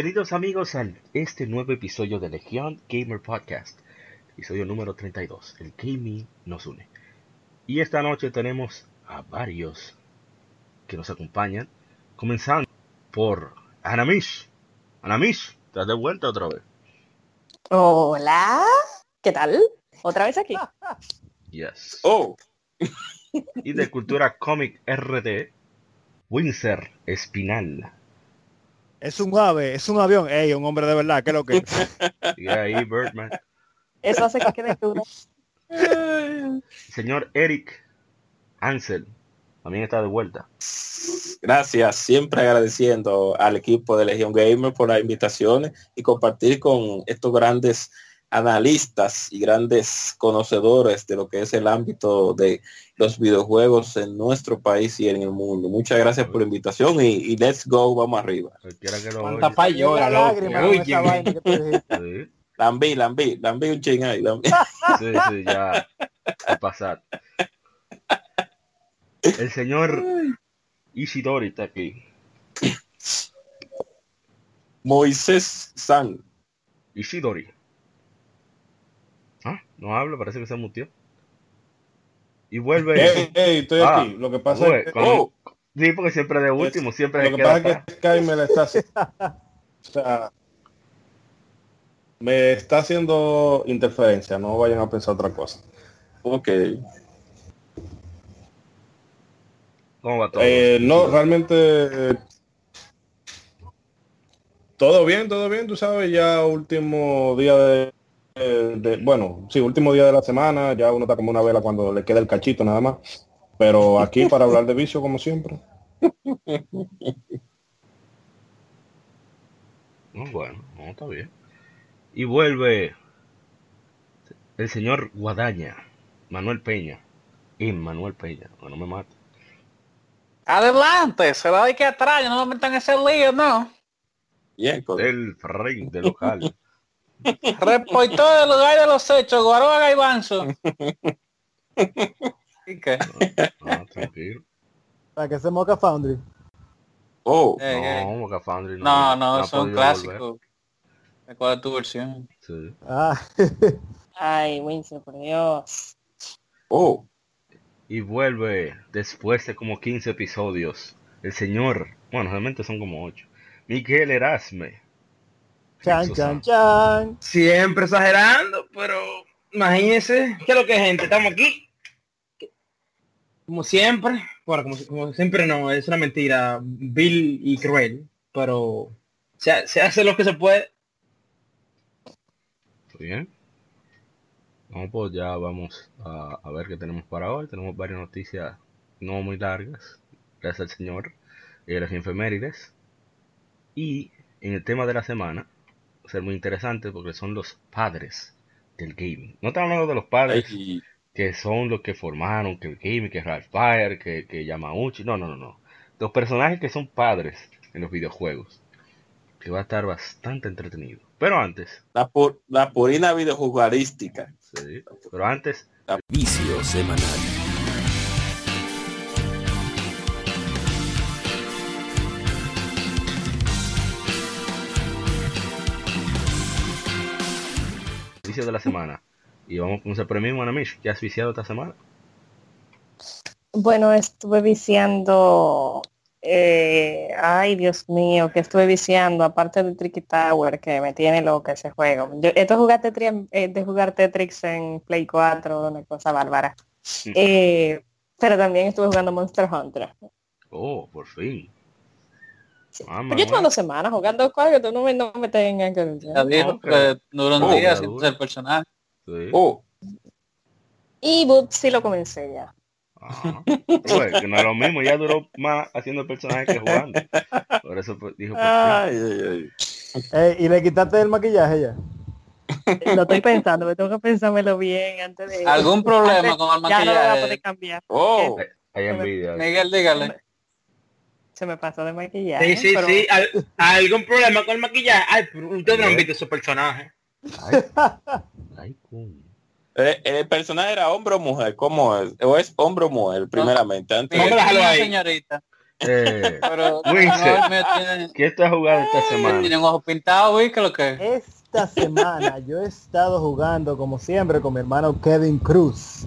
Bienvenidos amigos a este nuevo episodio de Legion Gamer Podcast, episodio número 32, el gaming nos une. Y esta noche tenemos a varios que nos acompañan, comenzando por Anamish. Anamish, estás de vuelta otra vez. Hola, ¿qué tal? ¿Otra vez aquí? Yes. Oh, Y de Cultura Comic RT, Windsor Espinal. Es un ave, es un avión. Ey, un hombre de verdad, ¿qué es lo que? Y ahí, Birdman. Eso hace que quede duro. Señor Eric Ansel, también está de vuelta. gracias. Siempre agradeciendo al equipo de Legion Gamer por las invitaciones y compartir con estos grandes analistas y grandes conocedores de lo que es el ámbito de los videojuegos en nuestro país y en el mundo. Muchas gracias por la invitación y, y let's go, vamos arriba. Que lo Cuánta lágrima Lambí, lambí, lambí un ching ahí. lambí. sí, sí, ya a pasar. El señor Ishidori está aquí. Moisés San. Ishidori. No habla, parece que se mutió. Y vuelve. Ey, ey, estoy Ah, aquí. Lo que pasa Güey, es que, Oh, Sí, porque siempre de último, siempre lo que pasa es que Sky me la está haciendo. O sea, me está haciendo interferencia. No vayan a pensar otra cosa. ok. ¿Cómo va todo? Eh, no, realmente eh, todo bien, todo bien. Tú sabes, ya último día de, de- de- bueno, sí, último día de la semana. Ya uno está como una vela cuando le queda el cachito nada más. Pero aquí para hablar de vicio como siempre. No, bueno, no, está bien. Y vuelve el señor Guadaña, Manuel Peña. Y Manuel Peña, no me mate. Adelante, se va de que atrás, no me metan ese lío, no. Bien, con- Del frente local. Reportó del lugar de los hechos, Guaroa y Banzo. ¿Y qué? No, tranquilo. Para que se moca Foundry. Oh. No, Boca Foundry no. No, no, son clásicos. ¿Cuál es tu versión? Sí. Ah, Ay, Winsor, por Dios. oh. Y vuelve después de como 15 episodios. El señor, bueno, realmente son como 8. Miguel Erasme. Chan, chan, chan. Siempre exagerando, pero imagínense, ¿qué es lo que gente? Estamos aquí. Como siempre, bueno, como, como siempre no, es una mentira vil y cruel, pero se, se hace lo que se puede. Bien. Vamos pues ya vamos a, a ver qué tenemos para hoy. Tenemos varias noticias no muy largas. Gracias al señor. Y las efemérides. Y en el tema de la semana, ser muy interesante porque son los padres del gaming. No estamos hablando de los padres Ay, que son los que formaron, que el gaming, que Ralph Baer, que, que Yamauchi. No, no, no, no. Los personajes que son padres en los videojuegos. Que va a estar bastante entretenido. Pero antes, la, pu- la purina videojugarística. Sí, pero antes, Vicio semanal. De la semana. Y vamos con ese premio, Anamish. ¿Qué has viciado esta semana? Bueno, estuve viciando. eh, ay, Dios mío, que estuve viciando, aparte de Tricky Tower, que me tiene loca ese juego. Yo, esto es jugar Tetris, eh, de jugar Tetris en Play 4, una cosa bárbara. Eh, pero también estuve jugando Monster Hunter. Oh, por fin. Ah, Pero yo tengo dos semanas jugando juegos, tú no me, no me tengas que Ya dijo Ok. que duró un Oh, día sin ser personal. Sí. Oh, Y Boot sí lo comencé ya. Bueno, que no es lo mismo, ya duró más haciendo el personaje que jugando. Por eso pues, dijo, fin. ay, ay, ay. Eh, y le quitaste el maquillaje ya. Lo estoy pensando, me tengo que pensármelo bien antes de... ¿Algún problema antes- con el Ya no lo voy a maquillaje? poder cambiar. Oh, Hay envidia. Miguel, dígale. Se me pasó de maquillaje. Sí, sí, pero- sí. ¿Al- ¿Algún problema con el maquillaje? Ay, ustedes no han visto su personaje. Ay, ay, coño. eh, ¿El personaje era hombre o mujer? ¿Cómo es? ¿O es hombre o mujer, primeramente? Antes ahí. señorita. Eh, Pero no, ¿Qué estás jugando esta semana? tiene un ojo pintado, ¿vi? ¿Qué es lo que es? Esta semana yo he estado jugando como siempre con mi hermano Kevin Cruz.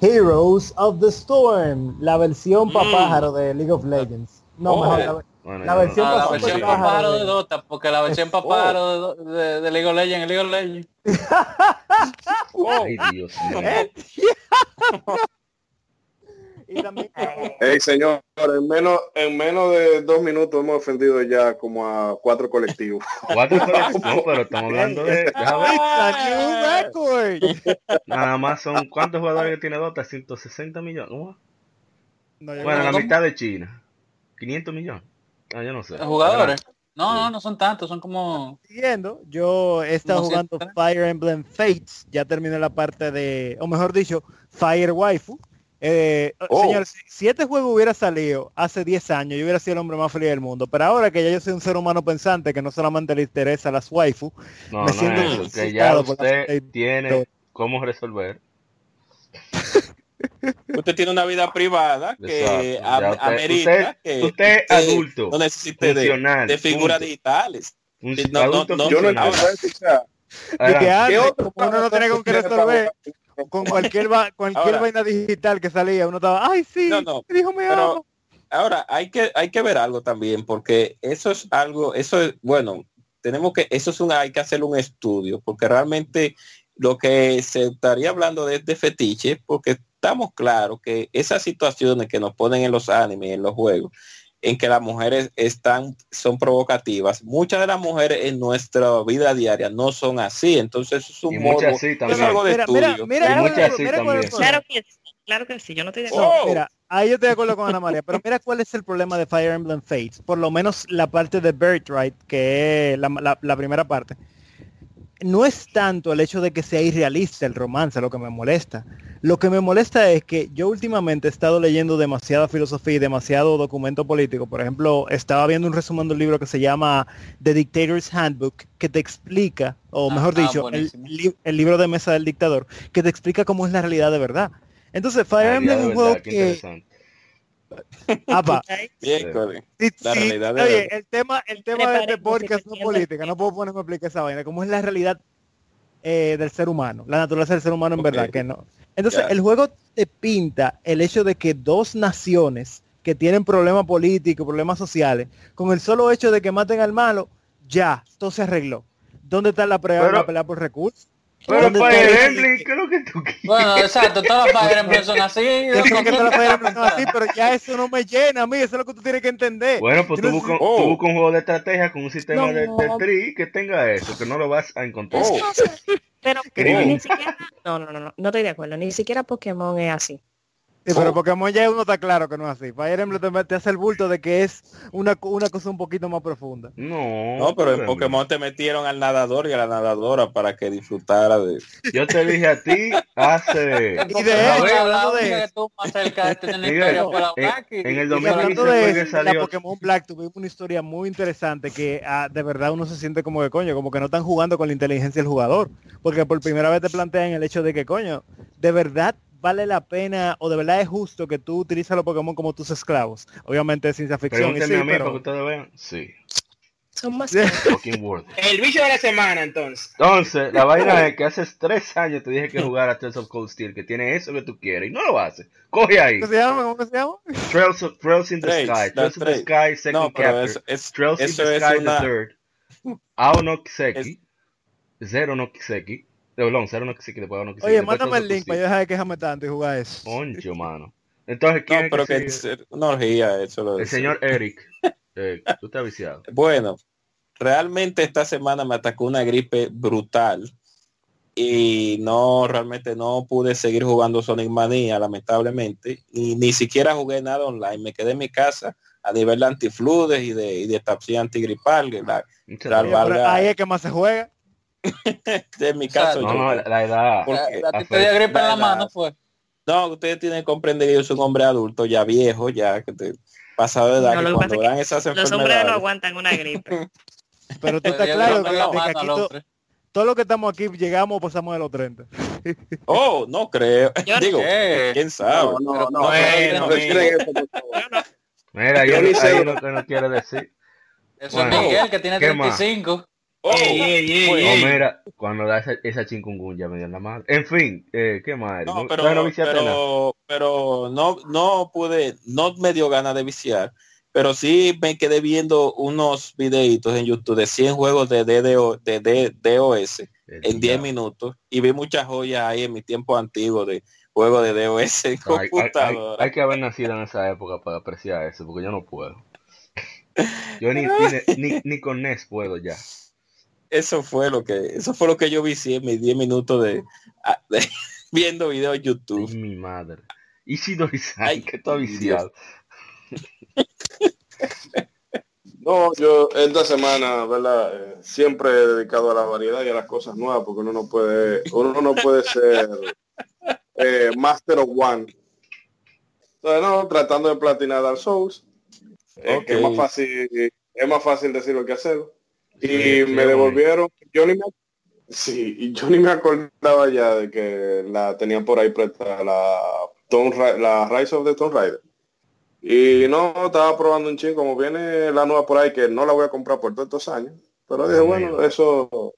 Heroes of the Storm, la versión Mm. papájaro de League of Legends. No, Oh. mejor la, Bueno, La versión No, la versión pájaro pájaro de- Dota, porque la versión para Oh. de, de, de League of Legends, League of Legends. Ay, Dios mío. y también Hey, señor, en menos, en menos de dos minutos hemos ofendido ya como a cuatro colectivos. Cuatro colecciones, no, pero estamos hablando de... Nada más son... ¿Cuántos jugadores que tiene Dota? 160 millones. Bueno, no- la mitad de China. 500 millones. Ah, yo no sé. Jugadores. No, no, no son tantos, son como... siguiendo, yo he estado jugando. Fire Emblem Fates, ya terminé la parte de, o mejor dicho, Fire Waifu. Eh, Oh. Señor, si, este juego hubiera salido hace 10 años, yo hubiera sido el hombre más feliz del mundo. Pero ahora que ya yo soy un ser humano pensante, que no solamente le interesa las waifu, No, me no siento es eso, que ya usted tiene cómo resolver. Usted tiene una vida privada que Exacto, am- ya usted- amerita usted- que usted es adulto, no necesite de, figuras punto. digitales. Un no, no, adulto no, Yo no funcional. entiendo eso, o sea, de que Adelante. ¿qué antes, otro como uno no tenía con qué tiene resolver, con cualquier, va- cualquier Ahora- vaina digital que salía, uno estaba, ay sí, No, no, me dijo me pero- amo. Ahora, hay que, hay que ver algo también, porque eso es algo, eso es, bueno, tenemos que, eso es un, hay que hacer un estudio, porque realmente lo que se estaría hablando de, de fetiche, porque estamos claros que esas situaciones que nos ponen en los animes, en los juegos, en que las mujeres están, son provocativas, muchas de las mujeres en nuestra vida diaria no son así, entonces eso es un modo, muchas sí es también. algo de Mira, mira, estudio. mira, sí. Claro que sí, claro que sí, yo no estoy de acuerdo. Oh, Mira, ahí yo estoy de acuerdo con Ana María, pero mira cuál es el problema de Fire Emblem Fates. Por lo menos la parte de Birthright, que es la, la- la primera parte. No es tanto el hecho de que sea irrealista el romance lo que me molesta. Lo que me molesta es que yo últimamente he estado leyendo demasiada filosofía y demasiado documento político. Por ejemplo, estaba viendo un resumen de un libro que se llama The Dictator's Handbook, que te explica, o Ah, mejor ah, dicho, el, buenísimo. li- el libro de mesa del dictador, que te explica cómo es la realidad de verdad. Entonces, Fire Emblem es de un juego que... Apa, Miércoles. sí, La sí, realidad de oye, verdad. el tema, el tema de Preparen este podcast no política, no puedo ponerme a explicar esa vaina, cómo es la realidad eh, del ser humano, la naturaleza del ser humano en verdad, que no. Entonces, el juego te pinta el hecho de que dos naciones que tienen problemas políticos, problemas sociales, con el solo hecho de que maten al malo, ya, todo se arregló. ¿Dónde está la, pelea, Pero- la pelea por recursos? Pero ¿Dónde está el Fire Emblem, que- ¿qué es lo que tú quieres? Bueno, exacto, todas las Fire Emblem son así. Yo sé que todas las Fire Emblem son así, pero ya eso no me llena a mí, eso es lo que tú tienes que entender. Bueno, pues tú no buscas Oh. busca un juego de estrategia con un sistema No. de, de tri que tenga eso, que no lo vas a encontrar. Oh. Pero ni siquiera, no, no, no, no, no estoy de acuerdo, ni siquiera Pokémon es así. Sí, pero Oh. Pokémon ya uno está claro que no es así. Fire Emblem te, te hace el bulto de que es una, una cosa un poquito más profunda. No, No, pero en Pokémon te metieron al nadador y a la nadadora para que disfrutara de... Yo te dije a ti hace... Y de hecho, hablando la de eh, en el y- Y 2015 hablando fue de la salió- Pokémon Black tuvimos una historia muy interesante que ah, de verdad uno se siente como que coño, como que no están jugando con la inteligencia del jugador. Porque por primera vez te plantean el hecho de que coño, de verdad vale la pena o de verdad es justo que tú utilices a los Pokémon como tus esclavos. Obviamente es ciencia ficción. y sí, a mí pero- para que ustedes vean. Sí, Son más. El bicho de la semana, entonces. Entonces, la vaina es que hace tres años te dije que jugara Trails of Cold Steel, que tiene eso que tú quieres, y no lo haces. Coge ahí. ¿Cómo se llama? ¿Cómo se llama? Trails, of, Trails in the Trails, Sky, Trails in the. Sky, second No, pero es, Trails in the Sky, una... the third. Ao no Kiseki. Zero no Kiseki. De Perdón, Zero no Kiseki, después Ao no Kiseki. Oye, mándame el link para yo dejar de quejarme tanto y jugar eso. Concho, mano. Entonces, ¿quién No, es pero que que es una orgía eso. Lo El señor Eric. Eh, tú estás viciado. Bueno, realmente esta semana me atacó una gripe brutal y no, realmente no pude seguir jugando Sonic Mania, lamentablemente, y ni siquiera jugué nada online. Me quedé en mi casa a nivel de antifludes y de, y de tapsia antigripal. La, La valga- ahí es que más se juega. de mi caso, yo- no, la, la edad. Porque La, la te dio gripe en la mano fue. no, ustedes tienen que comprender que yo soy un hombre adulto, ya viejo, ya que te pasado de edad, No, que lo que cuando es dan esas Los hombres no enfermedades. aguantan una gripe. Pero tú estás claro que, en que aquí al to- hombre. todos los que estamos aquí llegamos o pasamos de los 30. Oh, no creo. Yo- Digo, ¿Qué? quién sabe. No, no, bueno. Mira, yo, ni sé- uno que no quiere decir. Eso Bueno, es Miguel, que tiene ¿qué más? 35. Oh, Ey, ey, ey, O ey. mira, cuando da esa, esa chikungunya me dio en la madre. En fin, eh, ¿qué? No, No, pero, no nada. pero, pero no, no pude, no me dio ganas de viciar, pero sí me quedé viendo unos videitos en YouTube de 100 juegos de, DDO, de, D- DOS El en 10 diablo. minutos y vi muchas joyas ahí en mi tiempo antiguo de juegos de DOS en Hay, hay- hay- computadora. hay que haber nacido en esa época para apreciar eso, porque yo no puedo. Yo ni, ni, ni, ni con NES puedo ya. Eso fue lo que, eso fue lo que yo vicié en mis 10 minutos de, ah, de- viendo videos en YouTube. Ay, mi madre. Y si Dorizan, Ay, que está viciado. No, yo esta semana, ¿verdad? Eh, siempre he dedicado a la variedad y a las cosas nuevas, porque uno no puede, uno no puede ser eh, Master of One. Entonces, no, tratando de platinar Dark Souls, eh, que es más fácil, es más fácil decirlo que hacerlo. Y me devolvieron, yo ni me, sí, yo ni me acordaba ya de que la tenían por ahí presta la, Tomb Ra- la Rise of the Tomb Raider. Y no, estaba probando un ching, como viene la nueva por ahí, que no la voy a comprar por todos estos años. Pero dije, Dios bueno, eso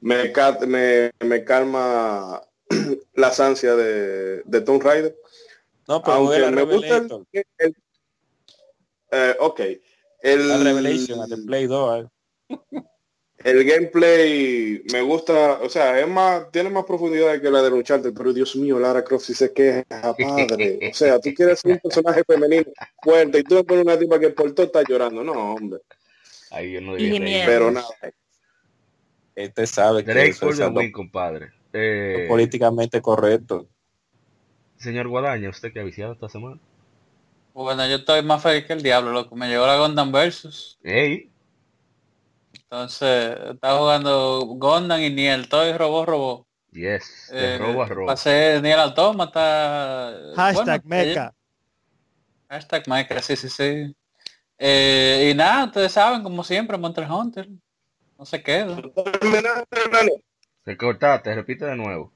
me, me, me calma las ansias de, de Tomb Raider. No, pero Aunque la me gusta el, el- eh, ok. El, la Revelation, la de Play 2. Eh. el gameplay me gusta, o sea, es más, tiene más profundidad que la de Uncharted, pero Dios mío, Lara Croft si se queja, padre. O sea, tú quieres ser un personaje femenino fuerte y tú le pones una tipa que por todo está llorando. No, hombre. Ahí yo no miedo. Pero nada. Este sabe que Drake eso es the algo win, compadre. Eh, políticamente correcto. señor Guadaña, ¿usted que ha viciado esta semana? Bueno, yo estoy más feliz que el diablo, loco. Me llegó la Gundam Versus. Ey, Entonces, estaba jugando Gundam y Niel, todo es robó, robó. yes, de Eh, robo a robo. Pasé Niel Automata. Hashtag bueno, meca. Hashtag Mecha, sí, sí, sí. Eh, y nada, ustedes saben, como siempre, Monster Hunter. No se queda. Te cortaste, repite de nuevo.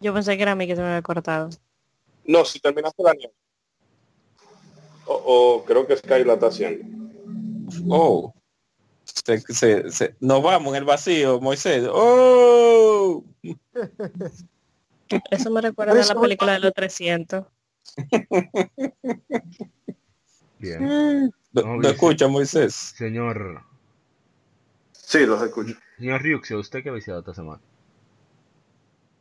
Yo pensé que era a mí que se me había cortado. No, si terminaste la nieve. O, o creo que Sky la está haciendo. Oh. Se, se- se- nos vamos en el vacío, Moisés. Oh. Eso me recuerda a la película de los 300. Bien. No, dice- escucha, Moisés. Señor, Sí, los escucho. señor Ryuxio, ¿usted que ha viciado esta semana?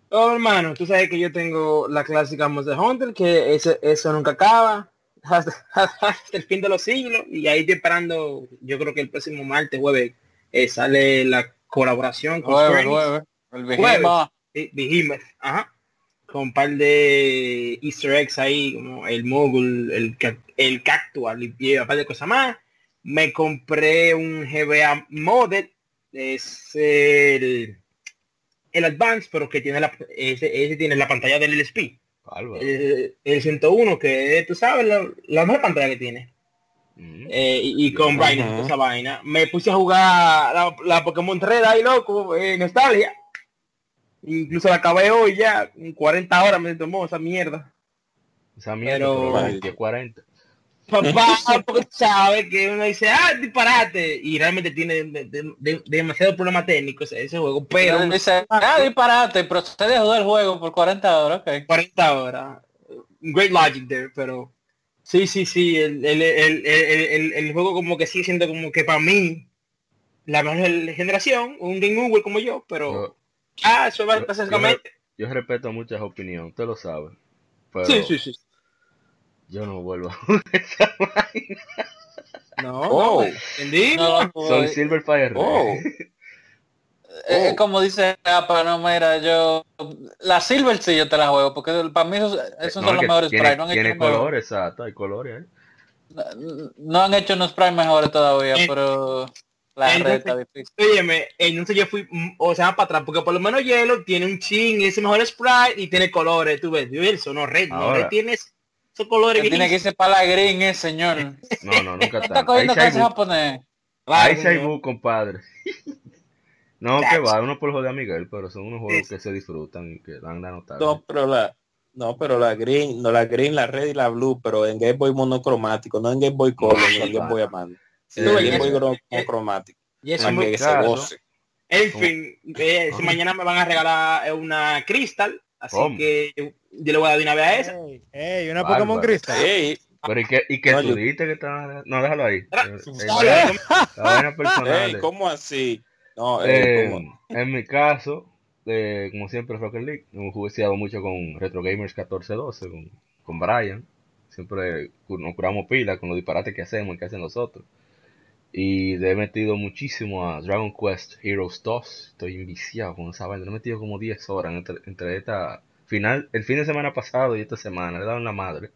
Oh, hermano, tú sabes que yo tengo la clásica Monster Hunter, que eso nunca acaba hasta, el fin de los siglos. Y ahí estoy esperando, yo creo que el próximo martes, jueves, eh, sale la colaboración con Jueves, jueves. El Behemoth, ajá. Con un par de easter eggs ahí, como el mogul, el, el cactual y, un par de cosas más. Me compré un GBA Modded, es el, el Advance, pero que tiene la, ese, ese tiene la pantalla del LSP. Bárbaro. El, el 101, que tú sabes, la, la mejor pantalla que tiene. Mm. Eh, y, y con toda esa vaina. Me puse a jugar la, la Pokémon Red ahí, loco, eh, nostalgia. Incluso la acabé hoy ya, en 40 horas me tomó esa mierda. Esa mierda, Pero- pero 20, 40. Papá, porque tú sabes que uno dice, ah, disparate. Y realmente tiene de- de- de- demasiado problema técnico ese, ese juego. Pero Pero dice, ah, disparate, procede a jugar el juego por 40 horas, ok. 40 horas. Great logic there, pero sí, sí, sí, el, el, el, el, el- el juego como que sigue siendo como que para mí la mejor generación, un Game Over como yo, pero Yo, ah, eso va yo- básicamente. yo respeto muchas opiniones, usted lo sabe. Pero Sí, sí, sí. Yo no vuelvo a jugar esa vaina. No, Oh. no, entendí. No, Soy eh, Silver Fire. Oh. eh, Oh. como dice Apa, no, mira, yo... La Silver sí yo te la juego, porque para mí esos, esos No, son es los mejores tiene, sprites. no han tiene colores, exacto, hay colores ahí. No, no han hecho unos primes mejores todavía, Eh, pero la entonces- red está difícil. Óyeme, entonces yo fui, mm, o sea, para atrás, porque por lo menos Hielo tiene un chin, ese mejor sprite y tiene colores, tú ves, yo eso no red, no red tiene esos colores tiene que irse para la green, eh, señor. No, no, nunca Está está. Ahí cogiendo bu- japonés. ahí bu, compadre. No, que va, uno por joder a Miguel, pero son unos juegos que se disfrutan y que dan la nota. No, pero la, no, pero la green, no la green, la red y la blue, pero en Game Boy monocromático, no en Game Boy Color, ni en Game Boy Advance. Sí, sino en Game Boy gro- monocromático. Y eso que se goce. En fin, eh, si mañana me van a regalar eh, una Crystal, así ¿Cómo? que yo, le voy a dar de una vez a esa. Ey, ey, una Bárbaro. Pokémon Crystal. Ey, Pero ¿y qué, y qué No, tú yo- dijiste que estaba... No, déjalo ahí. Vaina personal. ey, ¿cómo así? No, ey, Eh, ¿cómo? en mi caso, eh, como siempre, Rocket League, hemos juiciado mucho con Retro Gamers 1412, con, con Brian. Siempre nos curamos pila con los disparates que hacemos y que hacen los otros. Y le he metido muchísimo a Dragon Quest Heroes 2. Estoy enviciado con esa vaina. Le he metido como 10 horas entre, entre esta final, el fin de semana pasado y esta semana. Le en la madre.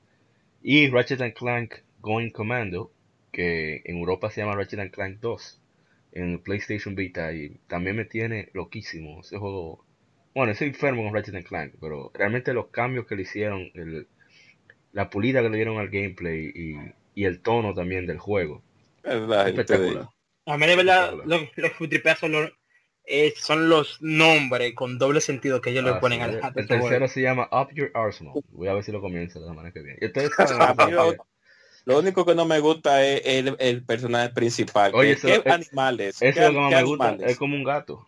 Y Ratchet and Clank Going Commando, que en Europa se llama Ratchet and Clank 2 en PlayStation Vita y también me tiene loquísimo ese juego. Bueno, estoy enfermo con Ratchet and Clank, pero realmente los cambios que le hicieron, el- la pulida que le dieron al gameplay y, y el tono también del juego. Espectacular. A mí de verdad los, los son los, eh, son los nombres con doble sentido que ellos le Ah, ponen sí, al el, el tercero se llama Up Your Arsenal. Voy a ver si lo comienzo la semana que viene. Y ustedes saben, A mí lo, único que no me gusta es el, el personaje principal. Oye, ¿Qué, eso- qué eh, animales? eso es ¿Qué, lo que más qué me gusta. animales? Es como un gato.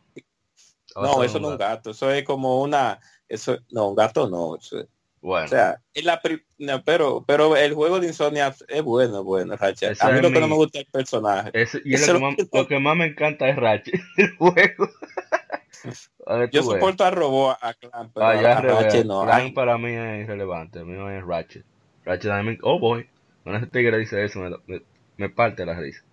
No, eso no es un gato. Eso es como una... Eso, no, un gato no. eso es- Bueno, o sea, es la no, pero, pero el juego de Insomnia es bueno, bueno, Ratchet. Ese A mí lo que no me gusta es el personaje. ese- y lo, que más, lo que- más me encanta es Ratchet, el juego. A ver, Yo ves. soporto a Robot, a Clan, pero Ah, a. Ratchet no. Clan Ay, para mí es irrelevante. A mí no es Ratchet. Ratchet oh boy. Cuando ese tigre dice eso, me, me, me parte la risa.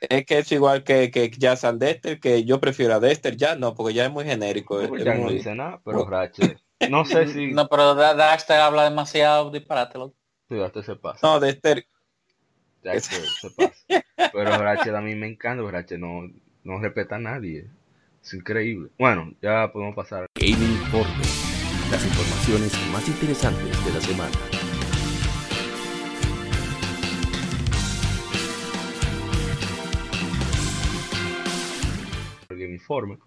es que es igual que, que Jazz and Dexter, que yo prefiero a Dexter ya, no, porque ya es muy genérico. es- Pues es ya no dice nada, pero Ratchet. No sé si. No, pero Da- Daxter habla demasiado disparate. loco. Fíjate, se pasa. No, Dexter, Ya se, se pasa. Pero Ratchet a mí me encanta. Ratchet no, no respeta a nadie. Es increíble. Bueno, ya podemos pasar. Gaming Informe. Las informaciones más interesantes de la semana. Game Informe.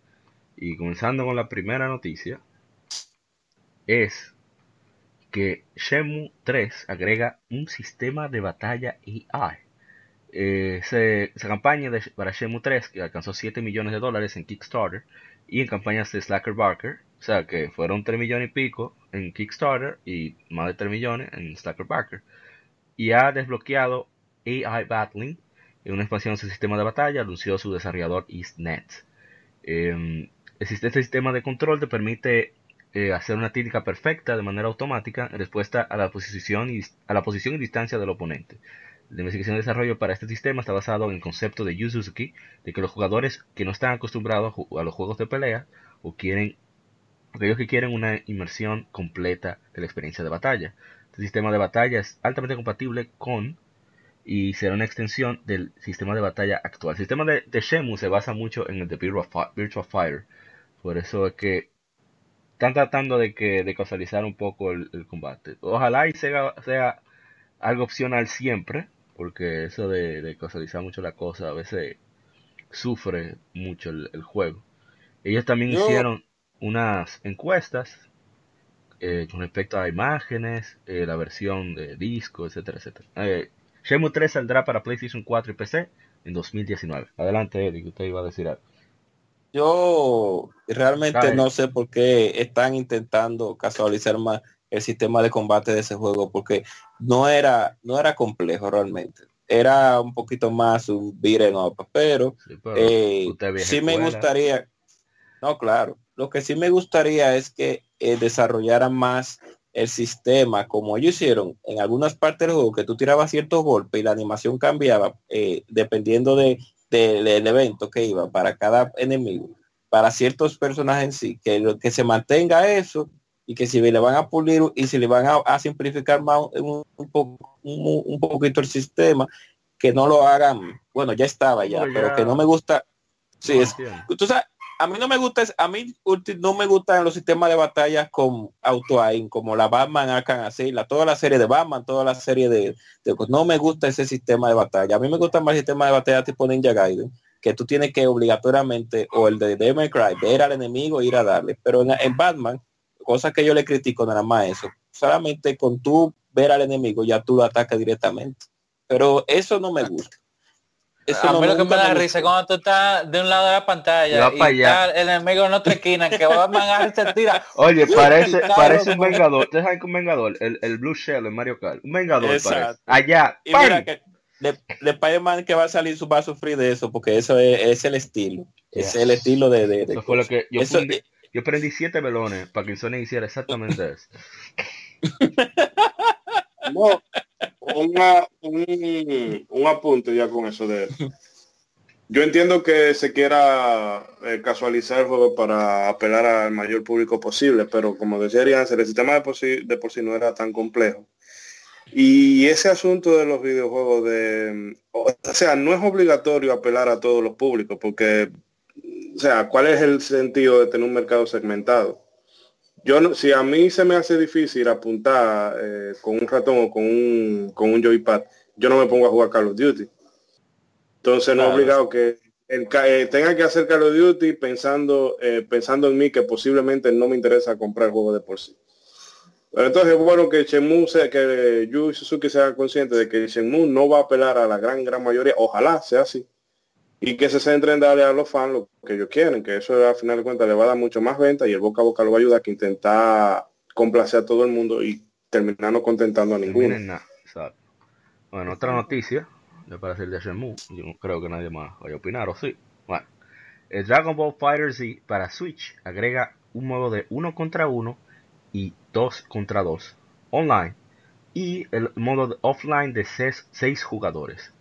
Y comenzando con la primera noticia, es que Shenmue 3 agrega un sistema de batalla AI. Eh, ese- esa campaña para Shenmue 3 que alcanzó 7 millones de dólares en Kickstarter y en campañas de Slacker Barker, o sea que fueron 3 millones y pico en Kickstarter y más de 3 millones en Slacker Barker. Y ha desbloqueado AI Battling, en una expansión de sistema de batalla, anunció su desarrollador EastNet. Eh, existe este sistema de control te permite eh, hacer una técnica perfecta de manera automática en respuesta a la posición y, a la posición y distancia del oponente. La investigación y desarrollo para este sistema está basado en el concepto de Yu Suzuki, de que los jugadores que no están acostumbrados a, los juegos de pelea o quieren aquellos que quieren una inmersión completa de la experiencia de batalla. Este sistema de batalla es altamente compatible con y será una extensión del sistema de batalla actual. El sistema de, de Shenmue se basa mucho en el de Virtua Fi- Virtua Fighter. Por eso es que están tratando de que de causalizar un poco el, el combate. Ojalá y sea, sea algo opcional siempre, porque eso de, de causalizar mucho la cosa a veces sufre mucho el, el juego. Ellos también Yo- hicieron unas encuestas eh, con respecto a imágenes, eh, la versión de disco, etcétera, etcétera. Eh, Shenmue 3 saldrá para PlayStation 4 y PC en 2019. Adelante, que usted iba a decir algo. Yo realmente Dale. no sé por qué están intentando casualizar más el sistema de combate de ese juego, porque no era, no era complejo realmente. Era un poquito más un beat 'em up, pero Sí, pero Eh, sí me gustaría, no, claro, lo que sí me gustaría es que eh, desarrollaran más el sistema como ellos hicieron en algunas partes del juego, que tú tirabas ciertos golpes y la animación cambiaba eh, dependiendo de, de- del evento que iba para cada enemigo, para ciertos personajes en sí, que, lo, que se mantenga eso y que si le van a pulir y si le van a, a simplificar más un, un, poco, un, un poquito el sistema, que no lo hagan, bueno, ya estaba ya, Oh, pero que no me gusta. Sí, es, tú sabes, a mí no me gusta, es- a mí no me gustan los sistemas de batallas con auto aim, como la Batman Arkham así, la, toda la serie de Batman, toda la serie de, de- no me gusta ese sistema de batalla. A mí me gusta más el sistema de batalla tipo Ninja Gaiden, que tú tienes que obligatoriamente, o el de Devil Cry, ver al enemigo e ir a darle. Pero en, en Batman, cosa que yo le critico nada más eso, solamente con tú ver al enemigo ya tú lo atacas directamente. Pero eso no me gusta. Eso a mí lo que me da risa es cuando tú estás de un lado de la Y pantalla y, pa' allá. está el enemigo en otra esquina que va a mangar se tira. Oye, parece, parece un vengador. Ustedes saben que un vengador, el, el Blue Shell en Mario Kart, un vengador Exacto. parece. Allá, Y ¡pam! mira que de, de Spider-Man que va a salir su va a sufrir de eso, porque eso es, es el estilo. Es el estilo de, de, de Eso fue lo que yo, Eso- fundí- yo prendí siete velones para que Sony hiciera exactamente eso. No, un, un apunte ya con eso de yo entiendo que se quiera eh, casualizar el juego para apelar al mayor público posible, pero como decía Arianza, el sistema de por, sí, de por sí no era tan complejo. Y ese asunto de los videojuegos de o sea, no es obligatorio apelar a todos los públicos, porque o sea, ¿cuál es el sentido de tener un mercado segmentado? Yo no, si a mí se me hace difícil apuntar eh, con un ratón o con un, con un joypad, yo no me pongo a jugar Call of Duty. Entonces no Claro. es obligado que el, eh, tenga que hacer Call of Duty pensando, eh, pensando en mí que posiblemente no me interesa comprar el juego de por sí. Pero entonces es bueno que Shenmue sea, que Yu Suzuki sea consciente de que Shenmue no va a apelar a la gran gran mayoría, ojalá sea así, y que se centre en darle a los fans lo que ellos quieren, que eso al final de cuentas le va a dar mucho más venta y el boca a boca lo va a ayudar que intentar complacer a todo el mundo y terminar no contentando a ninguno. Bueno, otra noticia, ya para hacer de Shenmue, yo no creo que nadie más vaya a opinar, o sí. Bueno, el Dragon Ball Fighter Z para Switch agrega un modo de uno contra uno y dos contra dos online y el modo de offline de seis, seis jugadores.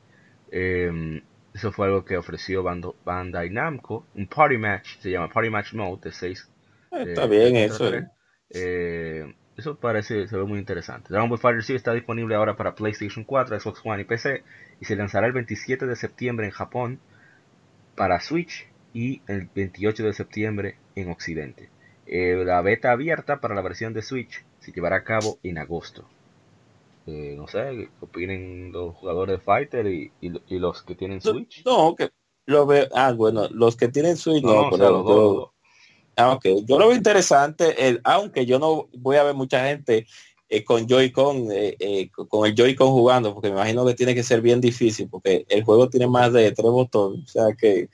Eh, eso fue algo que ofreció Bandai Namco, un party match, se llama Party Match Mode de seis Está eh, bien eso. eh. Eh, eso parece, se ve muy interesante. Dragon Ball Fighter Z está disponible ahora para PlayStation 4, Xbox One y PC y se lanzará el 27 de septiembre en Japón para Switch y el 28 de septiembre en Occidente. Eh, la beta abierta para la versión de Switch se llevará a cabo en agosto. Eh, no sé, ¿qué opinen los jugadores de Fighter y, y- y los que tienen Switch? No, que lo veo. Ah, bueno, los que tienen Switch no, No, o sea, pero los yo- dos. Ah. Yo lo veo interesante, el, aunque yo no voy a ver mucha gente eh, con Joy-Con, eh, eh, con el Joy-Con jugando, porque me imagino que tiene que ser bien difícil, porque el juego tiene más de tres botones, o sea que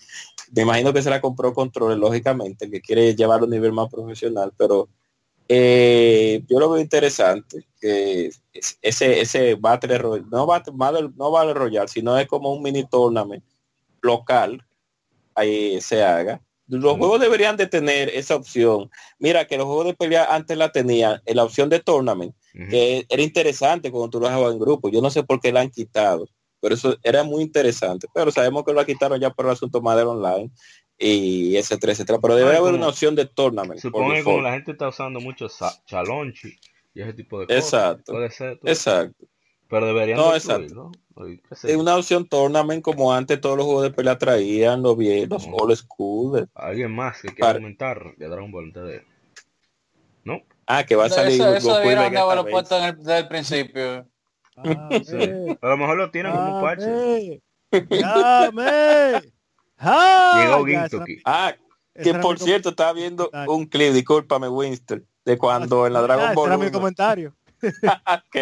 me imagino que se la compró control, lógicamente, que quiere llevarlo a un nivel más profesional, pero eh, yo lo veo interesante, que es- ese, ese Battle Royale, no Battle, Battle- no Battle Royale, sino es como un mini tournament local, ahí se haga. Los Mm. juegos deberían de tener esa opción. Mira que los juegos de pelea antes la tenían en la opción de tournament, que era interesante cuando tú lo jugabas en grupo. Yo no sé por qué la han quitado, pero eso era muy interesante. Pero sabemos que lo quitaron ya por el asunto del online y etcétera, etcétera. Pero debería Ah, haber como- una opción de tournament. Supongo que como la gente está usando mucho Chalonchi y ese tipo de cosas, Exacto. puede ser. tú- Exacto. Pero deberían No, exacto. qué sé Es una opción tournament como antes todos los juegos de pelea traían, los viejos, No. old school. Alguien más que quiera comentar de Dragon Ball de... No, Ah, que va a salir Eso, eso debieron haberlo puesto en el, desde el principio. Llame, a lo mejor lo tienen como un parche. llame, llame. Llegó Ah, Ginto aquí. Ah, que por cierto estaba viendo comentario. un clip, discúlpame Winston, de cuando en la Ah, Dragon ese Ball era mi 1, comentario. ok,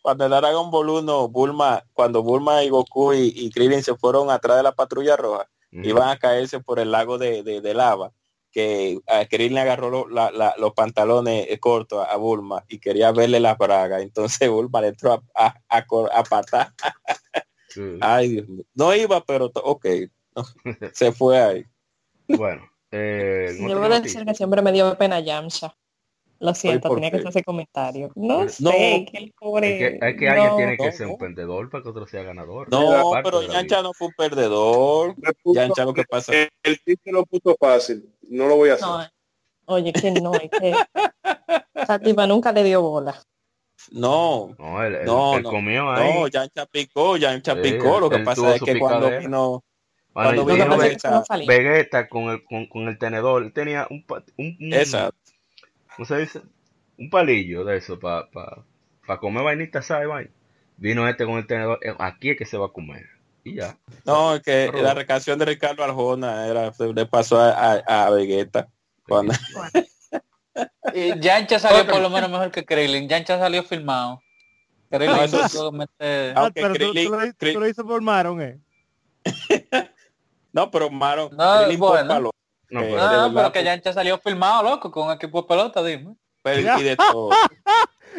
cuando en la Dragon Ball 1, Bulma, cuando Bulma y Goku y, y Krillin se fueron atrás de la patrulla roja, iban a caerse por el lago de, de- de lava, que a Krillin le agarró lo- la- la- los pantalones eh, cortos a, a Bulma y quería verle las bragas, entonces Bulma le entró a, a, a patar. Sí. Ay, Dios mío. No iba, pero ok, se fue ahí. Bueno, eh, Yo a decir que siempre me dio pena Yamcha. Lo siento, ¿por tenía qué? que hacer ese comentario. No No, sé, que el Es pobre... que, es que alguien no. tiene que ser no. un perdedor para que otro sea ganador. No, Es pero Yancha vida. no fue un perdedor. Yancha lo que pasa. el, el chiste lo puso fácil, no lo voy a hacer. No, Oye, que no, es que esa tipa nunca le dio bola. No, No, él, él- No, comió ahí. no, Yancha picó, Yancha Sí, picó. Lo que pasa es que cuando picadera. vino, Bueno, cuando y Lo que vino vino pasa Ve- es que no salía. Vegeta con el, con, con el tenedor. Él tenía un, un, un- esa, ¿cómo se dice? Un palillo de eso para pa, pa comer vainita, ¿sabes? Vino este con el tenedor. eh, Aquí es que se va a comer. Y ya. no, es que Pero- la recanción de Ricardo Arjona era, le pasó a, a, a Vegeta. Cuando, Y Yancha salió por lo menos mejor que Krillin. Yancha salió filmado. Krillin No, eso mete- Ah, pero tú, Krillin- tú lo, Krill- tú lo hizo por Maron, eh. no, pero Maron, No, bueno. No, Eh, verdad, pero que pues. Yancha salió filmado, loco, con equipo de pelota, dime. pero y de todo.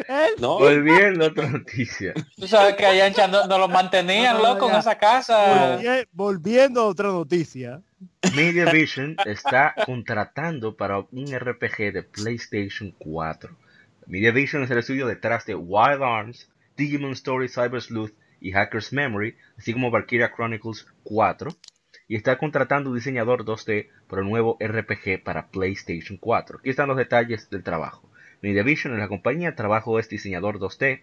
Él- No, Volviendo a otra noticia. Tú sabes que a Yancha no, no lo mantenían, No, no, loco, en esa casa. volvi- volviendo a otra noticia. Media Vision está contratando para un RPG de PlayStation 4. Media Vision es el estudio detrás de Wild Arms, Digimon Story Cyber Sleuth y Hacker's Memory, así como Valkyria Chronicles 4, y está contratando un diseñador 2D para un nuevo RPG para PlayStation 4. Aquí están los detalles del trabajo. Media Vision es la compañía, trabajo es diseñador 2D,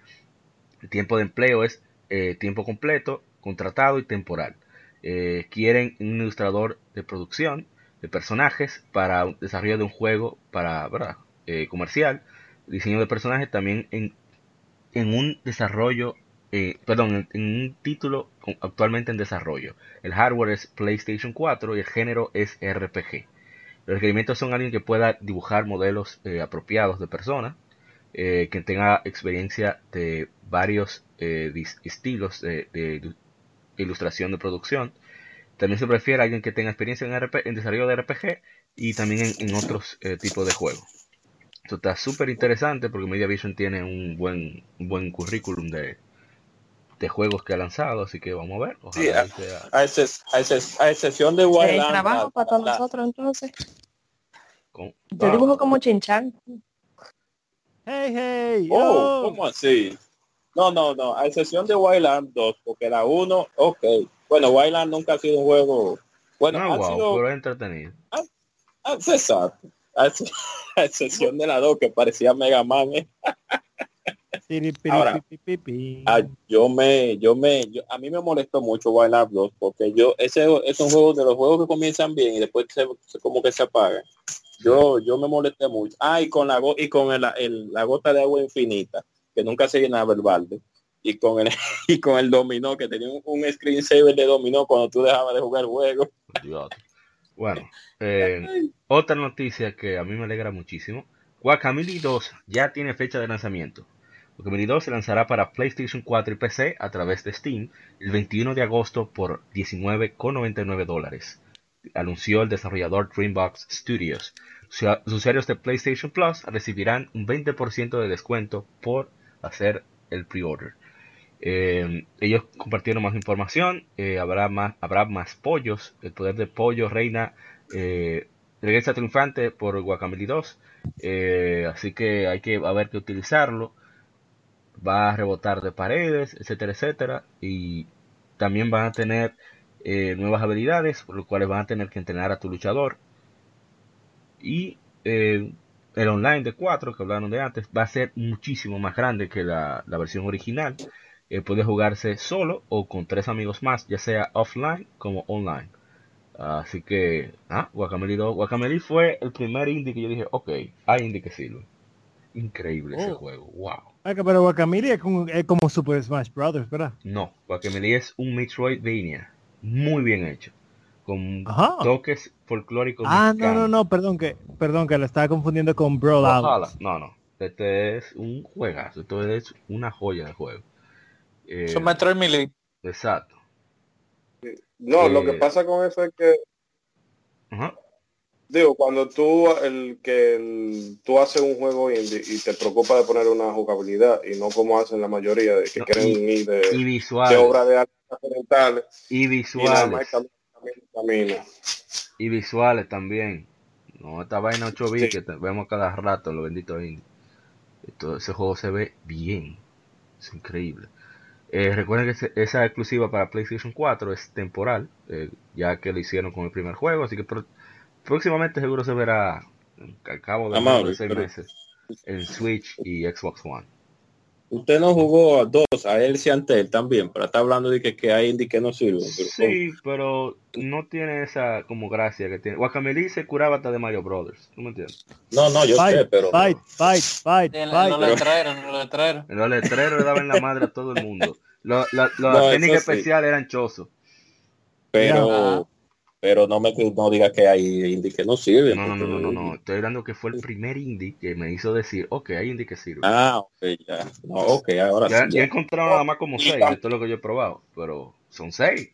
el tiempo de empleo es eh, tiempo completo, contratado y temporal. Eh, quieren un ilustrador de producción de personajes para desarrollo de un juego para. Eh, comercial, diseño de personajes también en, en un desarrollo, eh, perdón, en, un título actualmente en desarrollo. El hardware es PlayStation 4 y el género es RPG. Los requerimientos son alguien que pueda dibujar modelos eh, apropiados de personas, eh, que tenga experiencia de varios eh, estilos de, de ilu- ilustración de producción. También se prefiere alguien que tenga experiencia en, desarrollo de RPG y también en, otros tipos de juegos. Esto está súper interesante porque Media Vision tiene un buen, un buen currículum de, de juegos que ha lanzado, así que vamos a ver. Ojalá Sí, sea- a, exces- a exces- a excepción de Wildland, trabajo para todos nosotros entonces. con- Yo Ah, dibujo como Chinchan. Hey, hey. Oh, yo. ¿cómo así? No, no, no, a excepción de Wildland 2, porque la 1, ok. Bueno, Wildland nunca ha sido un juego. Bueno, no, ha wow, sido pero es entretenido. ah, exacto. A ex- a excepción de la 2 que parecía Mega Man. ¿eh? Ahora. Ah, yo me, yo me, yo- a mí me molestó mucho Wildland 2 porque yo, ese es un juego de los juegos que comienzan bien y después se, se- como que se apagan. Yo, yo me molesté mucho. Ah, y con la, go- y con el, el- la gota de agua infinita, que nunca se llenaba el balde. Y con el, y con el dominó, que tenía un, un screensaver de dominó cuando tú dejabas de jugar el juego. Dios. Bueno, eh, otra noticia que a mí me alegra muchísimo. Guacamole 2 ya tiene fecha de lanzamiento. Guacamole 2 se lanzará para PlayStation 4 y PC a través de Steam el 21 de agosto por 19,99 dólares. Anunció el desarrollador Dreambox Studios. Los usuarios de PlayStation Plus recibirán un 20% de descuento por hacer el pre-order. Eh, ellos compartieron más información, eh, habrá más pollos, el poder de pollo reina eh, regresa triunfante por Guacamole 2, eh, así que hay que a ver que utilizarlo, va a rebotar de paredes, etcétera, etcétera, y también van a tener eh, nuevas habilidades, por lo cuales van a tener que entrenar a tu luchador, y eh, el online de 4 que hablaron de antes va a ser muchísimo más grande que la, la versión original. Eh, puede jugarse solo o con tres amigos más, ya sea offline como online. Así que, ah, Guacamole 2. Guacamole fue el primer indie que yo dije, ok, hay indie que sirve. Increíble ese Oh. juego, wow. Ah, pero Guacamole es como, es como Super Smash Brothers, ¿verdad? No, Guacamole es un Metroidvania muy bien hecho, con Ajá. toques folclóricos. Ah, no, mexicanos. no, no, perdón que, perdón que lo estaba confundiendo con Brawlout. Ojalá. No, no. Este es un juegazo. Esto es una joya de juego. Eh, Son Metroid Melee. exacto. No, lo que Eh, pasa con eso es que, Ajá. Digo, cuando tú el que el- tú haces un juego indie y te preocupa de poner una jugabilidad y no como hacen la mayoría de que No, quieren y- ir de, de obra de arte occidentales Y visuales. Y visuales también. No, esta vaina 8 bits Sí. que te- vemos cada rato en los benditos indies. Esto- ese juego se ve bien. Es increíble. Eh, recuerden que ese- esa exclusiva para PlayStation 4 es temporal, eh, ya que lo hicieron con el primer juego, así que próximamente seguro se verá al cabo de, Amable, menos de seis pero- meses en Switch y Xbox One. Usted no jugó a dos, a él y Antel también, pero está hablando de que, que hay indie que no sirven. pero- Sí, pero no tiene esa como gracia que tiene. Guacamele se curaba hasta de Mario Brothers, ¿tú me entiendes? No, no, yo sé, Fight, pero fight, fight, fight, En fight. los letreros, en los letreros. En los letreros le daban la madre a todo el mundo. Lo- la- la- No, Las técnicas sí. especiales eran chozos. pero. Pero no me no diga que hay indie que no sirven. No, no, no, no, no, Estoy hablando que fue el primer indie que me hizo decir, ok, hay indie que sirve. Ah, ok, ya. No, ok, ahora Ya, sí. ya he encontrado nada más como seis de todo lo que yo he probado, pero son seis.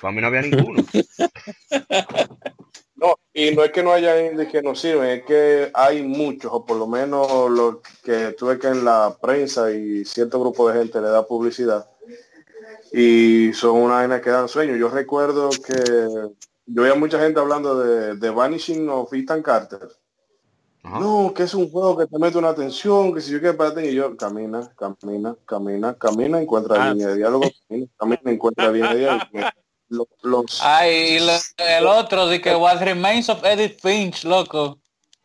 Para mí no había ninguno. No, y no es que no haya indies que no sirven, es que hay muchos, o por lo menos lo que tuve que en la prensa y cierto grupo de gente le da publicidad. Y son una vaina que dan sueño. Yo recuerdo que yo veía mucha gente hablando de, de Vanishing of Ethan Carter. Ajá. No, que es un juego que te mete una tensión, que si yo que espérate, y yo camina, camina, camina, camina, encuentra Ah. línea de diálogo, camina, camina, encuentra línea de diálogo. Los, los- Ay, y lo- el otro de que What Remains of Edith Finch, loco.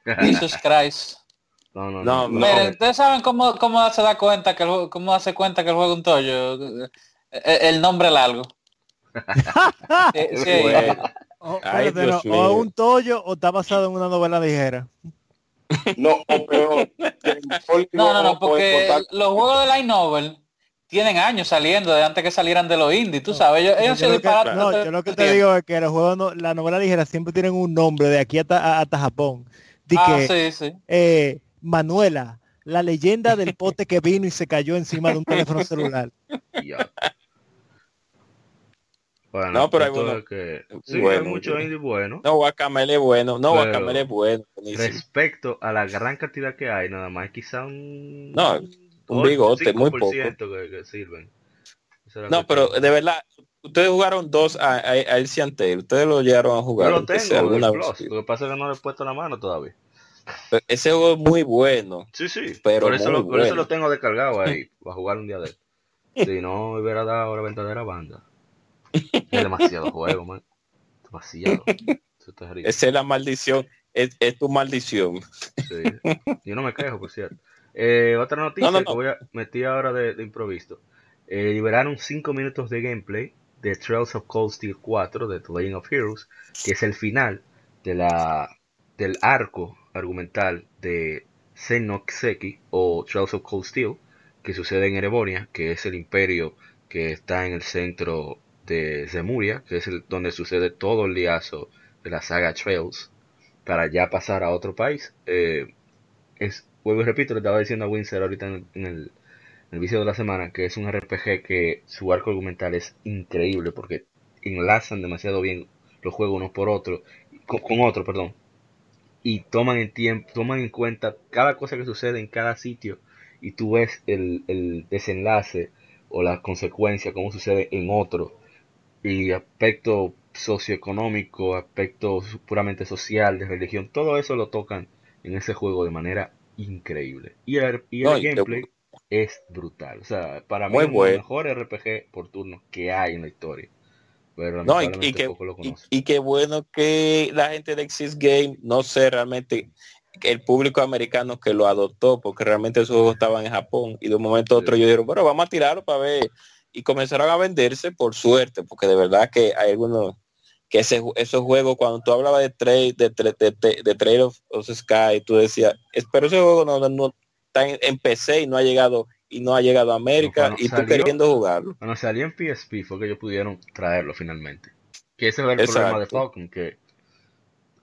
Jesus Christ. No, no, No, no. no. Miren, ustedes saben cómo, cómo se da cuenta que el, juego- cómo hace cuenta que el juego es un tollo. El, el nombre largo. Sí, sí. O, Ay, no, o un tollo o está basado en una novela ligera. no, o peor, No, no, no, porque los juegos de Light Novel tienen años saliendo de antes que salieran de los indies, tú sabes, ellos, ellos Yo se lo que, disparan. no, yo lo que te digo es que los juegos, no- la novela ligera siempre tienen un nombre de aquí hasta, hasta Japón. De Ah, que sí, sí. eh, Manuela, la leyenda del pote que vino y se cayó encima de un teléfono celular. Bueno, No, pero hay bueno- que, sí, bueno, hay mucho indie bueno. No, Guacamele es bueno. No, Pero- Guacamele es bueno. buenísimo. Respecto a la gran cantidad que hay, nada más quizá un... No, un bigote, muy 5% Que, que sirven. Eso era lo No, pero tengo. de verdad, ustedes jugaron dos a, a, a El Ciantel. Ustedes lo llegaron a Yo jugar. lo aunque sea tengo, alguna el. Plus. Lo que pasa es que no le he puesto la mano todavía. Pero Ese juego es muy bueno. Sí, sí. Pero por, eso lo, por eso lo tengo descargado ahí. Para jugar un día de él. Si no, hubiera dado la verdadera banda. Es demasiado juego, man. Demasiado. Esa es la maldición. Es, es tu maldición. Sí. Yo no me quejo, por cierto. Eh, otra noticia No, no, no. que voy a meter ahora de, de improviso. Eh, liberaron 5 minutos de gameplay de Trails of Cold Steel 4 de The Legend of Heroes, que es el final de la del arco argumental de Xenoxeki o Trails of Cold Steel, que sucede en Erebonia, que es el imperio que está en el centro de Zemuria, que es el, donde sucede todo el liazo de la saga Trails, para ya pasar a otro país. Eh, es, vuelvo y repito, le estaba diciendo a Winsor ahorita en el, en el vicio de la semana, que es un RPG que su arco argumental es increíble, porque enlazan demasiado bien los juegos unos por otro, con, con otro, perdón, y toman en tiempo, toman en cuenta cada cosa que sucede en cada sitio, y tú ves el, el desenlace o la consecuencia, cómo sucede en otro, y aspecto socioeconómico, aspecto puramente social, de religión, todo eso lo tocan en ese juego de manera increíble. Y el, y el No, gameplay es brutal. O sea, para mí Muy es bueno. los mejores RPG por turno que hay en la historia. Pero No, y, que, poco lo y, qué bueno que la gente de Exist Game, no sé realmente el público americano que lo adoptó, porque realmente esos juegos estaban en Japón y de un momento a otro Sí. yo dijeron, bueno, vamos a tirarlo para ver. Y comenzaron a venderse por suerte, porque de verdad que hay algunos que ese, esos juegos, cuando tú hablabas de Trade, de, de, de- de Trade of, of Sky, tú decías, "Es- pero ese juego no, no- no está en, en PC y no ha llegado y no ha llegado a América y tú salió- queriendo jugarlo. Cuando salió en PSP fue que ellos pudieron traerlo finalmente. Que ese era el problema de Exacto. Falcon, que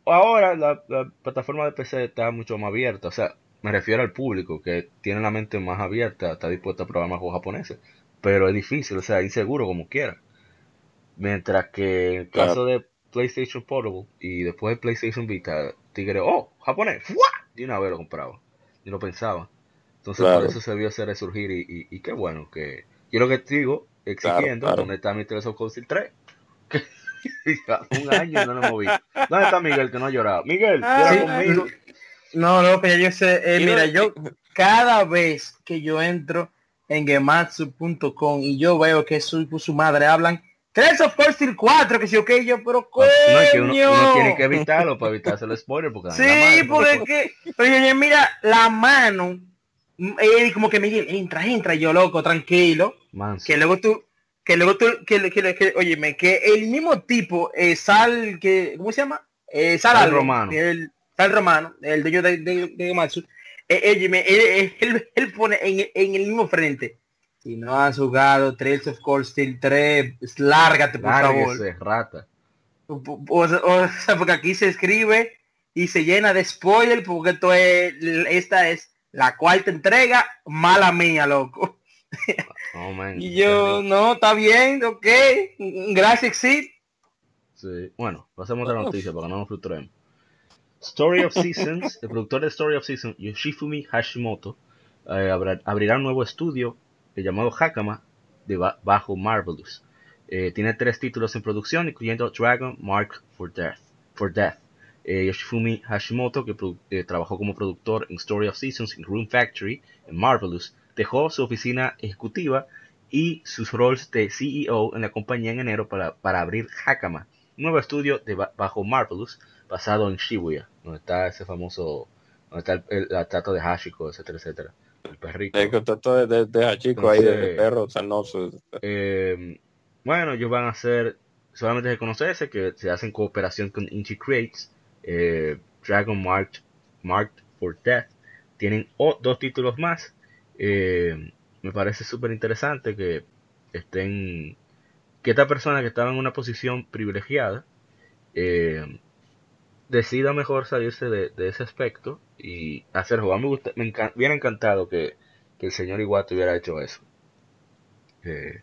ahora la, la plataforma de PC está mucho más abierta. O sea, me refiero al público que tiene la mente más abierta, está dispuesto a probar más juegos japoneses. Pero es difícil, o sea, inseguro como quiera. Mientras que en el Claro. caso de PlayStation Portable y después de PlayStation Vita, Tigre, oh, japonés, ¡fua! de una vez lo compraba. Y lo pensaba. Entonces Claro. por eso se vio ese resurgir y, y, y qué bueno que yo lo que digo exigiendo claro. dónde está mi Tales of Cold Steel 3 que ya un año no lo moví ¿dónde está Miguel que no ha llorado? Miguel llora Sí. conmigo No, no, que ya yo sé. eh, mira, yo cada vez que yo entro en gematsu.com y yo veo que su, su madre hablan Tres of Course Steel 4, que sí, ok, yo, pero coño. No, es que uno, uno tiene que evitarlo para evitarse el spoiler porque Sí, madre, porque es que, mira, la mano, él como que me dice, entra, entra, yo loco, tranquilo, Manso. que luego tú, que luego tú, que, que, que, óyeme, que el mismo tipo, eh, Sal, que, ¿cómo se llama? Eh, Sal, algo, Romano. El, Sal Romano, el dueño de, de, de Gematsu, él, él, él- él pone en, en el mismo frente, si no has jugado Trails of Cold Steel 3, lárgate, por favor. Lárguese, rata. O, o- o sea, porque aquí se escribe y se llena de spoiler porque esto es, esta es la cuarta entrega, mala mía, loco. Oh, man. Y yo, no, está bien, ok, gracias, sí. Sí. Bueno, pasemos a la noticia para que no nos frustremos. Story of Seasons, el productor de Story of Seasons, Yoshifumi Hashimoto, eh, abrirá un nuevo estudio eh, llamado Hakama de ba- bajo Marvelous. Eh, tiene tres títulos en producción, incluyendo Dragon Mark for Death. For Death. Yoshifumi Hashimoto, que trabajó como productor en Story of Seasons en Room Factory, en Marvelous, dejó su oficina ejecutiva y sus roles de CEO en la compañía en enero para, para abrir Hakama, un nuevo estudio de ba- bajo Marvelous basado en Shibuya, donde está ese famoso, donde está el, estatua de Hashiko, etcétera, etcétera, el perrito. El contacto de, de, de Hachiko ahí, de, Entonces- perro sanoso. Eh, bueno, ellos van a hacer, solamente de conocerse, que se hacen cooperación con Inchi Creates, eh, Dragon Marked, Marked for Death. Tienen dos títulos más. Eh, me parece súper interesante que estén, que esta persona que estaba en una posición privilegiada, eh, decida mejor salirse de, ese aspecto y hacer juego. Me, gusta, me encan- hubiera encantado que, el señor Iwata hubiera hecho eso. Que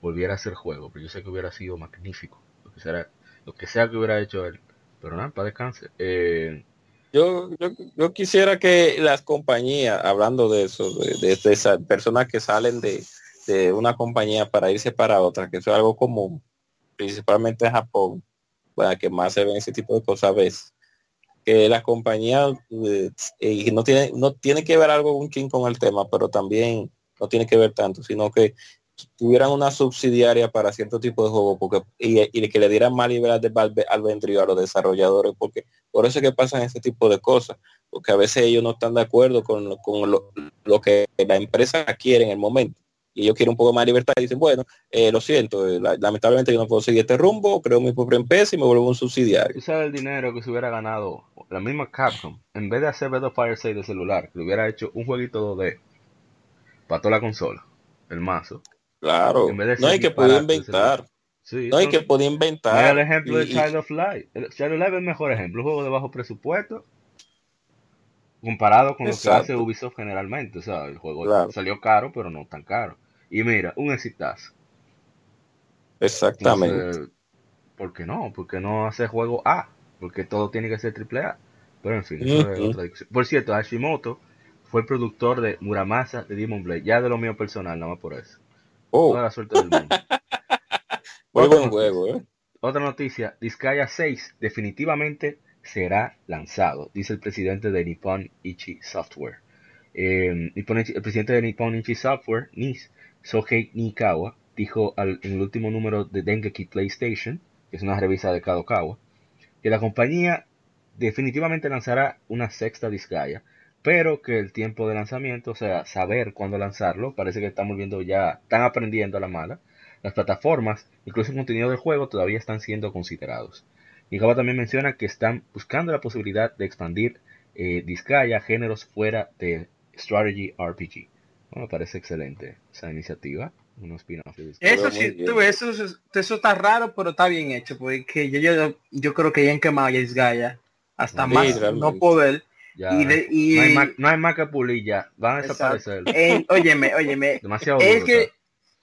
volviera a hacer juego, pero yo sé que hubiera sido magnífico. Lo que, lo que sea que hubiera hecho él. Pero nada, para descanse. Eh, Yo, quisiera que las compañías, hablando de eso, de esas personas que salen de, de una compañía para irse para otra, que eso es algo común, principalmente en Japón, para que más se ven ese tipo de cosas a veces, que las compañías eh, y no tiene, no tiene que ver algo un chin con el tema, pero también no tiene que ver tanto, sino que tuvieran una subsidiaria para cierto tipo de juego porque y, y que le dieran más libertad de albe- albedrío a los desarrolladores porque por eso es que pasan ese tipo de cosas, porque a veces ellos no están de acuerdo con, con lo, lo que la empresa quiere en el momento. Y ellos quieren un poco más de libertad y dicen, bueno, eh, lo siento, eh, la- lamentablemente yo no puedo seguir este rumbo, creo mi propia empresa y me vuelvo un subsidiario. ¿Tú sabes el dinero que se hubiera ganado la misma Capcom? En vez de hacer Breath of Fire 6 de celular, que hubiera hecho un jueguito 2D para toda la consola, el mazo. Claro, En vez de no hay que poder inventar, Sí, no hay que poder mira inventar. el ejemplo de y- Child of Light. El Child of Light es el mejor ejemplo, un juego de bajo presupuesto comparado con lo que hace Ubisoft generalmente. O sea, el juego Claro. salió caro, pero no tan caro. Y mira, un exitazo. exactamente. Entonces, ¿por qué no? ¿Por qué no hacer juego A? Porque todo tiene que ser triple A. Pero en fin, eso es otra discusión. Por cierto, Hashimoto fue el productor de Muramasa de Demon Blade. Ya de lo mío personal, nada más por eso. Oh, Toda la suerte del mundo. muy Otra buen noticia. juego, ¿eh? Otra noticia, Disgaea 6 definitivamente será lanzado, dice el presidente de Nippon Ichi Software. Eh, el presidente de Nippon Ichi Software, NIS, Sohei Nikawa, dijo en el último número de Dengeki PlayStation, que es una revista de Kadokawa, que la compañía definitivamente lanzará una sexta Disgaea, pero que el tiempo de lanzamiento, o sea, saber cuándo lanzarlo, parece que están volviendo ya, están aprendiendo a la mala. Las plataformas, incluso el contenido del juego, todavía están siendo considerados. Nikawa también menciona que están buscando la posibilidad de expandir eh, Disgaea a géneros fuera de Strategy RPG. Bueno, me parece excelente esa iniciativa, un spin-off. Eso sí, tú eso, es- eso está raro, pero está bien hecho, porque yo, yo, yo creo que ya han quemado ya Disgaea hasta Sí, más realmente. no poder. Ya, y de- y- no, hay más, no hay más que pulir ya, van a desaparecer. Eh, óyeme, óyeme, Demasiado es duro, que, está.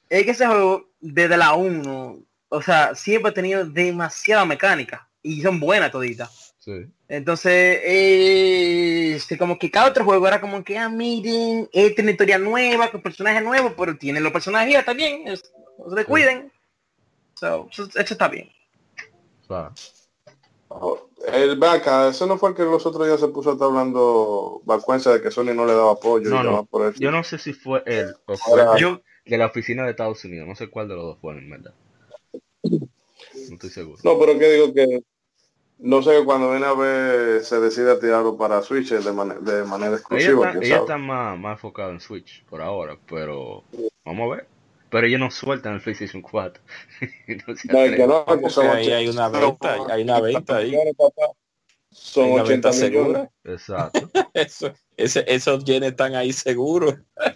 es que ese juego, desde la 1, o sea, siempre ha tenido demasiada mecánica, y son buenas toditas. Sí. Entonces, eh, este, como que cada otro juego era como que, ah, miren, esta es una historia nueva, con personajes nuevos, pero tienen los personajes ya también, es- no se descuiden. So, eso, eso está bien. Oh, El Vaca, ese no fue el que los otros días se puso a estar hablando vacuencia de que Sony no le daba apoyo No, y no. nada por eso. yo no sé si fue él o fue Ahora- Yo, de la oficina de Estados Unidos, no sé cuál de los dos fue en verdad. No estoy seguro. No, pero que digo que no sé cuando viene a ver se decide a tirarlo para Switch de, mane- de manera Ella exclusiva. está, ella está más, más enfocada en Switch por ahora, pero vamos a ver. Pero ellos no sueltan el PlayStation 4. No se No, es que atreven. no, que Porque son ahí hay una venta, hay una venta ahí. Son Hay una 80 venta millones. segura. Exacto. Eso, ese, esos yenes están ahí seguros.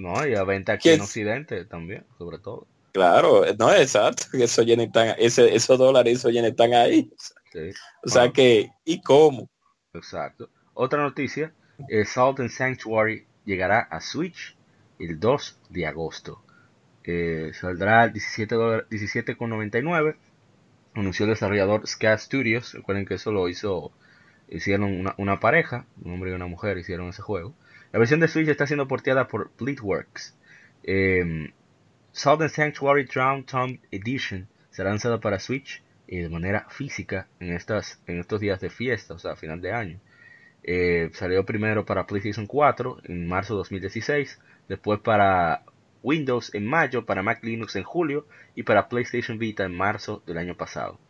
No, y a venta aquí ¿Qué en? Occidente también, sobre todo. Claro, no exacto. Esos yenes están, ese, esos dólares, esos yenes están ahí. Sí, O sea que, ¿y cómo? exacto. Otra noticia, eh, Salt and Sanctuary llegará a Switch el 2 de agosto. Eh, saldrá al 17 dólar- 17,99. Anunció el desarrollador Ska Studios. Recuerden que eso lo hizo, hicieron una, una pareja, un hombre y una mujer hicieron ese juego. La versión de Switch está siendo porteada por Bleedworks. Eh, Salt and Sanctuary Drown Tomb Edition será lanzada para Switch eh, de manera física en, estas, en estos días de fiesta, o sea, final de año. Eh, salió primero para PlayStation 4 en marzo de 2016, después para Windows en mayo, para Mac Linux en julio y para PlayStation Vita en marzo del año pasado.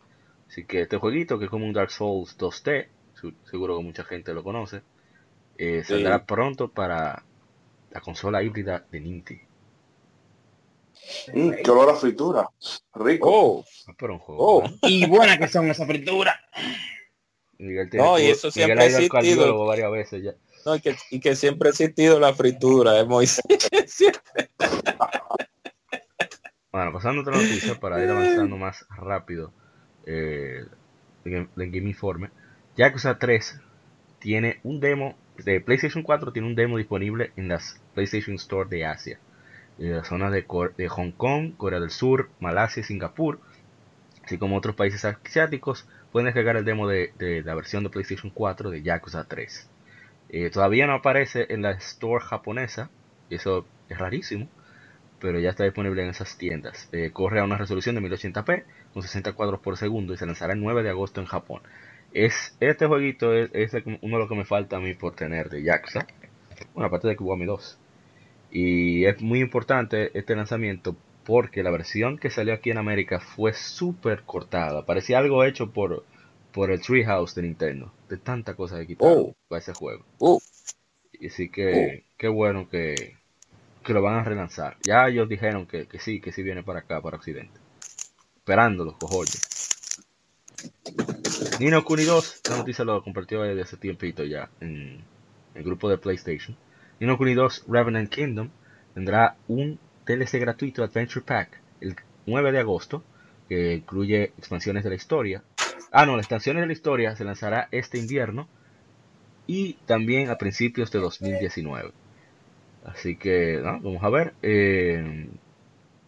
Así que este jueguito, que es como un Dark Souls 2D, su- seguro que mucha gente lo conoce, eh, Sí. saldrá pronto para la consola híbrida de Nintendo. Mm, qué olor a fritura. Rico. Oh, Ah, pero un juego. oh. ¿no? Y buena que son esas frituras. No, y eso siempre ha existido. varias veces ya. No, y, que, y que siempre ha existido la fritura, ¿eh, Moisés? Bueno, pasando a otra noticia para ir avanzando más rápido eh, en el Game Informe. Yakuza 3 tiene un demo de PlayStation 4 tiene un demo disponible en las PlayStation Store de Asia, en las zonas de, de Hong Kong, Corea del Sur, Malasia y Singapur, así como otros países asiáticos, pueden descargar el demo de, de la versión de PlayStation 4 de Yakuza 3. Eh, todavía no aparece en la store japonesa, eso es rarísimo, pero ya está disponible en esas tiendas. Eh, corre a una resolución de 1080p con 60 cuadros por segundo y se lanzará el 9 de agosto en Japón. Es, este jueguito es, uno de los que me falta a mí por tener de Yakuza. Bueno, aparte de Kiwami 2. Y es muy importante este lanzamiento porque la versión que salió aquí en América fue súper cortada. Parecía algo hecho por, por el Treehouse de Nintendo. De tanta cosa que quitaron Oh. para ese juego. Oh. Y así que, qué bueno que, que lo van a relanzar. Ya ellos dijeron que, que sí, que sí viene para acá, para Occidente. Esperándolo, cojones. Nino Kuni 2, esta noticia lo compartió desde hace tiempito ya en el grupo de PlayStation. Nino Kuni 2 Revenant Kingdom tendrá un DLC gratuito Adventure Pack el 9 de agosto que incluye expansiones de la historia. Ah, no, las expansiones de la historia se lanzará este invierno y también a principios de 2019. Así que, vamos a ver. eh,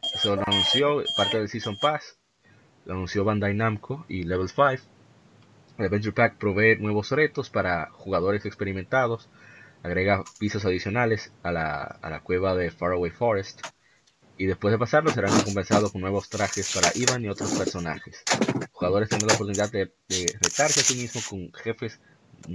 se lo anunció parte del Season Pass. Lo anunció Bandai Namco y Level 5. El Adventure Pack provee nuevos retos para jugadores experimentados. Agrega pisos adicionales a la, a la cueva de Faraway Forest. Y después de pasarlo serán recompensados con nuevos trajes para Ivan y otros personajes. Jugadores tendrán la oportunidad de, retarse a sí mismos con jefes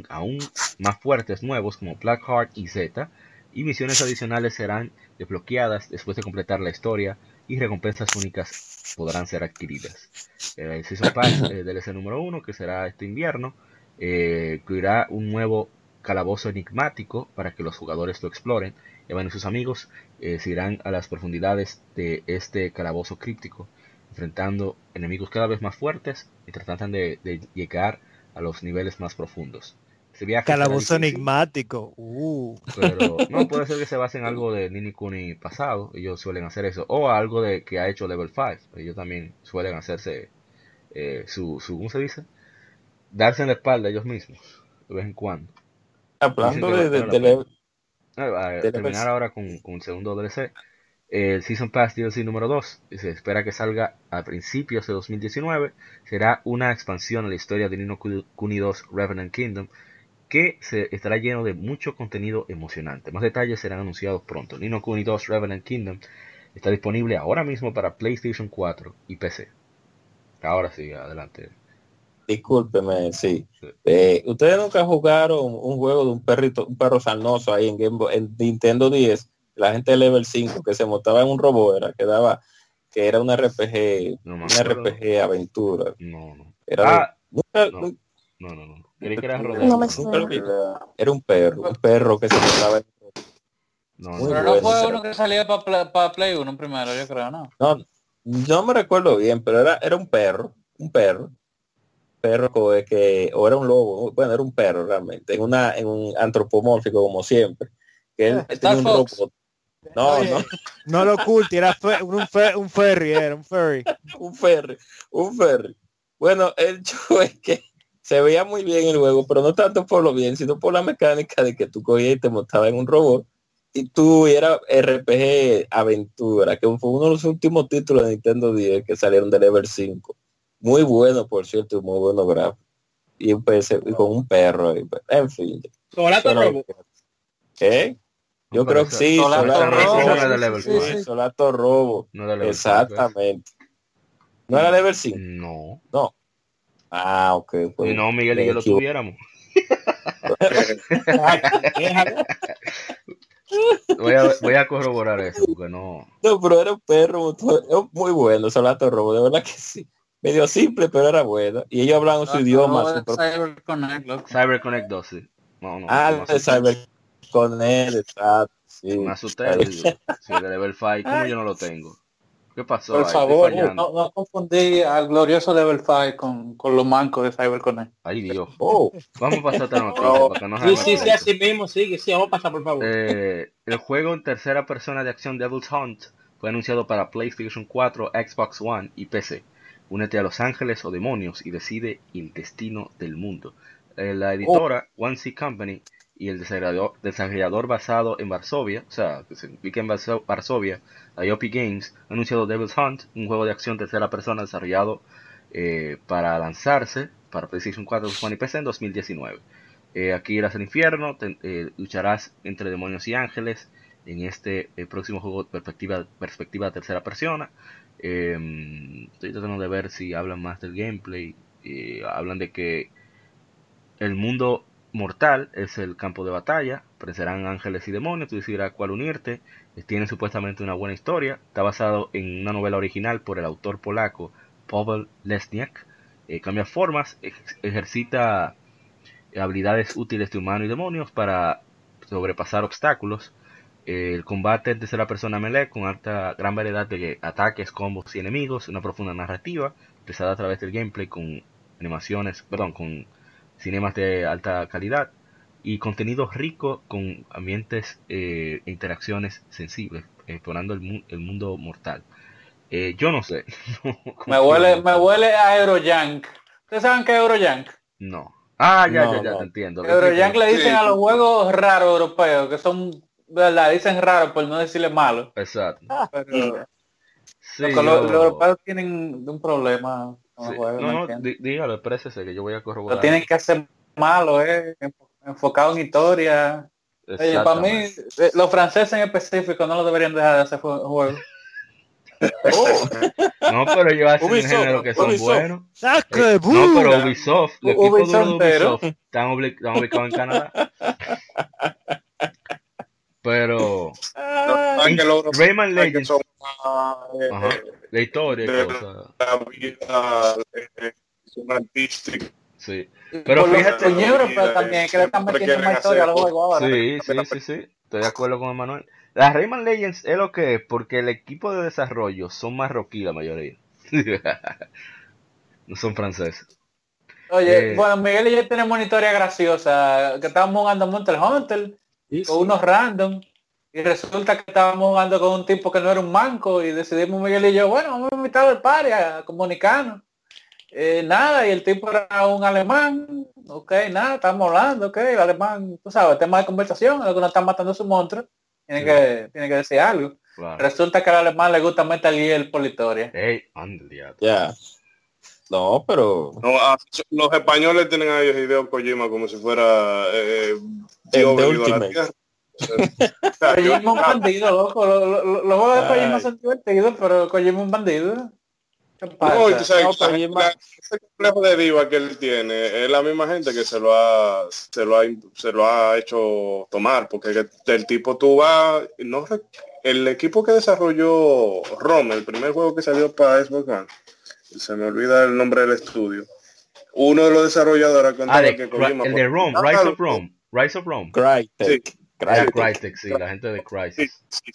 aún más fuertes nuevos como Blackheart y Z. Y misiones adicionales serán desbloqueadas después de completar la historia y recompensas únicas podrán ser adquiridas. El Season Pass eh, DLC número 1, que será este invierno, eh, incluirá un nuevo calabozo enigmático para que los jugadores lo exploren. Evan y sus amigos eh, se irán a las profundidades de este calabozo críptico, enfrentando enemigos cada vez más fuertes mientras tratan de, de llegar a los niveles más profundos. Este Calabozo enigmático. Uh. pero no puede ser que se base en algo de Nini Kuni pasado. Ellos suelen hacer eso. O algo de que ha hecho Level 5. Ellos también suelen hacerse eh, su, su, ¿cómo se dice? Darse en la espalda ellos mismos. De vez en cuando. Hablando de, la A terminar 5. ahora con, con el segundo DLC. El Season Pass DLC número 2 se espera que salga a principios de 2019. Será una expansión a la historia de Nino Kuni 2 Revenant Kingdom que se estará lleno de mucho contenido emocionante. Más detalles serán anunciados pronto. Nino Kuni 2 Revenant Kingdom está disponible ahora mismo para PlayStation 4 y PC. Ahora sí, adelante. Discúlpeme, sí. Sí. Eh, Ustedes nunca jugaron un juego de un perrito, un perro sarnoso ahí en, Game Boy- en Nintendo 10, la gente de level 5 que se montaba en un robot, era que daba, que era un RPG, No me un acuerdo. RPG aventura. No, no. Era, Ah, nunca- no. nunca- No, no, no. Creí que era No me era un perro, un perro que se montaba en- No, no. Pero no bueno, fue ese uno que salió para Play 1 primero, yo creo, ¿no? No, no me recuerdo bien, pero era, era un perro, un perro. Perro que, o era un lobo, bueno, era un perro realmente, en una, en un antropomórfico como siempre. Que él Ah, tenía un robot. No, Oye. no, No lo oculte, era fe- un, fe- un ferry, era un ferry. un ferry, un ferry. Bueno, el show es que se veía muy bien el juego, pero no tanto por lo bien, sino por la mecánica de que tú cogías y te montabas en un robot y tú y era RPG Aventura, que fue uno de los últimos títulos de Nintendo 10 que salieron de Level 5. Muy bueno, por cierto, muy bueno gráfico. Y, un PC y con un perro, y, en fin. Solato Solo- Robo. ¿Qué? Yo No, creo que sí, Solato Solato Robo, no sí, sí. Solato Robo. No de level Exactamente. ¿No era Level 5? No. Ah, ok. pues, no, Miguel y yo lo tuviéramos. Voy a, voy a corroborar eso, porque no. No, pero era un perro es muy bueno, Solato Robo, de verdad que sí. Medio simple, pero era bueno. Y ellos hablaban su idioma. No, su propio- Cyber Connect, loco. CyberConnect 2, sí. No, no. Ah, de asusté. Cyber con él, exacto. Sí. Me asusté. es de level 5, ¿cómo yo no lo tengo? ¿Qué pasó? Por ahí? Favor, no, no confundí al glorioso Level 5 con, con los mancos de Cyber Connect. Ay, Dios. Oh, Vamos a pasar a otra noticia No. para que no Sí, sí, sí, así mismo, sigue, sí, vamos a pasar, por favor. Eh, el juego en tercera persona de acción Devil's Hunt fue anunciado para PlayStation 4, Xbox One y PC. Únete a Los Ángeles o demonios y decide el destino del mundo. Eh, la editora One C Company y el desarrollador, desarrollador basado en Varsovia, o sea, que se ubica en Varso- Varsovia, IOP Games, ha anunciado Devil's Hunt, un juego de acción tercera persona desarrollado eh, para lanzarse para PlayStation 4, Xbox One y PC en 2019. Eh, aquí irás al infierno, te- eh, lucharás entre demonios y ángeles en este próximo juego perspectiva tercera persona. Eh, estoy tratando de ver si hablan más del gameplay. Hablan de que el mundo mortal es el campo de batalla, aparecerán ángeles y demonios, tú decidirás cuál unirte. Tiene supuestamente una buena historia, está basado en una novela original por el autor polaco Pavel Lesniak. Eh, cambia formas, ejercita habilidades útiles de humano y demonios para sobrepasar obstáculos. El combate es de tercera persona melee con alta gran variedad de ataques, combos y enemigos, una profunda narrativa expresada a través del gameplay con animaciones, perdón, con cinemas de alta calidad y contenido rico con ambientes eh, e interacciones sensibles, explorando el, mu- el mundo mortal. Eh, yo no sé. Me huele, me huele a Eurojank. ¿Ustedes saben qué es Eurojank? No. Ah, ya, No, ya, ya, no. te entiendo. Eurojank le dicen Sí. a los juegos raros europeos, que son, verdad, dicen raros por no decirle malo. Exacto. Pero Sí, los, yo- los europeos tienen un problema con sí. los juegos, No, ¿me no, dí- dígalo, exprésese que yo voy a corroborar. Lo tienen que hacer malo, eh, enfo- enfocado en historia. Oye, para mí, eh, los franceses en específico no lo deberían dejar de hacer jue- juegos. No, pero ellos hacen un Ubisoft, género que son Ubisoft. buenos. ¡Saca Eh, no, pero! Ubisoft, el U- equipo duro de Ubisoft, pero- están ubicados en Canadá. Pero No, que los Rayman que Legends, son más, eh, la historia de cosas, la vida eh, son artística. sí. Pero Por los fíjate- coños europeos también, que le están metiendo más historia a los hacer juegos ahora. Sí, sí, sí, sí. Estoy de acuerdo con Emanuel. La Rayman Legends es lo que es porque el equipo de desarrollo son marroquí la mayoría. no son franceses. Oye, Eh. bueno, Miguel y yo tenemos una historia graciosa, que estábamos jugando Monster Hunter con unos random y resulta que estábamos jugando con un tipo que no era un manco y decidimos Miguel y yo, bueno, vamos a invitar al party a comunicarnos. Eh, nada, y el tipo era un alemán, ok, nada, estamos hablando, ok, el alemán, tú sabes, tema de conversación, el que no está matando a su monstruo, tiene que, tiene que decir algo. Claro. Resulta que al alemán le gusta Metal Gear por la historia. Ey, ándale, ya. Ya. No, pero No, ah, los españoles tienen a Hideo Kojima como si fuera eh, The Dios venido a la tierra. O sea, yo- Kojima es un bandido, loco. Lo- lo- lo- Los juegos de Kojima son divertidos, pero Kojima es un bandido. ¿Qué pasa? No, y tú sabes, No, Kojima- la- ese complejo de diva que él tiene es la misma gente que se lo ha se lo ha se lo ha hecho tomar porque el, tipo tú vas no el equipo que desarrolló Rome, el primer juego que salió para Xbox One, se me olvida el nombre del estudio. Uno de los desarrolladores Ah, de, que Kojima el de Rome, Ah, Rise of Rome. Rise of Rome. Crytek. Sí. Crytek. Crytek, sí, la gente de. Sí, sí.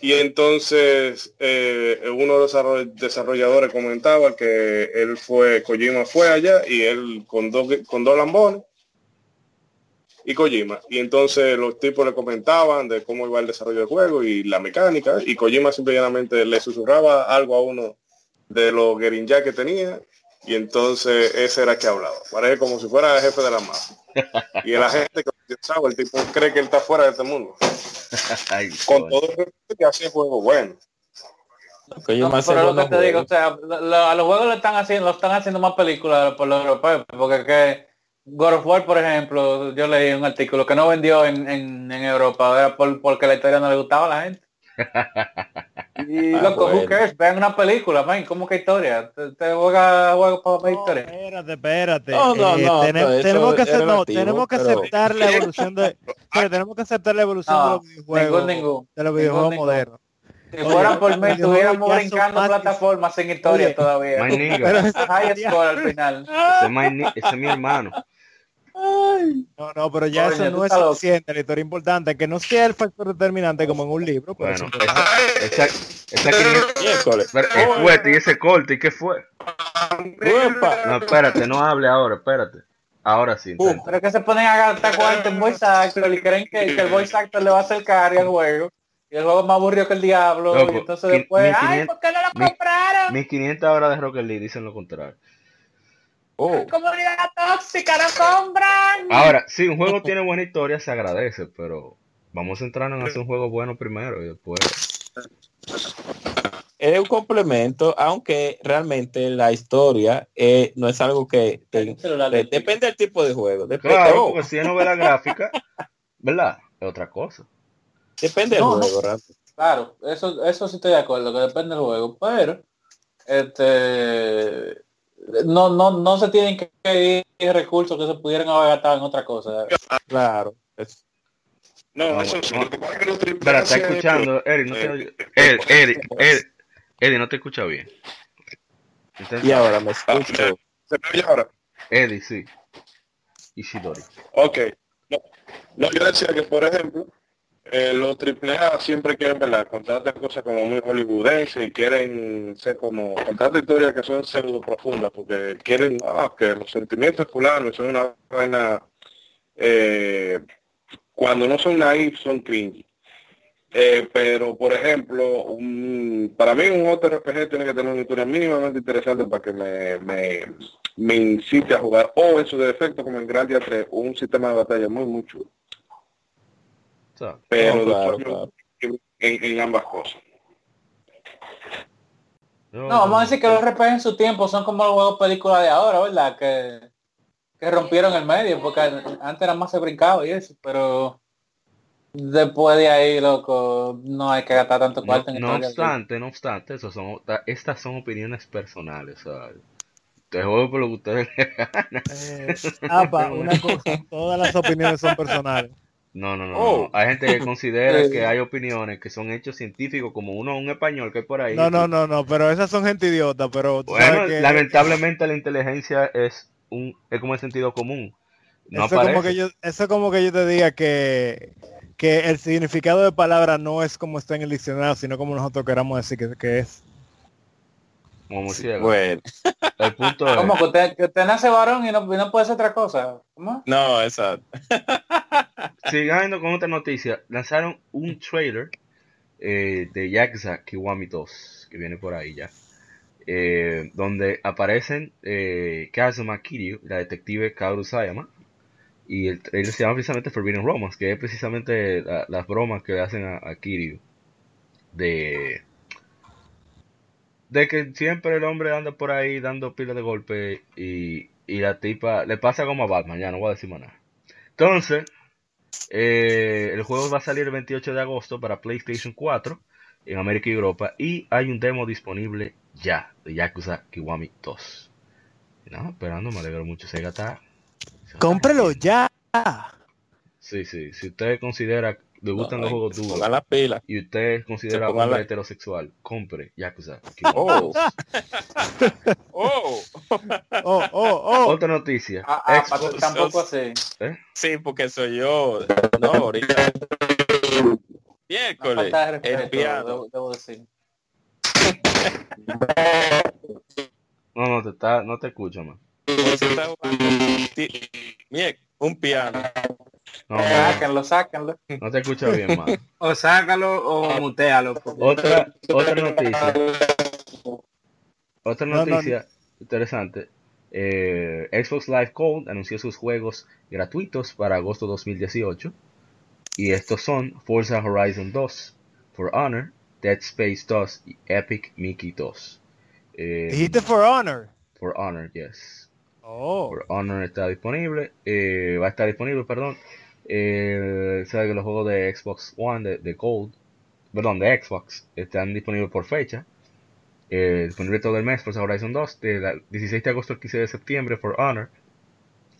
Y entonces eh, uno de los desarroll- desarrolladores comentaba que él fue, Kojima fue allá y él con dos, con dos lambones y Kojima. Y entonces los tipos le comentaban de cómo iba el desarrollo del juego y la mecánica y Kojima simplemente le susurraba algo a uno de los guerinja que tenía y entonces ese era que hablaba. Parece como si fuera el jefe de la mafia. Y la gente que pensaba, el tipo cree que él está fuera de este mundo. Ay, Con coño. todo el respeto que hace juego bueno. No, hace pero lo que buenos te digo, o juegos. sea, lo- lo- a los juegos le están haciendo, lo están haciendo más películas por los europeos, porque que God of War, por ejemplo, yo leí un artículo que no vendió en, en, en Europa, era por, porque la historia no le gustaba a la gente. Y Ah, loco, who bueno. cares? Vean una película, man, ¿cómo que historia? ¿Te, te juega juego para ver No, historia? espérate, espérate. No, no, Eh, no, tenem- eso tenemos que no, relativo, tenemos que pero- aceptar la evolución de, pero tenemos que aceptar la evolución de los videojuegos, ningún, ningún. de los videojuegos ningún. modernos. Si Oye, fueran por mí, estuviéramos brincando más plataformas sin historia Oye, todavía. My nigga. Pero High score al final. My ese es mi hermano. No, no, pero ya Coño, eso no es suficiente, la historia importante, que no sea el factor determinante como en un libro, pero Bueno, esa, esa, esa 500 Miércoles. pero el fuerte y ese corte, ¿y qué fue? No, espérate, no hable ahora, espérate. Ahora sí. Uh. Pero es que se ponen a gastar cuarto en voice actor y creen que, que el voice actor le va a hacer carga al juego. Y el juego es más aburrido que el diablo. Loco, y entonces después, ay, ¿por qué no lo compraron? Mis 500 horas de Rocket League dicen lo contrario. Oh, Comunidad tóxica, no compran. Ahora, si un juego tiene buena historia, se agradece, pero vamos a centrarnos en hacer un juego bueno primero y después. es un complemento, aunque realmente la historia eh, no es algo que te- depende del tipo de juego. Depende, Claro, oh, porque si es novela gráfica, ¿verdad? Es otra cosa. depende del No, no. juego, realmente. Claro, eso, eso sí estoy de acuerdo, que depende del juego, pero este no, no, no se tienen que ir recursos que se pudieran haber gastado en otra cosa. Claro. es- No, No, eso no. Lo que pasa es que los triple Espera, A está escuchando, Eric, no te eh, oye. Ed, Eric, Ed, Eddie, no te escucha bien. Y ahora me Ah, escucho. ¿Se me oye ahora? Eddie, sí. Ishidori. Ok. No, no, yo decía que, por ejemplo, eh, los AAA siempre quieren ¿verdad? contarte cosas como muy hollywoodenses y quieren ser como contarte historias que son pseudo profundas porque quieren ah, que los sentimientos fulanos son una vaina eh, cuando no son naive son cringe. Eh, pero por ejemplo, para mí un JRPG tiene que tener una historia mínimamente interesante para que me, me, me incite a jugar o en su defecto como en Grandia 3 un sistema de batalla muy muy chulo Pero No, claro, después claro. en, ambas cosas No, vamos a decir que los RPG en su tiempo son como los juegos películas de ahora, ¿verdad? Que, que rompieron el medio, porque antes era más se brincaba y eso, pero después de ahí, loco, no hay que gastar tanto No, cuarto en no obstante, no obstante, eso son, ta- estas son opiniones personales, ¿sabes? Te juego por lo que ustedes le ganan. Eh, apa, una cosa, todas las opiniones son personales. No, no, no, Oh. no. Hay gente que considera Eh. que hay opiniones que son hechos científicos, como uno, un español que hay por ahí. No, no, no, no, pero esas son gente idiota, pero Bueno, que lamentablemente la inteligencia es un es como el sentido común. No eso, es como que yo, eso es como que yo te diga que, que el significado de palabra no es como está en el diccionario, sino como nosotros queramos decir que, que es. como murciélago. Bueno, El punto es, ¿Cómo? Que usted, que usted nace varón y no, y no puede ser otra cosa. ¿Cómo? no, exacto. Siguiendo con otra noticia, lanzaron un trailer eh, de Yakuza Kiwami 2, que viene por ahí ya, eh, donde aparecen eh, Kazuma Kiryu, la detective Kaoru Sayama, y el trailer se llama precisamente Forbidden Romance, que es precisamente la- las bromas que le hacen a, a Kiryu, de, de que siempre el hombre anda por ahí dando pilas de golpe y, y la tipa le pasa como a Batman, ya no voy a decir más nada. Entonces, eh, el juego va a salir el 28 de agosto para PlayStation 4 en América y Europa y hay un demo disponible ya de Yakuza Kiwami 2. Y nada, esperando, me alegro mucho. Sega está... ¡Cómprelo ya! Sí, sí. Si usted considera, le gustan No, los no, juegos duros pongan las pilas. y usted considera hombre la- heterosexual, compre Yakuza. Oh. oh. Oh, oh, oh. Otra noticia. Ah, ah, Xbox- tampoco así. Sí, porque soy yo. No, ahorita. Miércoles. falta de El respeto, piano. debo, debo decir. No, no te está, no te escucho, man. Está jugando. Un piano. No, Sáquenlo, sáquenlo. no te escucho bien, man. O sácalo o mutealo. porque- Otra, otra noticia. Otra No, no, noticia interesante. Eh, Xbox Live Gold anunció sus juegos gratuitos para agosto 2018. Y estos son Forza Horizon 2, For Honor, Dead Space 2 y Epic Mickey 2. Eh, Dijiste For Honor. For Honor, yes. Oh. For Honor está disponible. eh, va a estar disponible, perdón. Eh, sabe que los juegos de Xbox One, de, de Gold, perdón, de Xbox, están disponibles por fecha. Eh, disponible todo el mes, Forza Horizon 2, del 16 de agosto al 15 de septiembre, For Honor.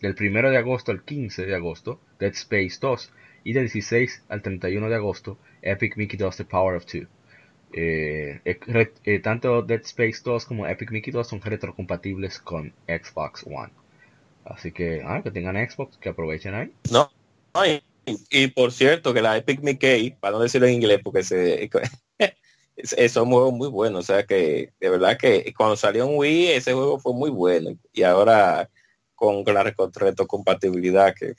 Del 1 de agosto al 15 de agosto, Dead Space 2. Y del 16 al 31 de agosto, Epic Mickey 2, The Power of Two. Eh, eh, tanto Dead Space 2 como Epic Mickey 2 son retrocompatibles con Xbox One. Así que, ah, que tengan Xbox, que aprovechen ahí. No. Ay, y por cierto, que la Epic Mickey, para no decirlo en inglés, porque se, es, es un juego muy bueno. O sea que, de verdad que cuando salió en Wii, ese juego fue muy bueno. Y ahora con la retrocompatibilidad que,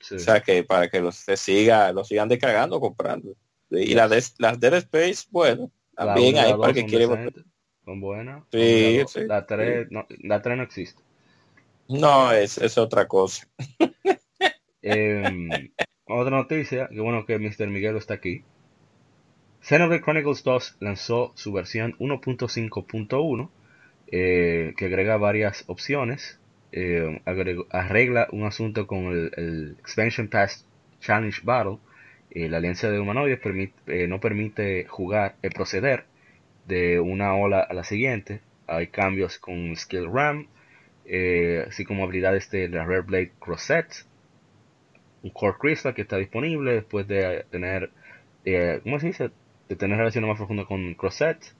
Sí. o sea que para que los se siga, los sigan descargando, comprando. Y la de, las Dead Space, bueno, también hay para que son quiere decentes, Son buenas. Sí, la 3 no, la 3 no existe. No, es, es otra cosa. Em, otra noticia, que bueno que Mr. Miguel está aquí. Xenoblade Chronicles 2 lanzó su versión 1.5.1 eh, que agrega varias opciones, agrego- arregla un asunto con el, Expansion Pass Challenge Battle. Eh, la alianza de humanoides eh, no permite jugar, eh, proceder de una ola a la siguiente. Hay cambios con Skill RAM, así como habilidades de la Rare Blade Crossette un Core Crystal que está disponible después de tener, eh, ¿cómo se dice? De tener relaciones más profundas con Crossette,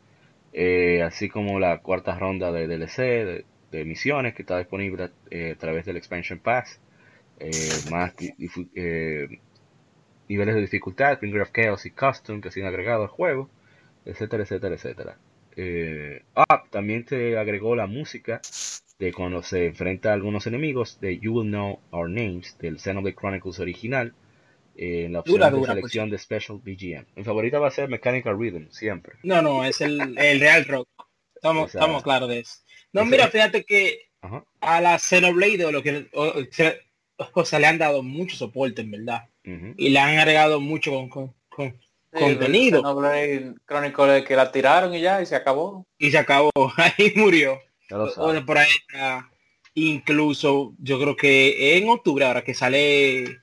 eh, así como la cuarta ronda de DLC, de, misiones que está disponible eh, a través del Expansion Pass, eh, más niveles de dificultad, Bringer of Chaos y Custom que se han agregado al juego, etcétera, etcétera, etcétera. Eh, ah, también se agregó la música de cuando se enfrenta a algunos enemigos de You Will Know Our Names del Xenoblade Chronicles original eh, en la opción Dura, de dura, selección de Special BGM. Mi favorita va a ser Mechanical Rhythm, siempre. No, no, es el, el Real Rock. Estamos, Esa- estamos claros de eso. No, mira, fíjate que Ajá. a la Xenoblade o lo que o, se- o sea, le han dado mucho soporte en verdad. Y le han agregado mucho con, con- con- Sí, contenido. el Xenoblade Chronicle que la tiraron y ya, y se acabó. y se acabó. Ahí murió. Ya lo O sabes. de por ahí está, incluso yo creo que en octubre ahora que sale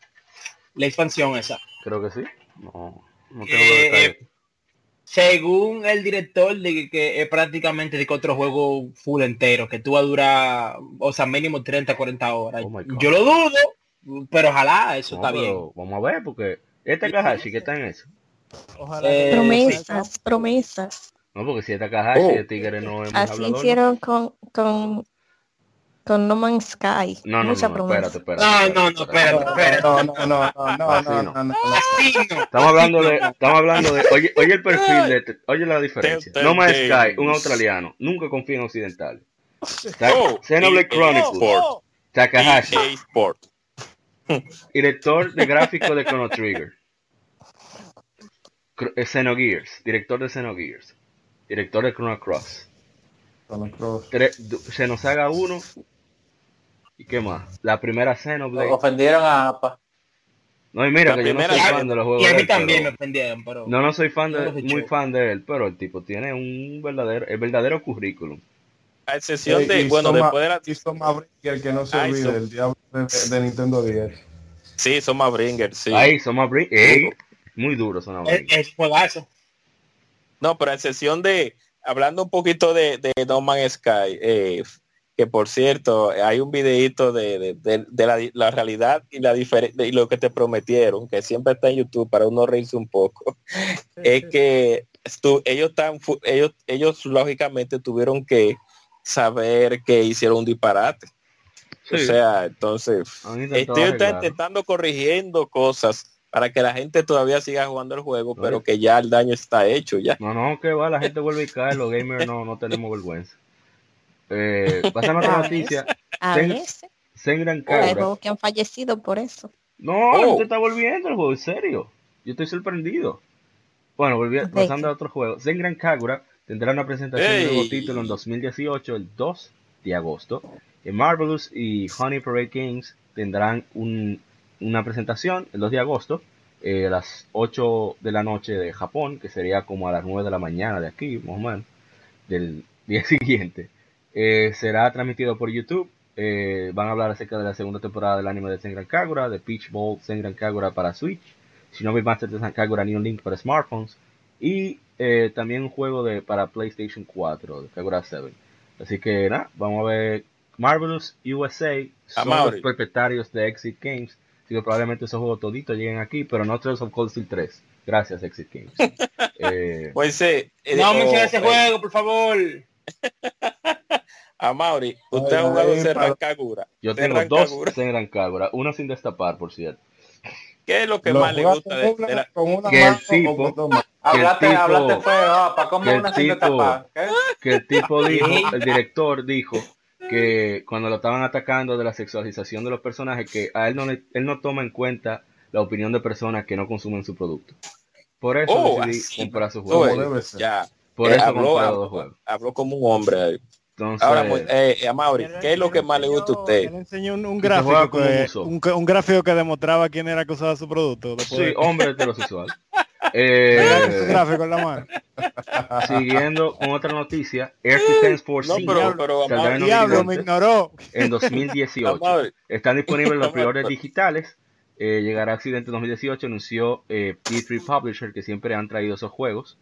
la expansión esa. Creo que sí. No, no tengo Eh. Según el director de que, es prácticamente de que otro juego full entero, que tú va a durar, o sea, mínimo 30, 40 horas. Oh my God. Yo lo dudo, pero ojalá eso No, está bien. Vamos a ver, porque este Takahashi que está en eso. Ojalá Eh, Promesas, promesas. No, porque si es Takahashi, Oh. el tigre no es muy Así hablador, ¿no? hicieron con, con, con No Man's Sky. No, no, Mucha no, espérate, espérate. No, no, no, espérate, espérate. No, no, no, no, no, Así no, no. no, no, no. Así no. Estamos hablando de, estamos hablando de, oye, oye el perfil de este, oye la diferencia. No Man's Sky, un australiano, nunca confía en occidentales. Ta- Oh, Xenoblade Chronicles, Sport. Takahashi, Sport. director de gráfico de Chrono Trigger. Eh, Xenogears, director de Xenogears, director de Chrono Cross. Chrono Cross. Tre- du- Xenosaga 1 y qué más. La primera Xenoblade. Ofendieron a APA. No, y mira La que yo no soy fan de los juegos Y a de mí él, también me pero- ofendieron, pero No, no soy fan de, No muy fan de él, pero el tipo tiene un verdadero, el verdadero currículum. A excepción de, Y bueno, Soma- después de la... y Soma Bringer, que no se Ay, olvide, Soma- el diablo de, de Nintendo 10. Sí, son más Bringer, sí. Ahí, somos Brin- ey, muy duro son es, es juegazo. No, pero a excepción de, hablando un poquito de, de No Man's Sky, eh, que por cierto, hay un videito de, de- de- de la, la realidad y la diferencia y lo que te prometieron, que siempre está en YouTube para uno reírse un poco, es que estu- ellos están fu- ellos, ellos lógicamente tuvieron que saber que hicieron un disparate. O sea, entonces estoy intentando corrigiendo cosas para que la gente todavía siga jugando el juego, Oye. pero que ya el daño está hecho ya. No, no, que va, la gente vuelve y cae, los gamers no, no tenemos vergüenza. Eh, pasando a otra noticia, A veces Senran hay Kagura. juegos que han fallecido por eso. No, Oh. te está volviendo el juego, en serio. Yo estoy sorprendido. Bueno, volví, ¿De pasando a otro juego. Senran Kagura tendrá una presentación de nuevo título en 2018, el 2 de agosto. En Marvelous y Honey Parade Games tendrán un- una presentación el 2 de agosto eh, a las 8 de la noche de Japón, que sería como a las 9 de la mañana de aquí, más o menos, del día siguiente. Eh, será transmitido por YouTube. Eh, van a hablar acerca de la segunda temporada del anime de Senran Kagura, de Peach Bowl Senran Kagura para Switch, Shinobi Master de Kagura New Link para smartphones y eh, también un juego de para PlayStation 4 de Kagura 7. Así que nada, vamos a ver Marvelous USA son Amaury. los propietarios de Exit Games. Así que probablemente esos juegos toditos lleguen aquí, pero no Trails of Cold Steel 3. Gracias, Exit Games. Eh, Pues eh, eh, No oh, menciona ese eh, juego, por favor. A Mauri, usted Ay, ha jugado ay, Serran Kagura. yo Serran tengo dos. Senran Kagura, uno sin destapar, por cierto. ¿Qué es lo que Lo más le gusta de, con una- de la... con una que el tipo- con que el Hablaste, tipo- hablaste feo, para cómo que el una sin tipo- tapar. ¿qué? que el tipo dijo, el director dijo que cuando lo estaban atacando de la sexualización de los personajes, que a él no le- él no toma en cuenta la opinión de personas que no consumen su producto. Por eso Oh, decidí así. comprar su juego. Por eh, eso habló, habló, dos juegos. habló como un hombre ahí. Entonces, Ahora, mu- eh, eh, Amaury, ¿qué es lo que más le gusta a usted? Él enseñó un, gráfico como que, un, un gráfico que demostraba quién era que usaba su producto. después sí, de- hombre heterosexual. un Eh, gráfico en la mano. siguiendo con otra noticia, Air Defense Force No, 5 pero, pero saldrá en Amaury, Diablo, me ignoró. en 2018. Amaury, Están disponibles los pero- digitales. Eh, llegará a Accidente 2018, anunció eh, D3 Publisher, que siempre han traído esos juegos.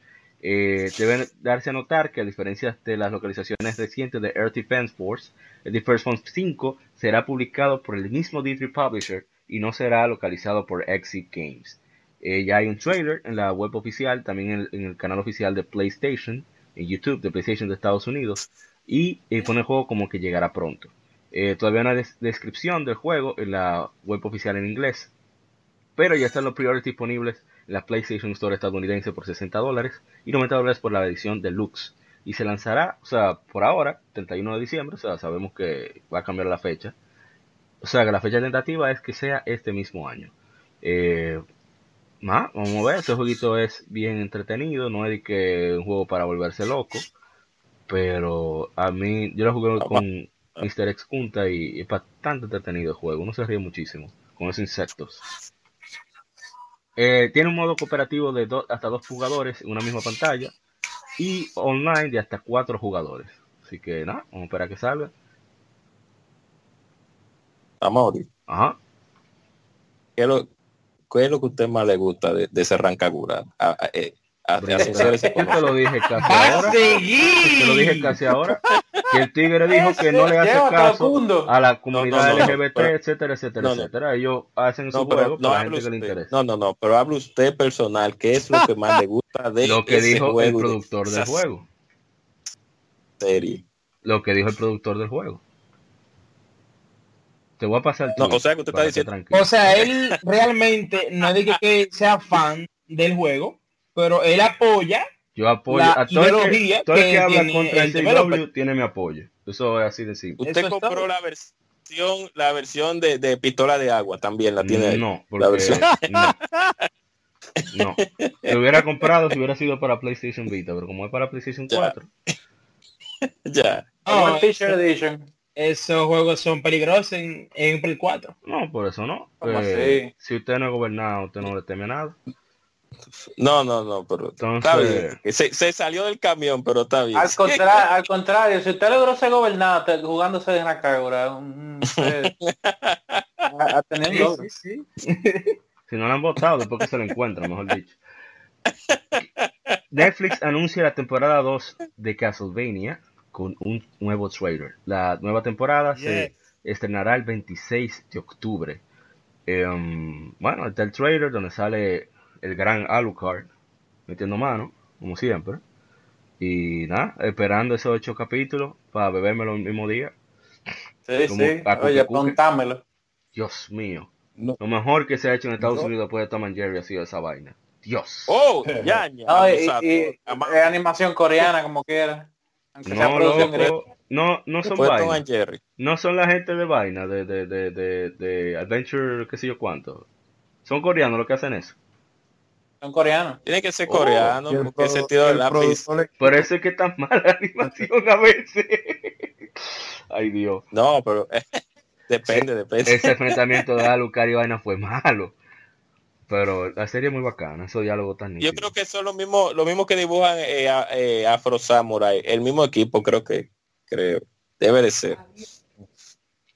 Eh, deben darse a notar que a diferencia de las localizaciones recientes de Air Defense Force, el Defense Force 5 será publicado por el mismo D3 Publisher y no será localizado por Exit Games. Eh, ya hay un trailer en la web oficial, también en el, canal oficial de PlayStation, en YouTube de PlayStation de Estados Unidos, y eh, pone el juego como que llegará pronto. Eh, todavía no hay des- descripción del juego en la web oficial en inglés, pero ya están los pre-orders disponibles la PlayStation Store estadounidense por 60 dólares y 90 dólares por la edición deluxe. Y se lanzará, o sea, por ahora, 31 de diciembre, o sea, sabemos que va a cambiar la fecha. O sea, que la fecha tentativa es que sea este mismo año. Eh, nada, vamos a ver, ese jueguito es bien entretenido, no es de que un juego para volverse loco, pero a mí, yo lo jugué con Mr. X Junta y es bastante entretenido el juego, uno se ríe muchísimo con esos insectos. Eh, tiene un modo cooperativo de do- hasta dos jugadores en una misma pantalla y online de hasta cuatro jugadores. Así que nada, vamos a esperar que salga. Amaury, Ajá. ¿qué es lo, qué es lo que a usted más le gusta de, de Serran Kagura? A, a, eh, a- ese te lo dije casi ¡Va a ahora. Te lo dije casi ahora. Que el tigre dijo que no le hace caso a la comunidad no, no, LGBT, pero- etcétera, etcétera, no, no. etcétera. Ellos hacen su No, juego no la gente que le interesa. No, no, no, pero hable usted personal, ¿qué es lo que más le gusta de Lo que ese dijo el juego y de productor del juego. serie? Lo que dijo el productor del juego. Te voy a pasar el No, o sea, que usted está diciendo- tranquilo. O sea, él realmente no es de que sea fan del juego, pero él apoya. Yo apoyo la a todo el que, todo el que que habla tiene contra el el CW tiene mi apoyo. Eso es así de simple. Usted Eso compró la versión, la versión de, de pistola de agua también la tiene. No, la porque versión. no. No. Lo hubiera comprado si hubiera sido para PlayStation Vita, pero como es para PlayStation Ya. 4, Ya. Teacher Edition. esos juegos son peligrosos en, en Play 4. no, por eso no. ¿Cómo Eh, si usted no es gobernado, usted no le teme nada. No, no, no, pero Entonces- está bien. Se, se salió del camión, pero está bien. Al, contra- al contrario, si usted logró ser gobernado te- jugándose en la Kagura, mm, usted ha, ha tenido un logro. sí. Si no lo han votado, después que se lo encuentran, mejor dicho. Netflix anuncia la temporada 2 de Castlevania. con un nuevo trailer. La nueva temporada se estrenará el 26 de octubre. Em, bueno, está el trailer donde sale el gran Alucard metiendo mano, como siempre. Y nada, esperando esos ocho capítulos para bebérmelo el mismo día. Sí, Como sí. Oye, contámelo. Dios mío. No. Lo mejor que se ha hecho en Estados No. Unidos después de Tom and Jerry ha sido esa vaina. Dios. Oh, ya, ya. No, y, y- animación coreana como quiera. Aunque sea No, producción gringa. loco. No, no son vainas. and Jerry. No son la gente de vaina, de, de, de, de, de Adventure, qué sé yo cuánto. Son coreanos los que hacen eso. Son coreanos. Tiene que ser Oh, coreano, el porque ese produ- tío de el lápiz. Por eso es que es tan mala la animación a veces. Ay Dios. No, pero depende, depende. Ese enfrentamiento de Alucard y vaina fue malo. Pero la serie es muy bacana, esos diálogos tan Yo nítidos. creo que son los mismos, lo mismo que dibujan eh, eh, Afro Samurai, el mismo equipo, creo que, creo, debe de ser.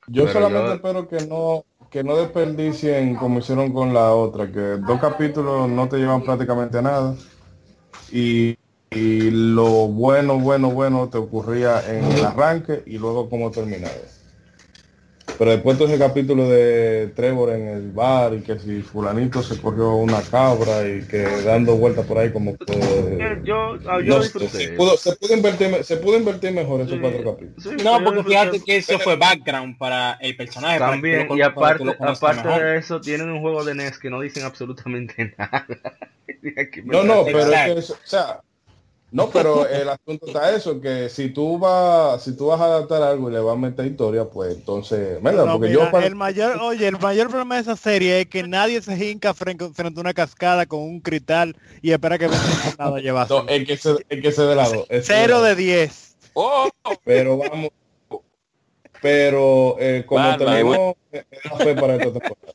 Yo Pero solamente yo- espero que no que no desperdicien como hicieron con la otra, que dos capítulos no te llevan prácticamente a nada y, y lo bueno, bueno, bueno te ocurría en el arranque y luego cómo terminaba. Pero después de ese capítulo de Trevor en el bar y que si fulanito se cogió una cabra y que dando vueltas por ahí como que... Yo, ah, yo no se, pudo, se, pudo invertir, se pudo invertir mejor esos Sí. cuatro capítulos. Sí, No, porque fíjate que eso fue background para el personaje. También, lo y aparte, aparte de eso, tienen un juego de NES que no dicen absolutamente nada. No, no, pero es que eso- o sea, no, pero el asunto está eso, que si tú vas, si tú vas a adaptar algo y le vas a meter historia, pues entonces, mira, No, porque mira, yo para- el mayor, oye, el mayor problema de esa serie es que nadie se hinca frente, frente a una cascada con un cristal y espera que venga un tornado a llevarse. no, es que se, es que se de lado. es Cero de de 10. Oh, Pero vamos, pero eh, como Bárbaro. tenemos da fe para esta temporada.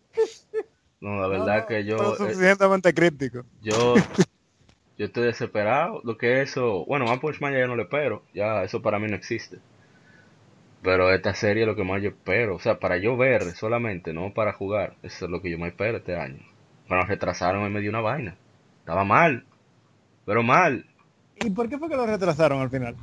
No, la verdad que yo, eh, suficientemente críptico. yo, yo estoy desesperado. Lo que eso, bueno, Punch Man ya no le espero. Ya, eso para mí no existe. Pero esta serie es lo que más yo espero. O sea, para yo ver solamente, no para jugar. Eso es lo que yo más espero este año. Bueno, retrasaron en medio de una vaina. Estaba mal. Pero mal. ¿Y por qué fue que lo retrasaron al final?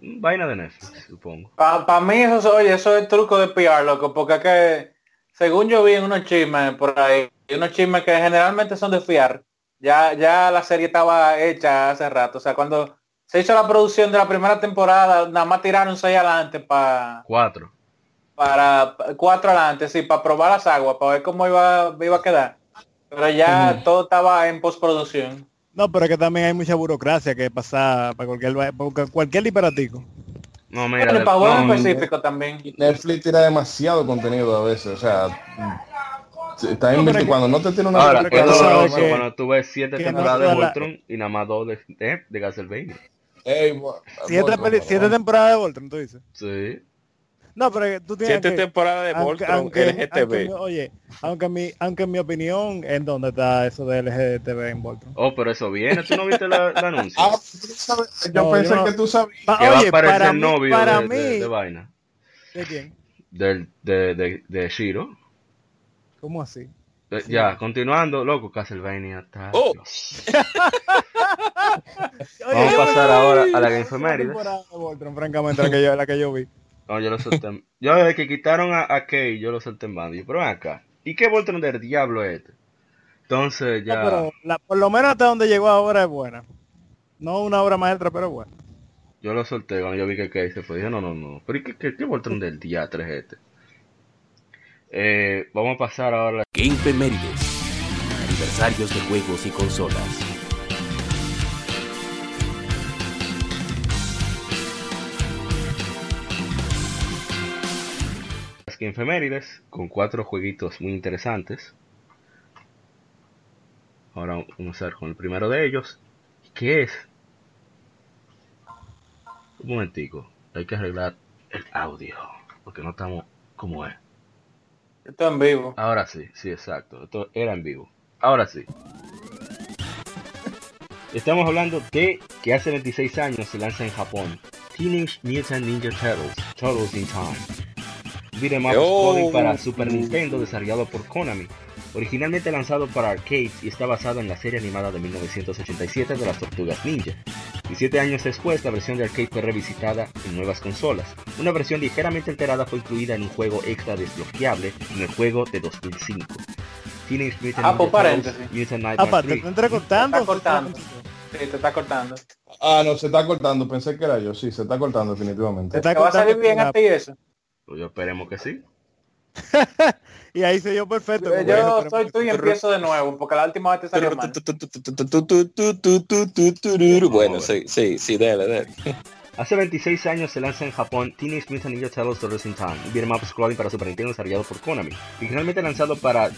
Vaina de Netflix, supongo. Para mí eso, es- oye, eso es truco de PR, loco, porque es que, según yo vi en unos chismes por ahí, unos chismes que generalmente son de fiar, ya, ya la serie estaba hecha hace rato. O sea, cuando se hizo la producción de la primera temporada, nada más tiraron seis adelante para Cuatro. para cuatro adelante, sí, para probar las aguas, para ver cómo iba, iba a quedar. Pero ya todo estaba en postproducción. No, pero es que también hay mucha burocracia que pasa para cualquier, para cualquier disparatico. No, mira, de- para no, específicos también. Netflix tira demasiado contenido a veces, o sea, está invirtiendo cuando no te tiene una Ahora, es que- sabes doloroso que- cuando tú ves siete que no temporadas de toda la- Voltron y nada más dos de, de, de Castlevania. Ey, bo- Siete, Voltron, peli- siete temporadas de Voltron, tú dices. Sí. No, pero que tú tienes siete que... temporadas de aunque- Voltron aunque- aunque LGTB. oye, aunque en mi, aunque en mi opinión, ¿en dónde está eso de LGTB en Voltron? Oh, pero eso viene. ¿Tú no viste la- el anuncio? Ah, yo No, pensé yo no- que tú sabías. Pa- que va a oye, aparecer para el mí, novio para de, mí, de- de vaina. ¿de quién? Del, de, de, de Shiro. ¿Cómo así? Eh, Ya, continuando, loco, Castlevania está. Oh. Vamos a pasar ahora a la de Voltron, francamente, la que yo, la que yo vi. No, yo lo solté. Yo desde que quitaron a, a Kay, yo lo solté en bando. Pero ven acá. ¿Y qué Voltron del diablo es este? Entonces No, ya. pero la- por lo menos hasta donde llegó ahora es buena. No una obra maestra, pero buena. Yo lo solté cuando yo vi que Kay se fue. Dije, no, no, no. Pero ¿y qué, qué, qué Voltron del diatre es este? Eh, vamos a pasar ahora. Game Femérides. Aniversarios de juegos y consolas. las que efemérides con cuatro jueguitos muy interesantes. Ahora vamos a comenzar con el primero de ellos. ¿Qué es? Un momentico. Hay que arreglar el audio. Porque no estamos como es. Esto en vivo. Ahora sí, sí, exacto. Esto era en vivo. Ahora sí. Estamos hablando de que hace 26 años se lanza en Japón. Teenage Mutant Ninja Turtles, Turtles in Time. Beat'em up Oh. para Super Nintendo desarrollado por Konami. Originalmente lanzado para arcades y está basado en la serie animada de 1987 de las Tortugas Ninja. 17 años después, la versión de arcade fue revisitada en nuevas consolas. Una versión ligeramente alterada fue incluida en un juego extra desbloqueable en el juego de 2005. Teenage Mutant Ah, pues, Turtles paréntesis. Mutant Nightmare Aparte, 3. ¿te entrecortando? Está cortando. Sí, te está cortando. Ah, no, se está cortando. Pensé que era yo. Sí, se está cortando definitivamente. Te está ¿Te va a salir cortando bien la- a ti eso? Pues yo esperemos que sí. Y ahí se yo perfecto. Yo soy tú y empiezo de nuevo, porque la última vez te salió mal. Bueno, sí, sí, sí, dale, dale. Hace 26 años se lanza en Japón Teenage Mutant Ninja Turtles The Racing Time, un beat'em up scrolling para Super Nintendo desarrollado por Konami. Originalmente lanzado para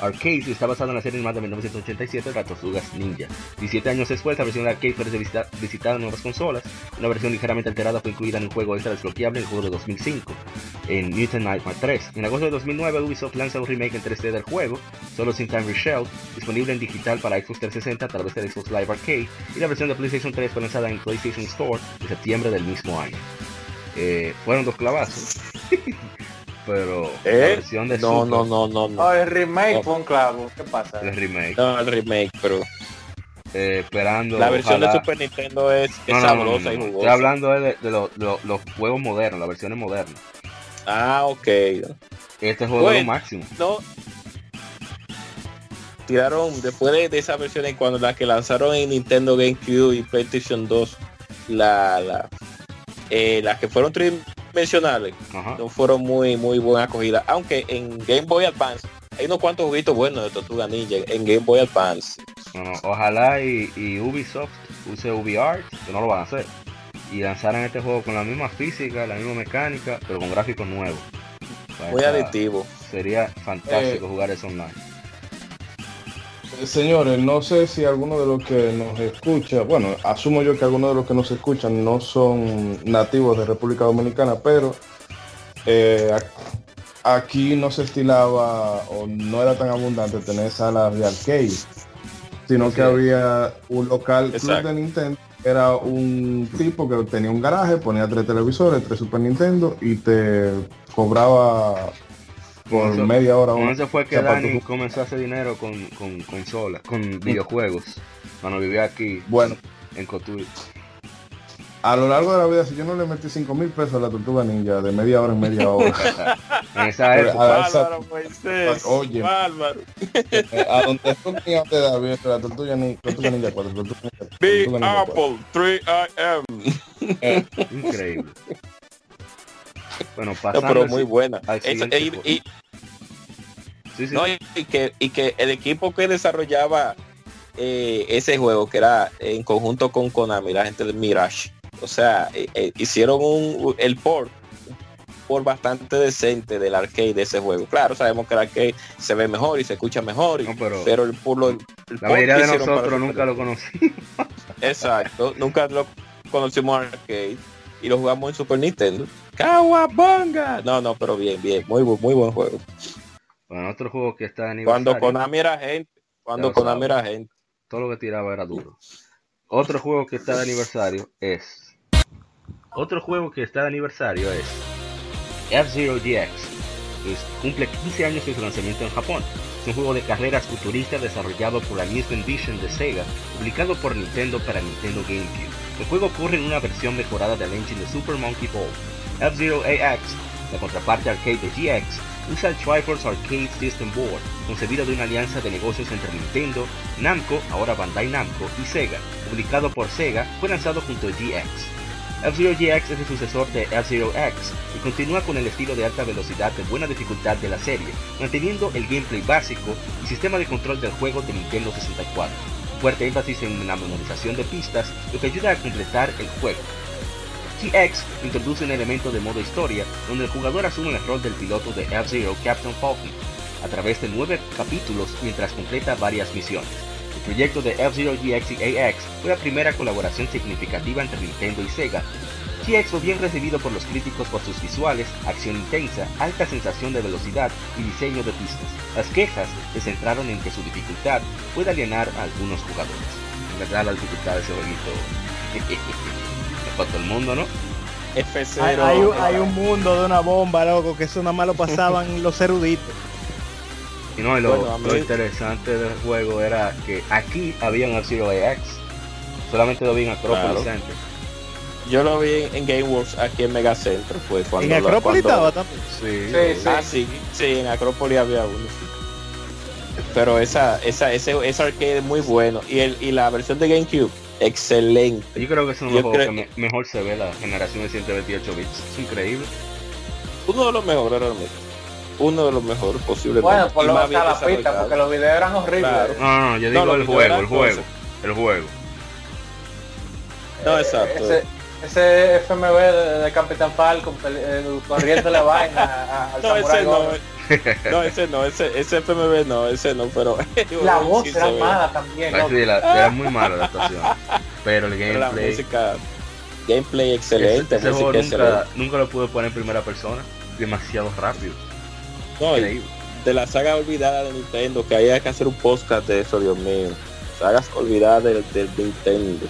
arcades y está basado en la serie animada de 1987 de las Ninja. 17 años después, la versión de arcade fue visita- visitada en nuevas consolas. Una versión ligeramente alterada fue incluida en un juego extra desbloqueable en el juego de 2005, en Mutant Nightmare 3. En agosto de 2009, Ubisoft lanza un remake en 3D del juego, solo sin Time Reshelled, disponible en digital para Xbox 360 a través de Xbox Live Arcade, y la versión de PlayStation 3 fue lanzada en PlayStation Store en septiembre del mismo año. Eh, fueron dos clavazos. Pero la ¿Eh? versión de No, Super, no, no, no, no. Oh, el remake No. fue un clavo. ¿Qué pasa? el remake, No, el remake, pero eh, esperando la versión ojalá- de Super Nintendo es, es No, no, no, no, sabrosa no, y no. Estoy jugosa. hablando de, de lo- lo- los juegos modernos, las versiones modernas. Ah, ok. Este juego es lo máximo. No. Tiraron, después de, de esas versiones, cuando las que lanzaron en Nintendo GameCube y PlayStation 2, la, la, eh, las que fueron tridimensionales, Ajá. no fueron muy, muy buena acogida. Aunque en Game Boy Advance hay unos cuantos juguitos buenos de Tortuga Ninja en Game Boy Advance. No, no, ojalá y, y Ubisoft use UbiArt, que no lo van a hacer. Y lanzaran este juego con la misma física, la misma mecánica, pero con gráficos nuevos. Para Muy adictivo. Sería fantástico Eh, jugar eso online. Eh, Señores, no sé si alguno de los que nos escucha, bueno, asumo yo que algunos de los que nos escuchan no son nativos de República Dominicana, pero eh, aquí no se estilaba o no era tan abundante tener salas de arcade, sino que había un local club de Nintendo, era un tipo que tenía un garaje, ponía tres televisores, tres Super Nintendo y te cobraba por eso- media hora. Con eso fue que Dani tu- comenzó a hacer dinero con, con consolas, con videojuegos. Cuando vivía aquí Bueno, en Cotuí. a lo largo de la vida, si yo no le metí 5 mil pesos a la tortuga ninja de media hora en media hora, En esa época. Bárbaro, Moisés. Oye. Bárbaro. eh, a donde tú tenías de David, la tortuga ninja, tortuga ninja 4, tortuga ninja, Big tortuga ninja 4. Apple 3 IM. Increíble. Bueno, No, pero muy buena. y, juego. y- Sí, sí, no, sí. y- y que, y que el equipo que desarrollaba eh, ese juego, que era en conjunto con Konami, la gente de Mirage, o sea, eh, eh, hicieron un, el port por bastante decente del arcade de ese juego. Claro, sabemos que el arcade se ve mejor y se escucha mejor, y- No, pero pero el, por lo, el la mayoría de nosotros nunca lo conocimos. Exacto, nunca lo conocimos arcade y lo jugamos en Super Nintendo. ¡Cowabunga! No, no, pero bien, bien, muy, muy buen juego. Bueno, otro juego que está de aniversario. Cuando Konami era gente, cuando Konami era gente. todo lo que tiraba era duro. Otro juego que está de aniversario es. Otro juego que está de aniversario es F-Zero GX. Es- cumple 15 años de su lanzamiento en Japón. Es un juego de carreras futuristas desarrollado por Amusement Vision de Sega, publicado por Nintendo para Nintendo GameCube. El juego corre en una versión mejorada del engine de Super Monkey Ball. F-Zero AX, la contraparte arcade de GX, usa el Triforce Arcade System Board, concebido de una alianza de negocios entre Nintendo, Namco, ahora Bandai Namco, y Sega. Publicado por Sega, fue lanzado junto a GX. F-Zero GX es el sucesor de F-Zero X y continúa con el estilo de alta velocidad de buena dificultad de la serie, manteniendo el gameplay básico y sistema de control del juego de Nintendo 64. Fuerte énfasis en la memorización de pistas, lo que ayuda a completar el juego. GX introduce un elemento de modo historia donde el jugador asume el rol del piloto de F-Zero Captain Falcon a través de nueve capítulos mientras completa varias misiones. El proyecto de F-Zero GX y AX fue la primera colaboración significativa entre Nintendo y Sega. GX fue bien recibido por los críticos por sus visuales, acción intensa, alta sensación de velocidad y diseño de pistas. Las quejas se centraron en que su dificultad puede alienar a algunos jugadores. En verdad la dificultad de ese jueguito es para todo el mundo, ¿no? F0. Hay, hay un- hay un mundo de una bomba, loco, que eso nada más lo pasaban los eruditos. Y no, y lo, Bueno, a mí- lo interesante del juego era que aquí había un F-Zero AX Solamente lo vi en Acropolis Claro. Center. Yo lo vi en, en GameWorks aquí en Mega Center, fue cuando En Acrópolis cuando- estaba también. Sí, Sí, sí. Ah, sí, sí, en Acrópolis había uno. sí. Pero esa, esa, ese, ese arcade es muy bueno. Y el, y la versión de GameCube, excelente. Yo creo que es uno de los juegos que me- mejor se ve la generación de 128 bits. Es increíble. Uno de los mejores realmente. Uno de los mejores posiblemente. Bueno, por lo menos la pista, porque los videos eran horribles. Claro. No, no, no, yo No, digo el juego, el juego. El juego. No, exacto. Ese, ese FMV de, de Capitán Falcon eh, corriendo la vaina a- al No, Samurai ese no. Goro. No, ese no, ese, ese FMV no, ese no, pero La voz sí era mala también. Ah, loco. sí, la- era muy mala la actuación. Pero el Pero la gameplay. música, gameplay excelente, ese, ese juego música nunca, excelente. nunca lo pude poner en primera persona. Demasiado rápido. No, de la saga olvidada de Nintendo, que había que hacer un podcast de eso, Dios mío. Sagas olvidadas del, del Nintendo.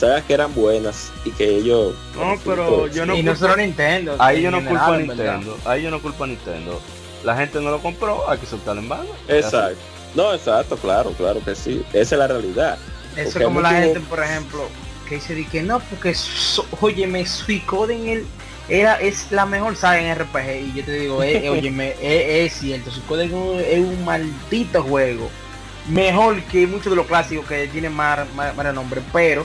Sagas que eran buenas y que ellos... No, pero yo no y no culpo- solo Nintendo. Ahí en yo no culpo a en. Nintendo. Ahí yo no culpo a Nintendo. La gente no lo compró, hay que soltarlo en banda. Exacto. No, exacto, claro, claro que sí. Esa es la realidad. Eso Porque es como la gente, por ejemplo, que dice de que no, porque so, óyeme, Suicoden el era es la mejor saga en RPG y yo te digo, eh, eh, óyeme, eh, es cierto, Suicoden es un- es un maldito juego. Mejor que muchos de los clásicos que tienen más, más, más renombre, pero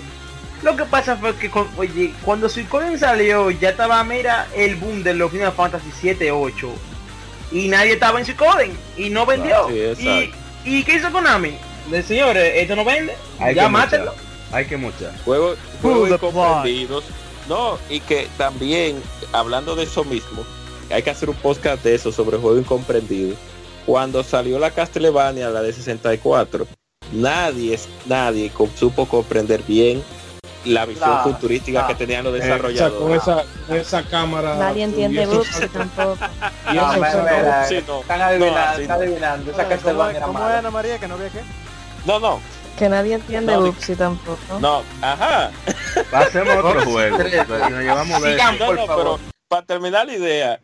lo que pasa fue que con- oye, cuando Suicoden salió ya estaba, mira, el boom de los Final Fantasy 7, 8 y nadie estaba en Suicoden y no vendió. Sí, y, ¿Y qué hizo Konami? De señores, esto no vende, Hay ya que mátenlo. Hay que mochar. Juegos, juegos the incomprendidos. No, y que también, hablando de eso mismo, hay que hacer un podcast de eso sobre juegos incomprendidos. Cuando salió la Castlevania, la de 64, nadie, nadie supo comprender bien la visión No, futurística no. que tenían los Eh, desarrolladores. con esa, con esa cámara. Nadie entiende saltos- tampoco. y No, Sí, no. Están adivinando, están adivinando. Esa ¿Cómo, Castlevania era cómo es Ana María que no había qué? No, no, Que nadie entiende No, Bubsy tampoco. no, ajá. Hacemos otro juego. Nos llevamos de No, por no, favor. pero para terminar la idea,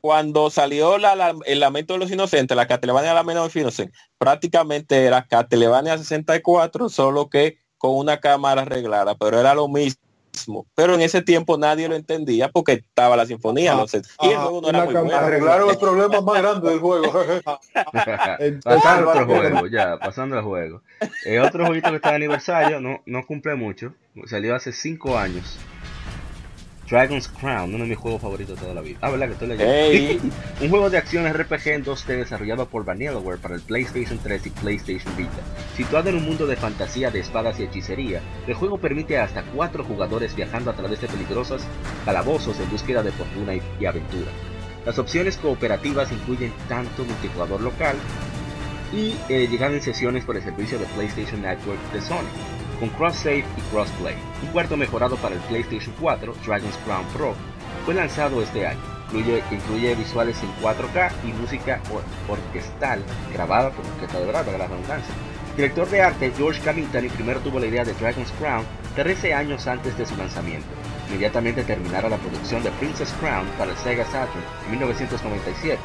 cuando salió la, la- el lamento de los inocentes, la Castlevania Lamento de los Inocentes, prácticamente era Castlevania 64, solo que con una cámara arreglada, pero era lo mismo. Pero en ese tiempo nadie lo entendía porque estaba la sinfonía, Ah, no sé, y el ah, juego no era muy bueno. arreglada. el problema más grande del juego. pasando a otro juego, ya, pasando al juego. Eh, otro jueguito que está de aniversario, no, no cumple mucho, salió hace 5 años. Dragon's Crown, uno de mis juegos favoritos de toda la vida. Ah, ¿verdad que estoy leyendo? Ey, Un juego de acción RPG en 2D desarrollado por Vanillaware para el PlayStation 3 y PlayStation Vita. Situado en un mundo de fantasía de espadas y hechicería, el juego permite a hasta cuatro jugadores viajando a través de peligrosos calabozos en búsqueda de fortuna y, y aventura. Las opciones cooperativas incluyen tanto multijugador local y eh, llegan en sesiones por el servicio de PlayStation Network de Sony, con cross-save y crossplay. Un cuarto mejorado para el PlayStation 4, Dragon's Crown Pro, fue lanzado este año. Incluye, incluye visuales en 4K y música or- orquestal grabada por orquesta de verdad, la redundancia. Director de arte George Camintani primero tuvo la idea de Dragon's Crown 13 años antes de su lanzamiento. Inmediatamente terminara la producción de Princess Crown para el Sega Saturn en 1997,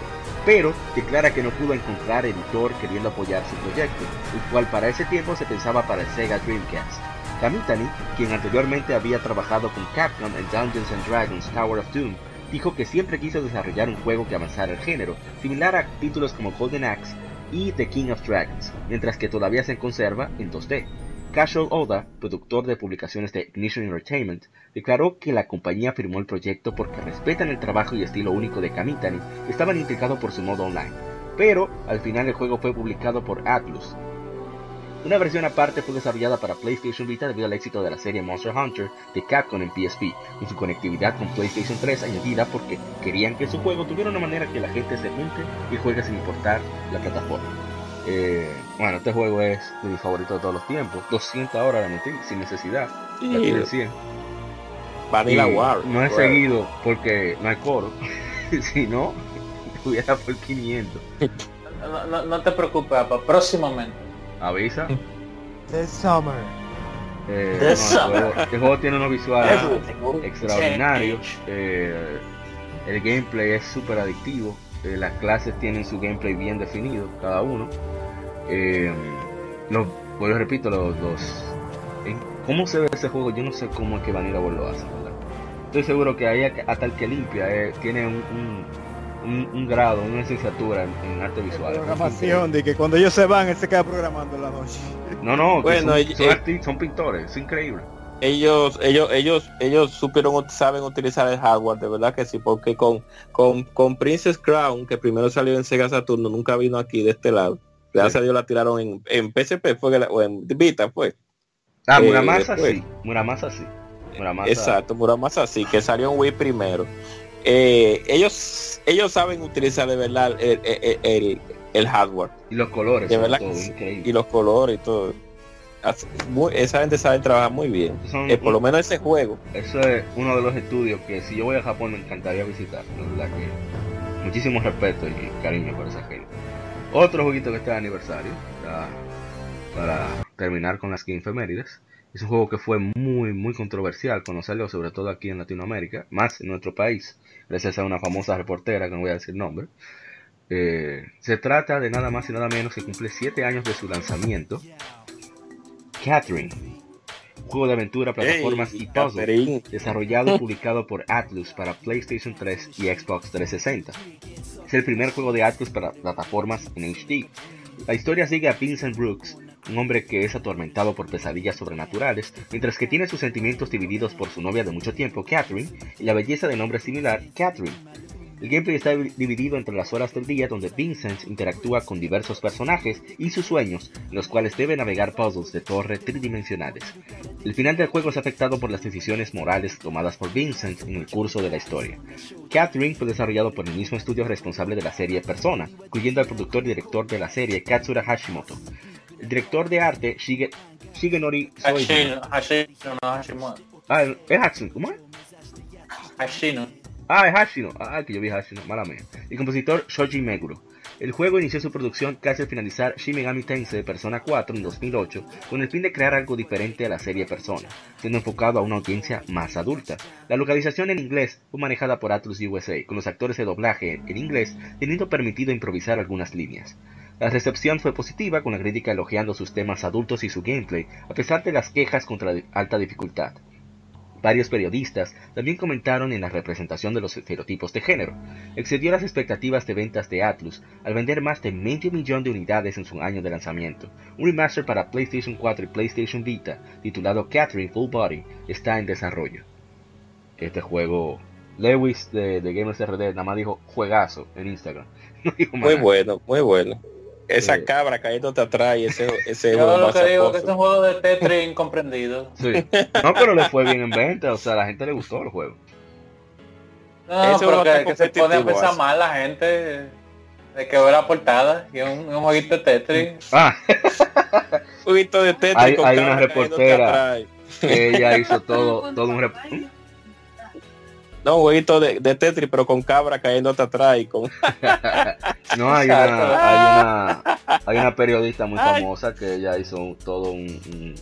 pero declara que no pudo encontrar editor queriendo apoyar su proyecto, el cual para ese tiempo se pensaba para el Sega Dreamcast. Kamitani, quien anteriormente había trabajado con Capcom en Dungeons and Dragons Tower of Doom, dijo que siempre quiso desarrollar un juego que avanzara el género, similar a títulos como Golden Axe y The King of Dragons, mientras que todavía se conserva en 2D. Casual Oda, productor de publicaciones de Ignition Entertainment, declaró que la compañía firmó el proyecto porque respetan el trabajo y estilo único de Kamitani y estaban intrigados por su modo online. Pero al final el juego fue publicado por Atlus. Una versión aparte fue desarrollada para PlayStation Vita debido al éxito de la serie Monster Hunter de Capcom en PSP y su conectividad con PlayStation 3 añadida porque querían que su juego tuviera una manera que la gente se junte y juegue sin importar la plataforma. Eh, bueno, este juego es de mis favoritos de todos los tiempos. 200 horas de metí sin necesidad. La tiene 100. Vanilla Y War. No he seguido porque no hay coro. si no, hubiera por 500. No, no, no te preocupes, papá. Próximamente. Avisa. The Summer. Eh, The no, el, summer. juego, el juego tiene unos visuales extraordinarios. eh, el gameplay es súper adictivo. Eh, las clases tienen su gameplay bien definido, cada uno. Eh, los, pues lo repito, los, los, en cómo se ve ese juego, yo no sé cómo es que Vanilla World lo hace, ¿verdad? Estoy seguro que ahí hasta el que limpia eh, tiene un, un, un- un grado, una licenciatura en, en arte visual. Programación de que cuando ellos se van, él se queda programando en la noche. No, no, Bueno, son, son eh, son pintores, es increíble. Ellos ellos ellos ellos supieron saben utilizar el hardware de verdad que sí porque con con, con Princess Crown que primero salió en Sega Saturno nunca vino aquí de este lado. Gracias a Dios la tiraron en, en PSP fue que la- o en Vita fue. Ah, eh, Muramasa sí, Muramasa sí. Muramasa, exacto Muramasa sí que salió en Wii primero. Eh, ellos ellos saben utilizar de verdad el, el, el- el hardware Y los colores, de verdad todo, sí. y los colores y todo muy- esa gente sabe trabajar muy bien Son- Eh, por lo menos ese juego Eso es uno de los estudios que si yo voy a Japón me encantaría visitar. La verdad que muchísimo respeto y cariño por esa gente. Otro jueguito que está de aniversario, ya para terminar con las que efemérides. Es un juego que fue muy, muy controversial conocerlo, sobre todo aquí en Latinoamérica, más en nuestro país, gracias a una famosa reportera que no voy a decir nombre. Eh, se trata de nada más y nada menos que cumple 7 años de su lanzamiento. Catherine, juego de aventura, plataformas y puzzles Catherine. desarrollado y publicado por Atlus para PlayStation 3 y Xbox 360. Es el primer juego de Atlus para plataformas en HD. La historia sigue a Vincent Brooks, un hombre que es atormentado por pesadillas sobrenaturales, mientras que tiene sus sentimientos divididos por su novia de mucho tiempo, Catherine, y la belleza de nombre similar, Catherine. El gameplay está dividido entre las horas del día donde Vincent interactúa con diversos personajes y sus sueños, en los cuales debe navegar puzzles de torre tridimensionales. El final del juego es afectado por las decisiones morales tomadas por Vincent en el curso de la historia. Catherine fue desarrollado por el mismo estudio responsable de la serie Persona, incluyendo al productor y director de la serie Katsura Hashimoto. El director de arte Shige, Shigenori Hashimoto. Ah, es Hashino, ¿cómo es? Hashino. Ah, es Hashino. Ah, que yo vi Hashino, mala mía. El compositor Shoji Meguro. El juego inició su producción casi al finalizar Shin Megami Tensei Persona 4 en 2008 con el fin de crear algo diferente a la serie Persona, siendo enfocado a una audiencia más adulta. La localización en inglés fue manejada por Atlus USA, con los actores de doblaje en inglés teniendo permitido improvisar algunas líneas. La recepción fue positiva, con la crítica elogiando sus temas adultos y su gameplay, a pesar de las quejas contra la alta dificultad. Varios periodistas también comentaron en la representación de los estereotipos de género. Excedió las expectativas de ventas de Atlus al vender más de medio millón de unidades en su año de lanzamiento. Un remaster para PlayStation 4 y PlayStation Vita, titulado Catherine Full Body, está en desarrollo. Este juego, Lewis de, de Gamers RD nada más dijo juegazo en Instagram. No dijo más muy nada. bueno muy bueno esa Eh. cabra cayéndote atrás y ese ese Yo lo que digo es que es zaposo. un juego de Tetris incomprendido. Sí. No, pero le fue bien en venta, o sea, a la gente le gustó el juego. No, Ese pero que, que se pone a pensar mal la gente de que ve la portada y es un, un jueguito de Tetris. Ah, un poquito de Tetris Hay- con hay una reportera. que ella hizo todo, todo un rep- no un jueguito de, de Tetris pero con cabra cayéndote atrás y con No, hay una, hay una, hay una periodista muy famosa que ella hizo todo un, un-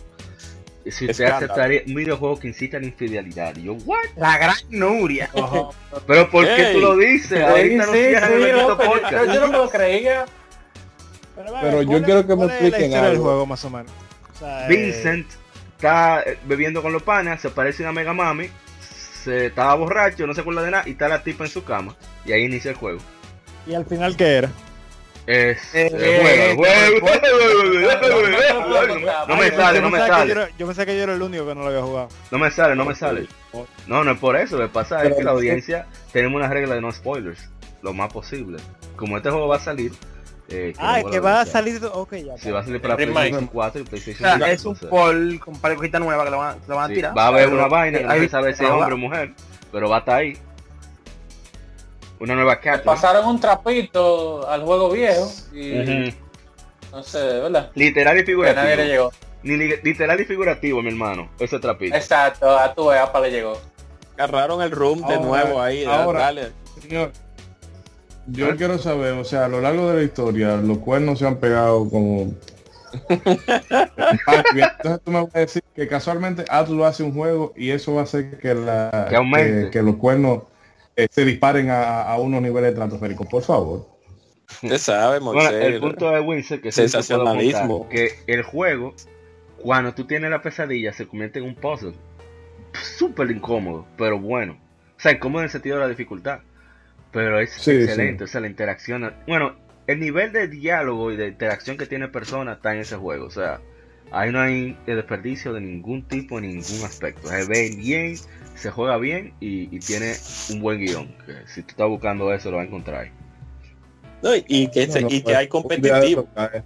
si usted Escándalo. aceptaría un videojuego que incita a la infidelidad, y yo, what? La gran Nuria. Pero ¿por qué Ey. tú lo dices? Ahorita no cierran el bendito López, podcast. yo, yo no me lo creía. Pero yo quiero que me ¿cuál es la expliquen historia del algo. juego más o menos. O sea, eh, Vincent está eh, bebiendo con los panas, se aparece una mega mami, se estaba borracho, no se acuerda de nada, y está la tipa en su cama, y ahí inicia el juego. y al final qué era. Es Eh, el juego, el juego. No me sale, Yo no me sale. yo pensé que yo era el único que no lo había jugado. No me sale, no me sale. No, no es por eso, lo que pasa es que la audiencia tenemos una regla de no spoilers, lo más posible. Como este juego va a salir, eh, Ah, queremos que va a salir. Ok, ya. Sí, va a salir para. PlayStation 4 y O PlayStation sea, 5. es un poll con un par de cositas nuevas que lo van, lo van a sí, tirar. va a haber Pero, una vaina que no se sabe si es hombre o mujer, pero va a estar ahí. Una nueva Catherine. pasaron un trapito al juego viejo y no sé, ¿verdad? Literal y Que nadie le figurativo. llegó. Ni li- literal y figurativo, mi hermano. Ese trapito. Exacto, a tu EAPA le llegó. agarraron el room de nuevo ahí ahora- dale. Señor, yo ¿Ah? quiero saber, o sea, a lo largo de la historia, los cuernos se han pegado como... Entonces tú me vas a decir que casualmente Atlus hace un juego y eso va a hacer que, la, Que aumente. que, que los cuernos eh, se disparen a, a unos niveles estratosféricos, por favor. usted sabe Bueno, el punto de Winsor que sensacionalismo. apuntar, que el juego cuando tú tienes la pesadilla se convierte en un puzzle súper incómodo, pero bueno. O sea, incómodo en el sentido de la dificultad. Pero es Sí, excelente, o sea, la interacción. Bueno, el nivel de diálogo y de interacción que tiene persona está en ese juego. O sea, ahí no hay desperdicio de ningún tipo, en ningún aspecto. Se ve bien, se juega bien y, y tiene un buen guion. Que si tú estás buscando eso, lo vas a encontrar ahí. No, y, que, se- No, no, y que hay día de competitivo. cae.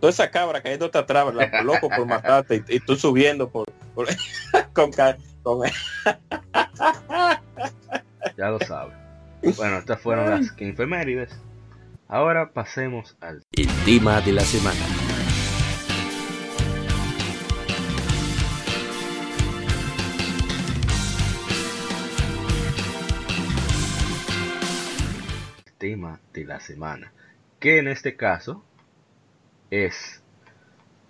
Toda esa cabra cayéndote atrás, ¿verdad? loco por matarte y, y tú subiendo por, por- con, ca- con- Ya lo sabes. Bueno, estas fueron las que efemérides. Ahora pasemos al El tema de la semana. tema de la semana. Que en este caso es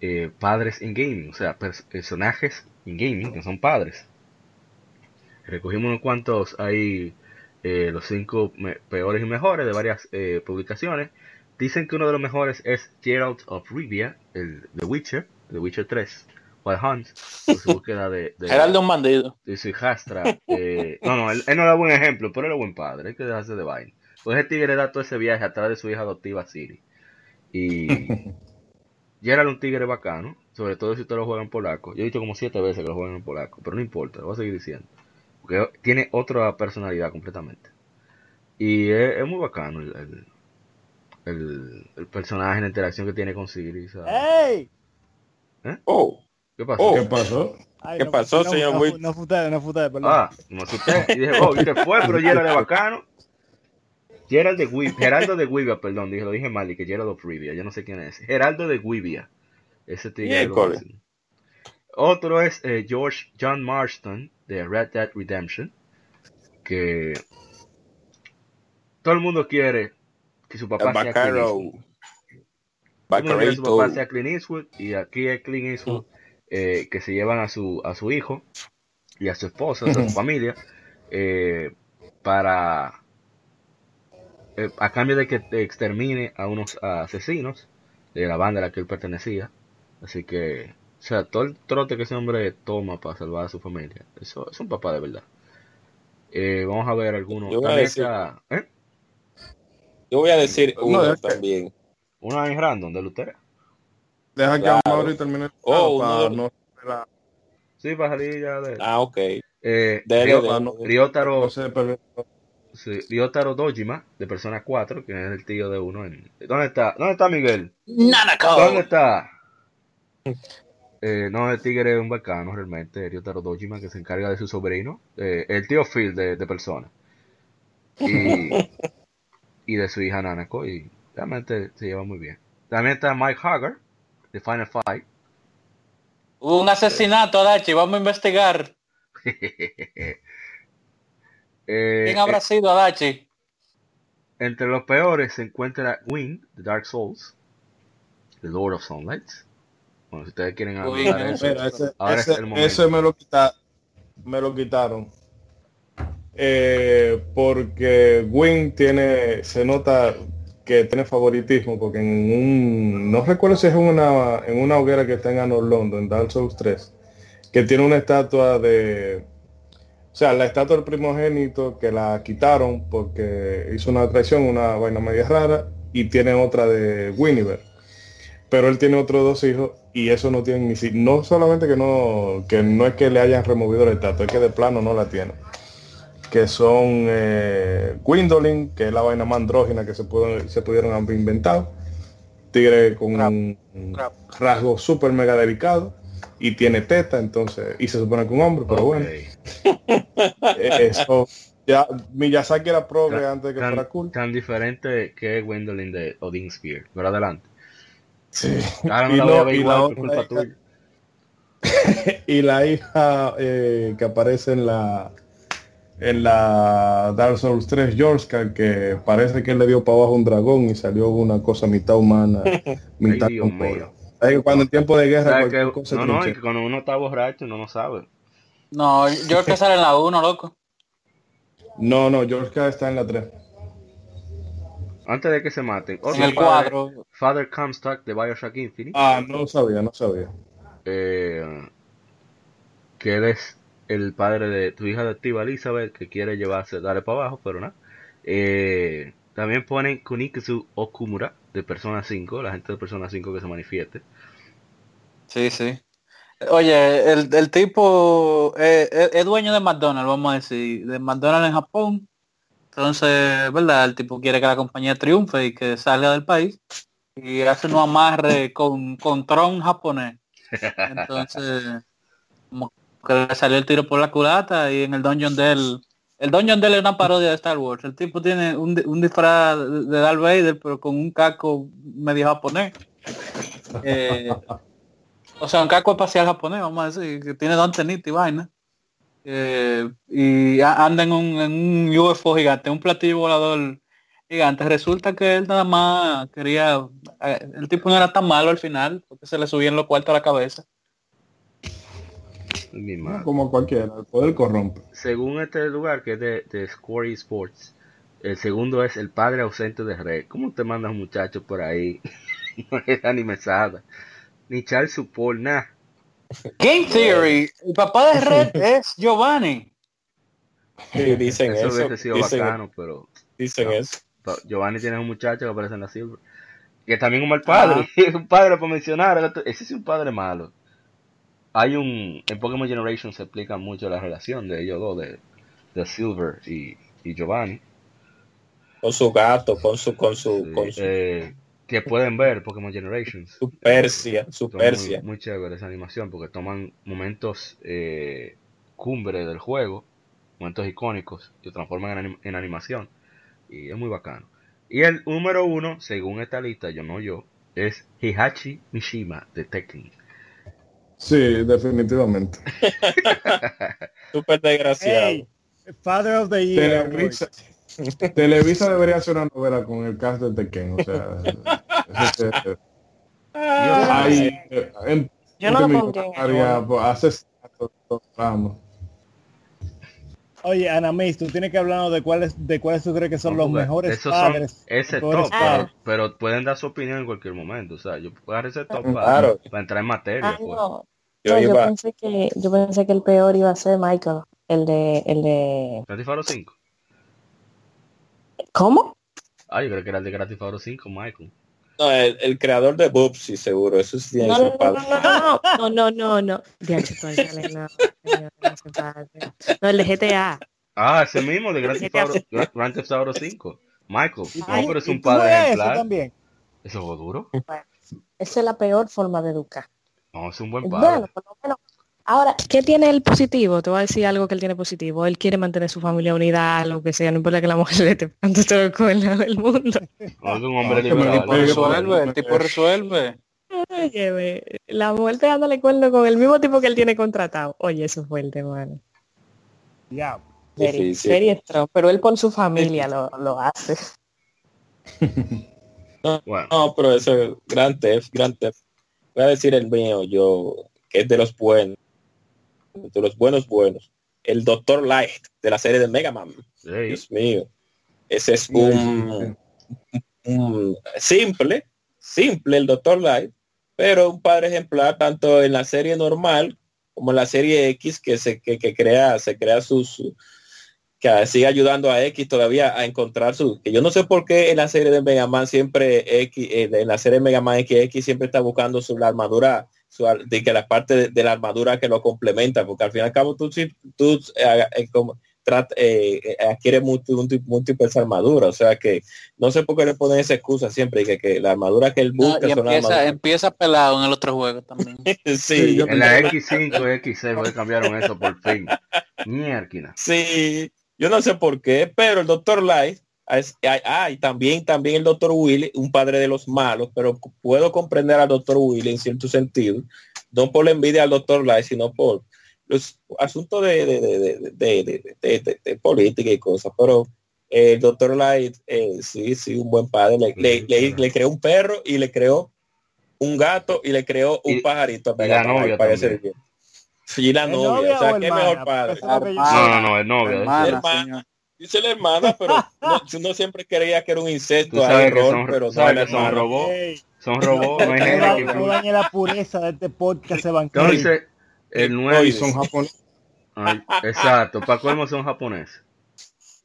eh, padres en gaming, o sea, pers- personajes en gaming que son padres. Recogimos unos cuantos ahí, eh, los cinco peores y mejores de varias eh, publicaciones. Dicen que uno de los mejores es Geralt of Rivia, el The Witcher, The Witcher 3, Wild Hunt, por su búsqueda de, de, Geraldo un bandido. de su hijastra. eh, no, no, él, él no da buen ejemplo, pero es buen padre, hay que dejarse de vaina. Pues ese tigre da todo ese viaje atrás de su hija adoptiva Siri. Y Gerald es un tigre bacano, sobre todo si usted lo juega en polaco. Yo he dicho como siete veces que lo juegan en polaco, pero no importa, lo voy a seguir diciendo. Porque tiene otra personalidad completamente. Y es, es muy bacano el, el, el- el personaje, la interacción que tiene con Siri. ¿sabes? ¡Ey! Oh, ¿Qué pasó? oh. ¿Qué pasó? Ay, ¿Qué no, pasó, no, señor no, Will? No fue usted, no fue usted, perdón. Ah, me asusté. Y dije, oh, y se fue, pero Gerald es bacano. Gerald de Guivia, Geraldo de Guivia, perdón, dije, lo dije mal, y que Gerald of Rivia, yo no sé quién es. Geraldo de Guivia. Ese tigre. Otro es eh, George John Marston de Red Dead Redemption. Que todo el mundo quiere que su papá sea Clint. Eastwood. Que su papá sea Clint Eastwood y aquí es Clint Eastwood eh, que se llevan a su a su hijo y a su esposa, a su familia eh, para eh, a cambio de que te extermine a unos asesinos de la banda a la que él pertenecía. Así que, o sea, todo el trote que ese hombre toma para salvar a su familia, eso es un papá de verdad. Eh, vamos a ver algunos. Yo voy a decir- está, ¿eh? Yo voy a decir No, uno que- también. Una en random de Lutera. Deja que Claro. Mauri termine el Oh, para no, la- Sí, para salir ya de. Ah, ok. Eh, perder- sí, Ryotaro Dojima, de Persona 4, que es el tío de uno. En... ¿Dónde está? ¿Dónde está Miguel? Nanako. ¿Dónde está? Eh, no, el tigre es un bacano realmente, Ryotaro Dojima, que se encarga de su sobrino, eh, el tío Phil de, de Persona. Y, y de su hija Nanako, y realmente se lleva muy bien. También está Mike Hagar, de Final Fight. Hubo un asesinato, Adachi. Vamos a investigar. Eh, ¿Quién habrá eh, sido Adachi? entre los peores se encuentra Wing, de Dark Souls, The Lord of Sunlight. Bueno, si ustedes quieren hablar de eso, Mira, ese, ahora ese- es el momento. ese me lo quita- me lo quitaron. Eh, porque Win tiene, se nota que tiene favoritismo, porque en un, no recuerdo si es una, en una hoguera que está en Anor Londo, en Dark Souls 3, que tiene una estatua de, o sea, la estatua del primogénito que la quitaron porque hizo una traición, una vaina media rara, y tiene otra de Winiver pero él tiene otros dos hijos y eso no tiene ni si no solamente que no que no es que le hayan removido la estatua, es que de plano no la tiene. Que son eh, Gwendolyn, que es la vaina más andrógina que se, pudo- se pudieron haber inventado. Tigre con un rasgo súper mega delicado y tiene teta, entonces, y se supone que un hombre, pero bueno, eh, eso ya Miyazaki era progre antes de que fuera tan, cool. tan diferente que Gwendolyn de Odin Spear. Pero adelante. Sí. Ahora no Y la voy a no- ver y igual la por culpa otra hija- tuya. y la hija eh, que aparece en la en la Dark Souls 3 Yorska que parece que él le dio para abajo un dragón y salió una cosa mitad humana mitad Ay, con. Ay, cuando en tiempo de guerra ¿Sabes cualquier que- cosa no, no, y que cuando uno está borracho no lo sabe. No, yo creo que sale en la 1, loco. no no Yorska está en la 3 Antes de que se maten. En otro el padre, cuadro. Father Comstock de Bioshock Infinite. Ah, no sabía, no sabía. eh, que él es el padre de tu hija adoptiva Elizabeth, que quiere llevarse, darle para abajo, pero nada. Eh, también ponen Kunikuzu Okumura de Persona 5, la gente de Persona 5 que se manifieste. Sí, sí. Oye, el, el tipo eh, es, es dueño de McDonald's, vamos a decir, de McDonald's en Japón. Entonces, ¿verdad? El tipo quiere que la compañía triunfe y que salga del país. Y hace un amarre con, con Tron japonés. Entonces, como que le salió el tiro por la culata y en el Dungeon del... El Dungeon del es una parodia de Star Wars. El tipo tiene un, un disfraz de de Darth Vader, pero con un casco medio japonés. Eh, o sea, un casco espacial japonés, vamos a decir, que tiene dos antenitas y vaina. Eh, y a- anda en un, en un UFO gigante, un platillo volador gigante. Resulta que él nada más quería, eh, el tipo no era tan malo al final, porque se le subían los cuartos a la cabeza. Mi madre. como cualquiera, el poder corrompe. Según este lugar que es de, de Score Sports, el segundo es el padre ausente de Red. ¿Cómo te mandas un muchacho por ahí? no era ni mesada, ni Charles Support, nada. Game Theory, el papá de Red es Giovanni. Sí, dicen Eso eso. hubiese sido dicen, bacano, pero dicen no. eso. Giovanni tiene un muchacho que aparece en la Silver. Que también un mal padre. Es un padre para mencionar. Ese es un padre malo. Hay un. En Pokémon Generation se explica mucho la relación de ellos dos, de, de Silver y, y Giovanni. Con su gato, con su, con su, Sí, con su, eh, que pueden ver Pokémon Generations. su Persia, su Persia. Muy, muy chévere esa animación porque toman momentos eh, cumbre del juego, momentos icónicos, y lo transforman en, anim- en animación. Y es muy bacano. Y el número uno, según esta lista, yo no yo, es Hihachi Mishima de Tekken. Sí, definitivamente. Súper desgraciado. Hey, Father of the Year. Televisa, Televisa debería hacer una novela con el cast de Tekken, o sea, en- Yo no lo pondría pues. Oye, Anamis, tú tienes que hablarnos de cuáles de cuáles tú crees que son No, los mejores esos son padres. ese top, padres. pero, pero pueden dar su opinión en cualquier momento. O sea, yo puedo dar ese top para, entrar en materia. Ah, pues. no. Yo yo iba, pensé que yo pensé que el peor iba a ser Michael, el de el de Auto 5. ¿Cómo? Ah, yo creo que era el de Auto 5, Michael. No, el, el creador de Bubsy, seguro. Eso sí tiene No, su no, no, padre. no, no, no, no, no, no. No, no. No, el de GTA. Ah, ese mismo de Grand Theft ¿Qué te Auto, Grand Theft Auto 5. Michael. No, Ay, pero es ¿Y un padre ejemplar. también? Eso fue duro. Esa es la peor forma de educar. No, es un buen Bueno, padre. por lo menos. Ahora, ¿qué tiene el positivo? Te voy a decir algo que él tiene positivo. Él quiere mantener su familia unida, lo que sea, no importa que la mujer le esté pegando todo el cuerno del mundo. No, es un hombre Ah, liberal. lo pegue, Resuelve, el tipo resuelve. La mujer pegándole cuerno con el mismo tipo que él tiene contratado. Oye, eso es fuerte, mano. Ya. Very, Difícil. very strong. Pero él por su familia lo, lo hace. Bueno, No, pero eso es Gran Theft, Gran Theft. Voy a decir el mío, yo, que es de los buenos, de los buenos buenos. El Doctor Light de la serie de Mega Man. sí, Dios mío. Ese es un, un simple, simple el Doctor Light, pero un padre ejemplar tanto en la serie normal como en la serie X que se que, que crea, se crea su, su- que sigue ayudando a X todavía a encontrar su, que yo no sé por qué en la serie de Mega Man siempre X, en en la serie de Mega Man XX siempre está buscando su la armadura, su, de que la parte de, de la armadura que lo complementa, porque al fin y al cabo tú, sí- tú eh, eh, como, trata, eh, eh, adquiere múltiples armaduras, o sea que no sé por qué le ponen esa excusa siempre, que, que la armadura que él No, busca y son empieza, armaduras. empieza pelado en el otro juego también. Sí, yo- en la X5 y X6 fue que cambiaron eso por fin. Mierda. Sí, yo no sé por qué, pero el doctor Light, es- ay, ay, también, también el doctor Willy, un padre de los malos, pero puedo comprender al doctor Willy en cierto sentido, no por la envidia al doctor Light, sino por los asuntos de, de, de, de, de- de- de- de- de política y cosas, pero el doctor Light, eh, sí, sí, un buen padre, le, le, le- le creó un perro y le creó un gato y le creó un Y- pajarito a y la novia para vea. Sí, la ¿Es novia, novia o sea, o qué hermana? mejor padre. Ah, No, no, no, es novio. Hermana, Hermana. señor. Dice la hermana, pero no, uno siempre creía que era un Tú insecto sabes ahí, que rol, son, pero sabes que son robots. Ey, Son robots, no hay no gente que dañe- no dañe la pureza de este podcast. Entonces, el Oye, 9... Y son japoneses. Ay, exacto, para colmo son japoneses.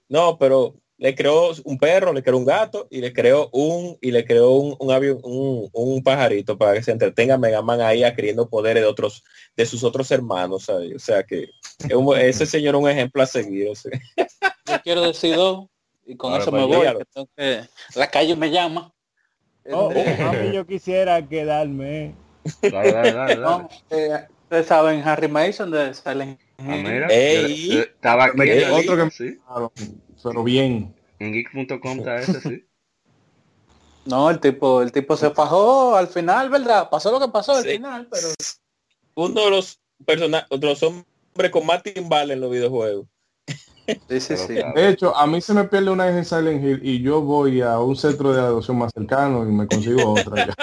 No, pero le creó un perro, le creó un gato y le creó un y le creó un, un avión, un, un pajarito para que se entretenga Mega Man ahí adquiriendo poderes de otros, de sus otros hermanos, ¿sabes? O sea que es un- ese señor es un ejemplo a seguir. o sea. Yo quiero decir dos y con Ahora, eso pues, me voy. que- la calle me llama. Oh, Este, a mí yo quisiera quedarme. Dale, dale, dale, dale. no, eh, ustedes saben Harry Mason de Silent Ah, Hill. Ey. estaba aquí otro que- sí. Claro, Pero bien. En geek.com está ese, sí. No, el tipo, el tipo se fajó al final, ¿verdad? Pasó lo que pasó al Sí. final, pero Uno de los personajes, los hombres con más timbal en los videojuegos. Sí, sí, Pero sí. claro. De hecho, a mí se me pierde una vez en Silent Hill y yo voy a un centro de adopción más cercano y me consigo otra. ya.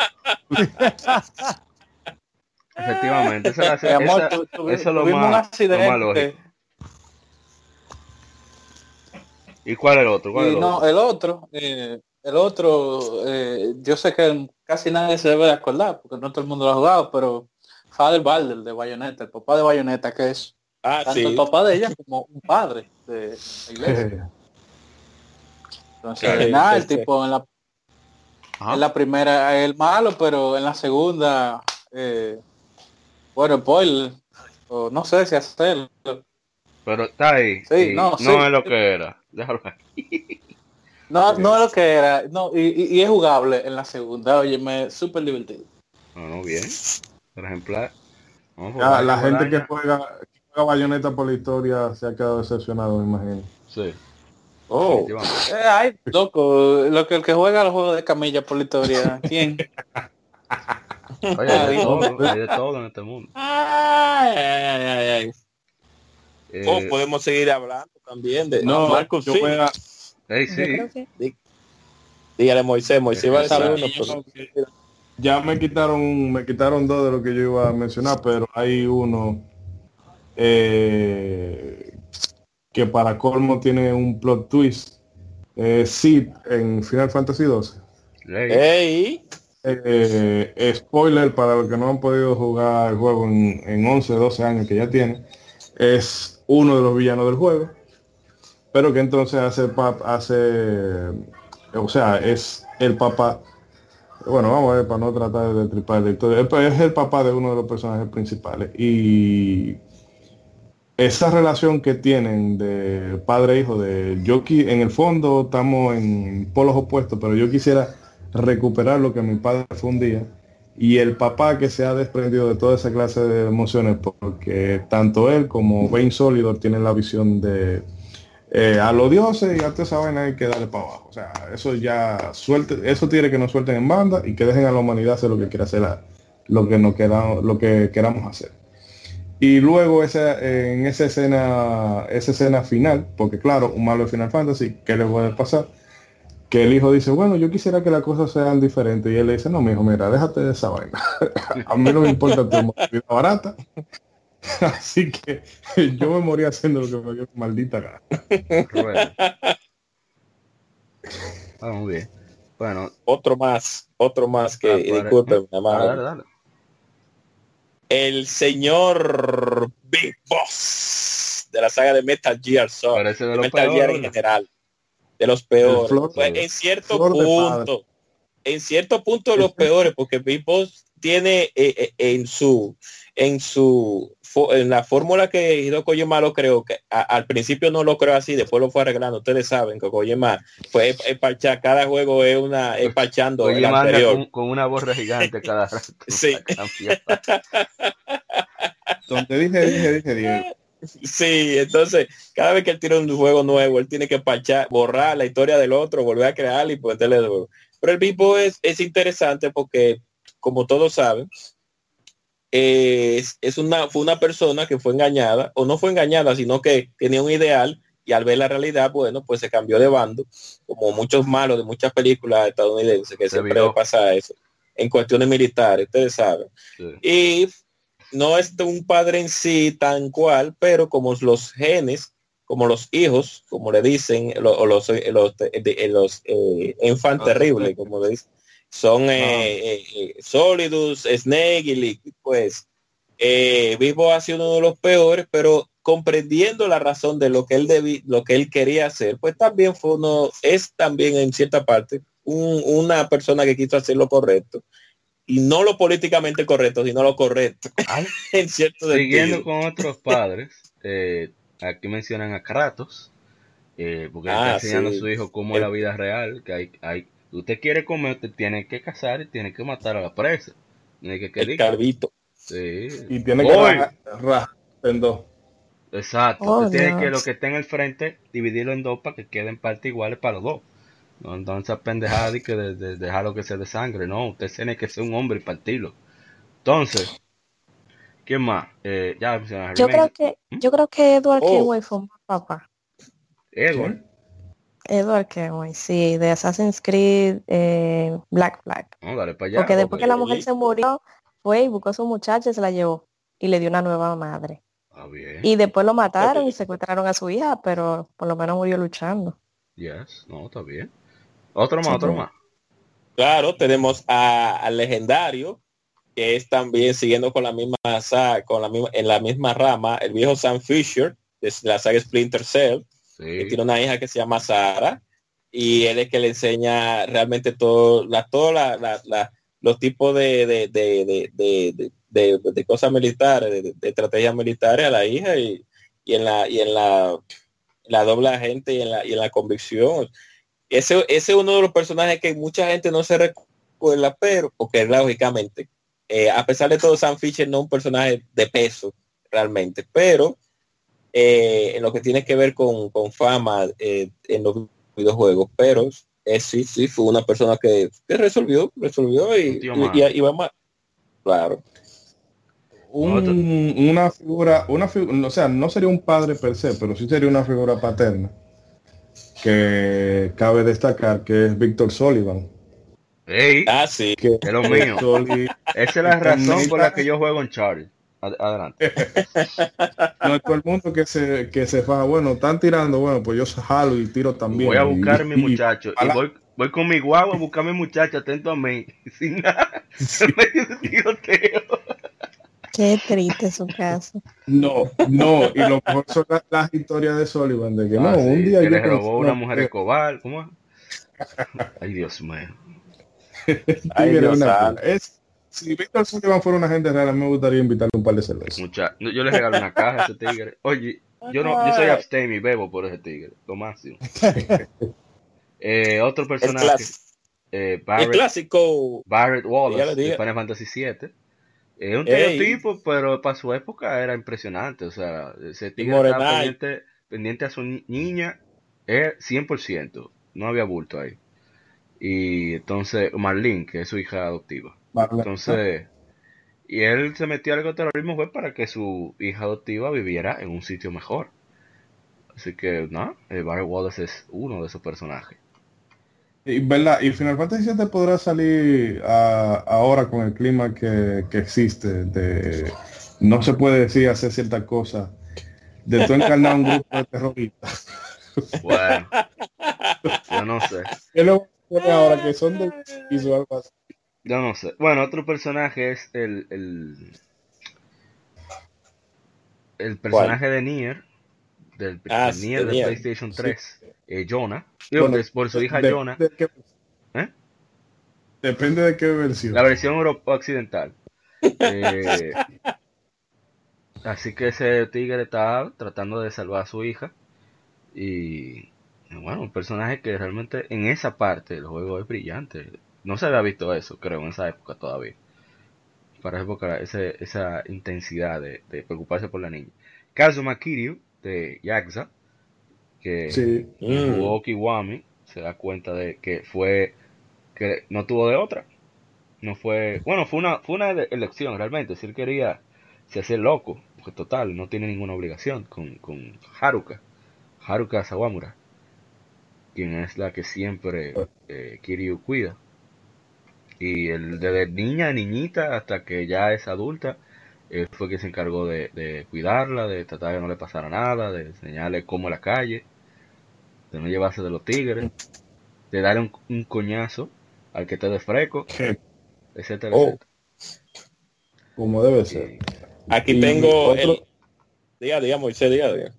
Efectivamente, eso es lo tuvimos un más, lo más lógico. ¿Y cuál es el otro? ¿Cuál es Y el no, otro? el otro, eh, el otro, eh, yo sé que casi nadie se debe de acordar, porque no todo el mundo lo ha jugado, pero Father Balder de Bayonetta, el papá de Bayonetta, que es Ah, tanto sí. el papá de ella como un padre de la iglesia. Entonces, Claro, nada, el sí. tipo en la, en la primera es el malo, pero en la segunda, eh, bueno, spoiler, o no sé si hacerlo. Pero está ahí. Sí, y no, no sí. es lo que era. Déjalo ahí. No, no es lo que era, no, y, y- y es jugable en la segunda, oye, me súper divertido. No, no, bien. Por ejemplo, vamos a Ya, jugar la gente que juega, juega bayoneta por la historia se ha quedado decepcionado, me imagino. Sí, Oh. Eh, ay, loco, lo que el que juega los juegos de camilla por la historia, ¿quién? Oye, hay de todo, hay de todo en este mundo. Ay, ay, ay, ay. Eh, Oh, podemos seguir hablando también de No, Marcos. yo sí. voy a- ey, Yo sí. que Dígale Moisés, Moisés va a uno, ya me quitaron, me quitaron dos de lo que yo iba a mencionar, pero hay uno eh, que para colmo tiene un plot twist. Eh, Sid en Final Fantasy 12. Ey, Ey, Eh, spoiler para los que no han podido jugar el juego en, en 11, 12 años que ya tiene, es uno de los villanos del juego, pero que entonces hace, pap- hace o sea, es el papá, bueno, vamos a ver para no tratar de tripar la historia, es es el papá de uno de los personajes principales y esa relación que tienen de padre e hijo de yo en el fondo estamos en polos opuestos pero yo quisiera recuperar lo que mi padre fue un día y el papá que se ha desprendido de toda esa clase de emociones porque tanto él como Bane Solidor tienen la visión de eh, a los dioses y a toda esa vaina hay que darle para abajo. O sea eso ya suelte eso tiene que nos suelten en banda y que dejen a la humanidad hacer lo que quiera hacer lo que nos queramos lo que queramos hacer y luego esa, en esa escena, esa escena final, porque claro, un malo de Final Fantasy, ¿qué le puede pasar? Que el hijo dice, bueno, yo quisiera que las cosas sean diferentes. Y él le dice, no, mi hijo, mira, déjate de esa vaina. A mí no me importa tu vida barata. Así que yo me morí haciendo lo que me dio maldita gana. Rueda. Ah, muy bien. Bueno, otro más, otro más que, Ah, para- disculpe, mi dale, amado. dale, dale. El señor Big Boss de la saga de Metal Gear Solid, de Metal Gear en general, de los peores. flor- Pues, en cierto punto, en cierto punto de los peores, porque Big Boss tiene eh, eh, en su en su en la fórmula que Hideo Kojima lo creo que a- al principio no lo creo así después lo fue arreglando ustedes saben que Kojima fue es parchar cada juego es una es parchando el anterior con, con una borra gigante cada rato. Sí. para cambiar. Donde dije, dije, dije, Diego. Sí, entonces cada vez que él tira un juego nuevo, él tiene que parchar, borrar la historia del otro, volver a crearla y ponerle de nuevo. Pero el Bipo es, es interesante porque, como todos saben, es, es una, fue una persona que fue engañada, o no fue engañada, sino que tenía un ideal y al ver la realidad, bueno, pues se cambió de bando, como muchos malos de muchas películas estadounidenses, que Se siempre pasa eso, en cuestiones militares, ustedes saben. Sí. Y no es de un padre en sí tan cual, pero como los genes como los hijos, como le dicen, lo- o los, los, de- los eh, Ah, terribles, como le dicen, son eh, eh, eh, Solidus, Snake y Liquid, pues eh, Vivo ha sido uno de los peores, pero comprendiendo la razón de lo que él debí, lo que él quería hacer, pues también fue uno, es también en cierta parte un- una persona que quiso hacer lo correcto y no lo políticamente correcto, sino lo correcto Ay, en cierto Siguiendo sentido. con otros padres, eh, aquí mencionan a Kratos, eh, porque él Ah, está enseñando sí. a su hijo cómo es la vida real, que hay, hay, usted quiere comer, usted tiene que cazar y tiene que matar a la presa. Tiene que El. Sí. Y tiene que Voy. rajar rajar en dos. Exacto. Oh, usted tiene que lo que está en el frente, dividirlo en dos para que queden partes iguales para los dos. No, entonces pendejada de que de, de dejarlo que se de sangre, no, usted tiene que ser un hombre y partirlo. Entonces, ¿quién más? Eh, ya Yo creo que, yo creo que Edward Oh. Kenway fue un papá. Edward. Edward Kenway, sí, de Assassin's Creed eh, Black Flag. No, dale para allá. Porque después que la mujer se murió, fue y buscó a su muchacha y se la llevó. Y le dio una nueva madre. Ah, bien. Y después lo mataron y secuestraron a su hija, pero por lo menos murió luchando. Yes, no, está bien. Otro más, Sí, otro más. Claro, tenemos al legendario, que es también siguiendo con la misma con la misma, en la misma rama, el viejo Sam Fisher, de la saga Splinter Cell, Sí. tiene una hija que se llama Sara, y él es que le enseña realmente todo, la, todos los tipos de, de, de, de, cosas militares, de, estrategias militares a la hija y, y en la y en la, la doble agente y en la, en la convicción. Ese, ese es uno de los personajes que mucha gente no se recuerda, pero, porque lógicamente, eh, a pesar de todo, Sam Fisher no es un personaje de peso realmente, pero eh, en lo que tiene que ver con, con fama eh, en los videojuegos, pero eh, sí, sí, fue una persona que, que resolvió, resolvió y, y, y- y vamos a- Claro. Un- una figura, una figura, o sea, no sería un padre per se, pero sí sería una figura paterna que cabe destacar que es Víctor Sullivan. Ey, Ah, sí. Que es lo mío. Soli- Esa es la razón por la que yo juego en Charlie. Ad- Adelante. no es todo el mundo que se que se faja, bueno, están tirando, bueno, pues yo jalo y tiro también. Voy a buscar a mi muchacho. Y voy, voy con mi guagua a buscar a mi muchacho atento a mí. Sin nada. En medio de tiroteo. Qué triste su caso. No, no, y lo mejor son la- las historias de Sullivan, de que no, Ah, sí, un día que yo le robó una mujer escobar. ¿Cómo? Ay, Dios mío. Ay, Dios es, si Víctor Sullivan fuera una gente real, a mí me gustaría invitarle un par de cervezas. Mucha... Yo le regalo una caja a ese tigre. Oye, yo no, yo soy abstemio y bebo por ese tigre. Lo máximo. Eh, otro personaje. eh, el Barrett, clásico. Barrett Wallace de Final Fantasy VII. Es un estereotipo, pero para su época era impresionante. O sea, ese tigre estaba pendiente, pendiente a su ni- niña, es 100%. No había bulto ahí. Y entonces, Marlene, que es su hija adoptiva. Entonces, y él se metió al ecoterrorismo fue para que su hija adoptiva viviera en un sitio mejor. Así que, no, eh, Barry Wallace es uno de esos personajes. Y, ¿verdad? y Final Fantasy VII podrá salir a- ahora con el clima que, que existe de no se puede decir hacer cierta cosa de tú encarnar un grupo de terroristas. Bueno, yo no sé. ¿Qué lo pone ahora que son de algo así? Yo no sé. Bueno, otro personaje es el, el, el personaje de Nier, del Ah, de sí, Nier de Nier. PlayStation 3, eh, Jonah. Bueno, es por su hija de- Jonah. de qué- ¿Eh? Depende de qué versión. La versión euro- occidental. Eh, así que ese tigre está tratando de salvar a su hija. Y bueno, un personaje que realmente en esa parte del juego es brillante. No se había visto eso, creo, en esa época todavía. Para esa época, ese- esa intensidad de, de preocuparse por la niña. Kazuma Kiryu de Yakuza, que Sí. Mm. jugó Kiwami, se da cuenta de que fue que no tuvo de otra. No fue, bueno, fue una fue una ele- elección realmente, si él quería se hace loco, porque total, no tiene ninguna obligación con, con Haruka, Haruka Sawamura, quien es la que siempre eh, Kiryu cuida. Y el desde niña, niñita, hasta que ya es adulta, Él fue quien se encargó de, de cuidarla, de tratar de que no le pasara nada, de enseñarle cómo la calle, de no llevarse de los tigres, de darle un, un coñazo al que te de freco, etcétera, Oh. etcétera. Como debe ser. Aquí Y tengo otro- el... Diga, diga, Moisés, diga, diga.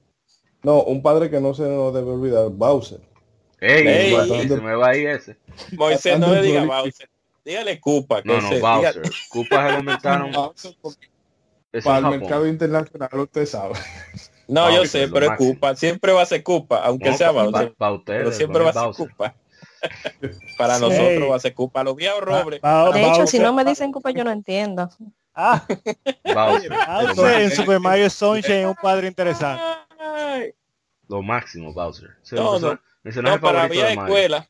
No, un padre que no se nos debe olvidar, Bowser. ¡Ey! Se me va ahí ese. Moisés, no le diga. Bowser. Dígale Cupa. que No, no, se- Bowser. Cupa se lo inventaron. Bowser, para el Japón. mercado internacional usted sabe. No, yo Bowser, sé, pero es. Cupa. Siempre va a ser Cupa, aunque No, sea Bowser. pa- pa' ustedes, pero siempre va a ser Bowser. Cupa. Para Sí. nosotros va a ser Cupa. Los viejos robles. De hecho, Bowser- si no me dicen Cupa, yo no entiendo. Ah, Bowser. Bowser en Super Mario Sunshine es un padre interesante. Lo máximo, Bowser. Ese No, no. para vieja escuela.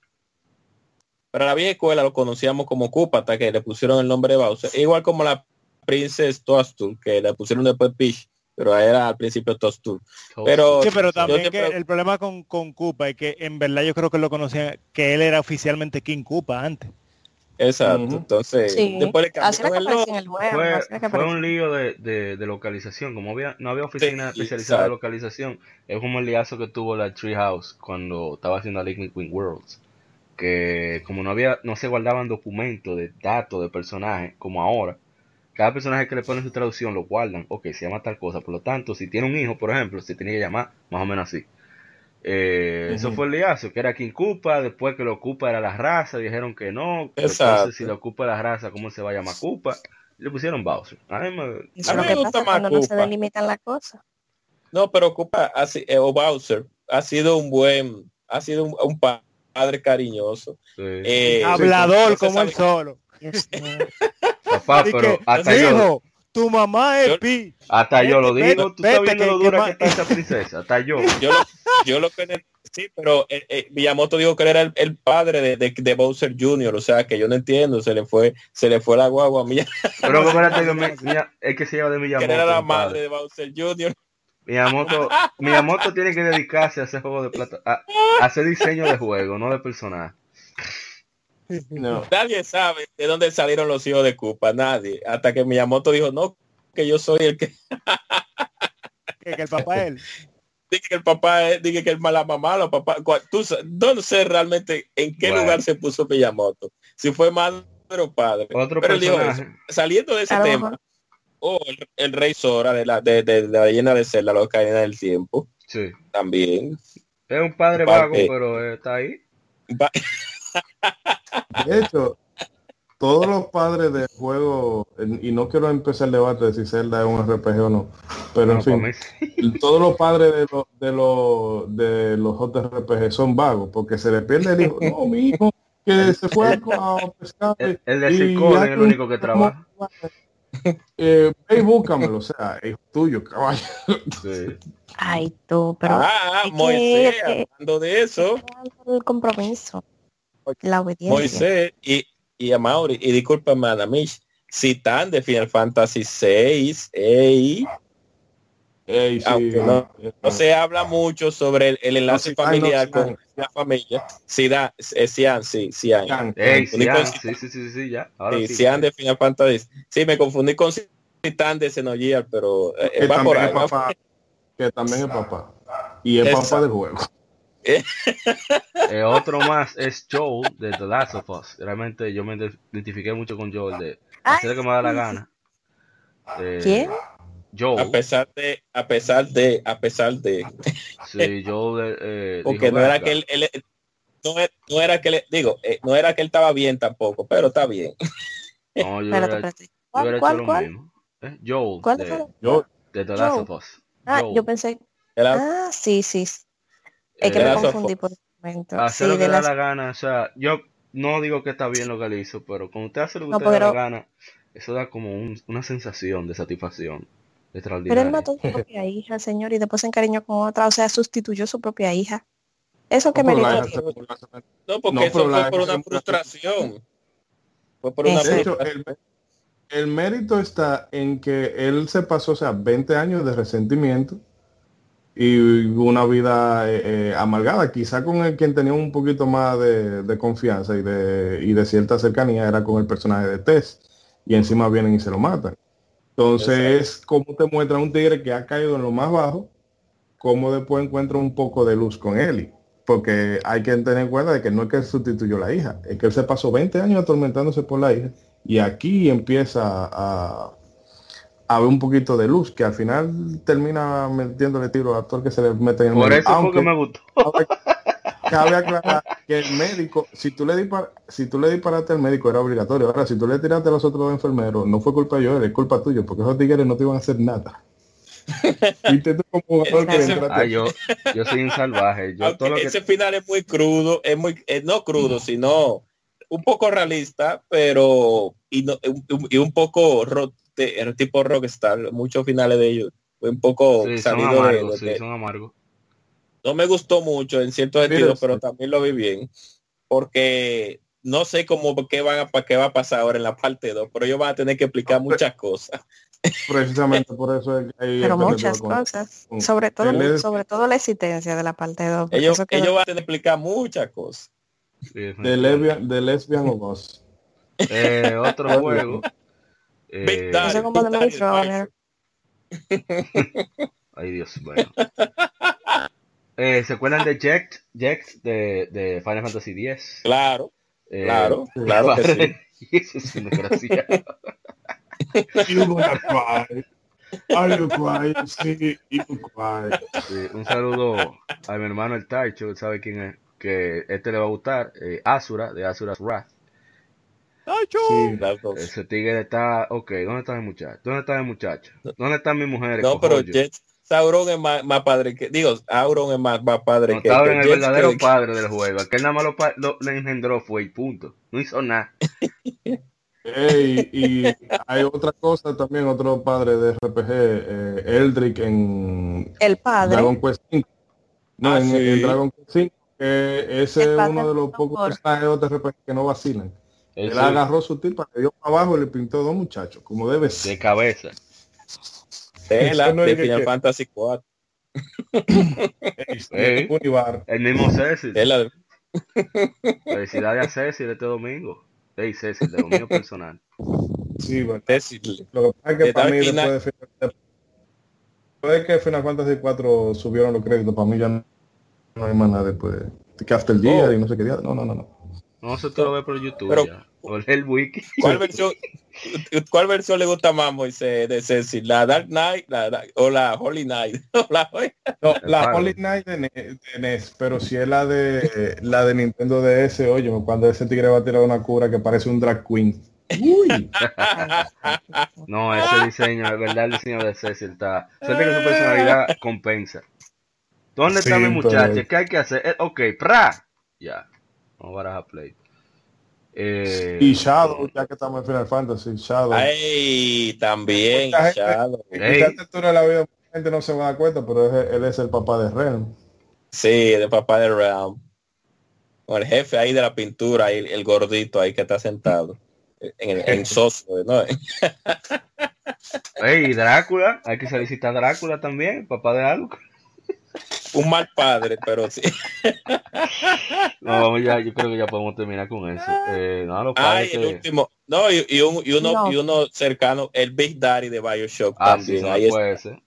Para la vieja escuela lo conocíamos como Cupa hasta que le pusieron el nombre de Bowser. Igual como la Princess Toadstool, que le pusieron después Peach, pero era al principio Toadstool. Pero Sí, pero yo también que el problema con, con Koopa es que en verdad yo creo que lo conocían, que él era oficialmente King Koopa antes. Exacto, entonces Sí, después le cambiaron el nombre. fue, un lío de, de, de localización, como había, no había oficina Sí, especializada de localización, es como el liazo que tuvo la Treehouse cuando estaba haciendo la Lightning Queen Worlds, que como no había, no se guardaban documentos de datos de personajes como ahora, cada personaje que le ponen su traducción lo guardan, ok, se llama tal cosa, por lo tanto, si tiene un hijo, por ejemplo, se tenía que llamar más o menos así. Eh, Eso fue el liazo, que era King Koopa, después que lo ocupa era la raza, dijeron que no, Exacto. entonces si lo ocupa la raza, ¿cómo se va a llamar? Y le pusieron Bowser. A mí me- Eso A es lo mí que me gusta pasa más cuando no se delimitan las cosas. No, pero si- eh, o Bowser ha sido un buen, ha sido un, un pa- padre cariñoso. Sí. Eh, Hablador sí, como él solo. Este, Papá, pero hasta dijo, yo. Tu mamá es yo, pi. Hasta yo lo digo. Tú sabes que, lo dura que, está esa princesa. Hasta yo. Yo lo, yo lo que sí, pero eh, eh, Miyamoto dijo que él era el, el padre de, de, de, Bowser Jr. O sea, que yo no entiendo, se le fue, se le fue la guagua a Miyamoto. Pero espérate, el que se llama de Miyamoto. Que era la madre padre. de Bowser Jr. Miyamoto, Miyamoto tiene que dedicarse a hacer juego de plata, a, a hacer diseño de juego, no de personaje. No. Nadie sabe de dónde salieron los hijos de Koopa, nadie, hasta que Miyamoto dijo, no, que yo soy el que Que, que el papá es él. dije que el papá es, dije que el la mamá, los papás, tú, no sé realmente en qué Bueno. lugar se puso Miyamoto, si fue madre o padre. Otro Pero dijo personaje. eso. Saliendo de ese tema, mejor. O el, el rey Sora de la, de, de, de la leyenda de Zelda, la cadena del tiempo, Sí. también. Es un padre vago, pero está ahí. Va- De hecho, todos los padres del juego, y no quiero empezar el debate de si Zelda es un RPG o no, pero en No, fin, sí. todos los padres de los de los de los JRPG son vagos porque se le pierde el hijo. No, mi hijo que se fue a, pescar. El, el de y Circon es el único que trabaja. Eh, búscamelo, o sea, hijo tuyo, caballo. Sí. Ay, tú, pero ah, es que- Moisés, que- hablando de eso, el compromiso, la obediencia. Moisés y, y a Mauri, y discúlpame a Mish, citan de Final Fantasy 6, ey, Sí, Aunque no- eh, no se habla mucho sobre el, el enlace No, no, familiar con la familia. Sí, da, es Cian, sí, Cian, con- sí, sí, sí, sí, ya. Ahora Sí, sí. Cian de Final Fantasy. Sí, me confundí con Citan de Xenogear, pero eh, que va por también ahí. es papá, que también es papá. Y es Exacto. papá del juego. Eh, otro más es Joel de The Last of Us. Realmente yo me identifiqué mucho con Joel de hacer lo que me da la gana. Eh, ¿Quién? Joel. A pesar de, a pesar de, a pesar de, Sí, Joel eh, porque dijo, no era que él, él- no, era- no era que le, digo, eh, no era que él estaba bien tampoco, pero está bien. No, yo Espérate, hubiera, espérate. yo ¿Cuál, cuál, cuál? mismo. Eh, Joel ¿Cuál de, fue? Yo, de The Last Joel. of Us. Ah, Joel. yo pensé. Era- Ah, sí, sí. Es que Eh, me confundí por un momento. hacer Sí, lo que da la gana, o sea, yo no digo que está bien lo que le hizo, pero cuando usted hace lo que No, usted da la gana, eso da como un- una sensación de satisfacción Pero él mató a su propia hija, señor, y después se encariñó con otra, o sea, sustituyó a su propia hija. Eso que no, la se- la- No, porque No, eso la fue por una frustración. Fue por una. De hecho, frustración. el, el mérito está en que él se pasó, o sea, 20 años de resentimiento y una vida eh, eh, amargada. Quizá con el quien tenía un poquito más de, de confianza y de, y de cierta cercanía era con el personaje de Tess. Y encima vienen y se lo matan. Entonces es como te muestra un tigre que ha caído en lo más bajo, como después encuentra un poco de luz con Eli. Porque hay que tener en cuenta de que no es que él sustituyó a la hija, es que él se pasó 20 años atormentándose por la hija y aquí empieza a, a ver un poquito de luz, que al final termina metiéndole tiro a todo el que se le mete en el Por eso fue Aunque que me gustó. Cabe, aclarar que el médico, si tú le dispar, si tú le disparaste al médico era obligatorio. Ahora, si tú le tiraste a los otros dos enfermeros, no fue culpa de ellos, es culpa tuya, porque esos tigres no te iban a hacer nada. Viste tú como jugador que Ah, yo, yo soy un salvaje. Yo Aunque todo lo que ese final es muy crudo, es muy, es no crudo, sino un poco realista, pero y, no- un- y un poco ro- de- el tipo rockstar, muchos finales de ellos fue un poco sí, son salido de- de- sí, son amargos. No me gustó mucho en cierto Mira, sentido, sí. pero también lo vi bien, porque no sé cómo qué van a qué va a pasar ahora en la parte 2, pero ellos van a tener que explicar muchas cosas. precisamente por eso es que hay Pero muchas cosas. con- Sobre todo, es- sobre todo la existencia de la parte 2. Ellos, ellos van a tener que explicar muchas cosas. Sí, de lesbian, de lesbian o boss. Eh, otro juego. Big eh, Daddy, Big Daddy Runner. Ay, Dios mío. Eh, ¿Se acuerdan de Jax, Jax de, de Final Fantasy X? Claro, Eh, claro, claro que sí. Eso es una gracia. You gonna cry. Are you crying? Sí, you cry. Sí, un saludo a mi hermano el Taicho, él sabe quién es, que este le va a gustar, eh, Asura, de Asura's Wrath. Sí. Las dos. Ese tigre está, ok, ¿dónde está mi muchacho? ¿Dónde está mi muchacho? ¿Dónde están mis mujeres? No, pero? Jet, Sauron es más, más padre que, digo, Auron es más, más padre No, que, estaba que en el verdadero que- padre del juego. Aquel nada más lo, lo- engendró fue y punto. No hizo nada. Ey, y hay otra cosa también, otro padre de RPG, eh, Eldrick en El padre. Dragon Quest 5. No, Ah, en, sí. en Dragon Quest 5, que ese es uno de los pocos personajes de RPG que no vacilan. Él sí, agarró su tipa, le dio para abajo y le pintó dos muchachos, como debe de ser. cabeza. Eso no de que- Final que- Fantasy 4. Ey, sí, Ey. Univar. El mismo Cecil. Felicidades a Cecil este domingo. Hey, Cecil, de lo mío personal. Sí, bueno. decirle. Lo que pasa es que De para mí Knight. después de, Final- después de que Final Fantasy 4 subieron los créditos, para mí ya no, no hay más nada después. Que After Gear Oh. y no sé qué día. No, no, no, no. No sé, tú lo ves por YouTube Pero- ya. O el wiki. ¿Cuál versión, ¿Cuál versión le gusta más, Moisés, de Cecil? ¿La Dark Knight la, la- o la Holy Knight? La- No, la. Holy Knight de, de NES, pero si es la de la de Nintendo DS, oye, cuando ese tigre va a tirar una cura que parece un drag queen. Uy, No, ese diseño, de verdad, el diseño de Cecil está. Suerte que su personalidad compensa. ¿Dónde está Sí, mi muchacha? pero- ¿Qué hay que hacer? Eh, ok, ¡pra! Ya. Vamos a barajar play. Eh, y Shadow, ya que estamos en Final Fantasy, Shadow. Ay, también, Mucha gente- Shadow. Esta de la vida mucha gente no se va a dar cuenta, pero es- él es el papá de Ren. Sí, de papá de Realm. Con el jefe ahí de la pintura, ahí, el gordito ahí que está sentado. En, el- en Soso, ¿no? Ey, Drácula, hay que solicitar a Drácula también, papá de algo. Un mal padre, pero sí. No, vamos ya, yo creo que ya podemos terminar con eso. Eh, no, los Ay, padres el que- último. No, y, y un- y uno, No. y uno cercano, el Big Daddy de Bioshock Ah, sí, también. no ahí puede ser.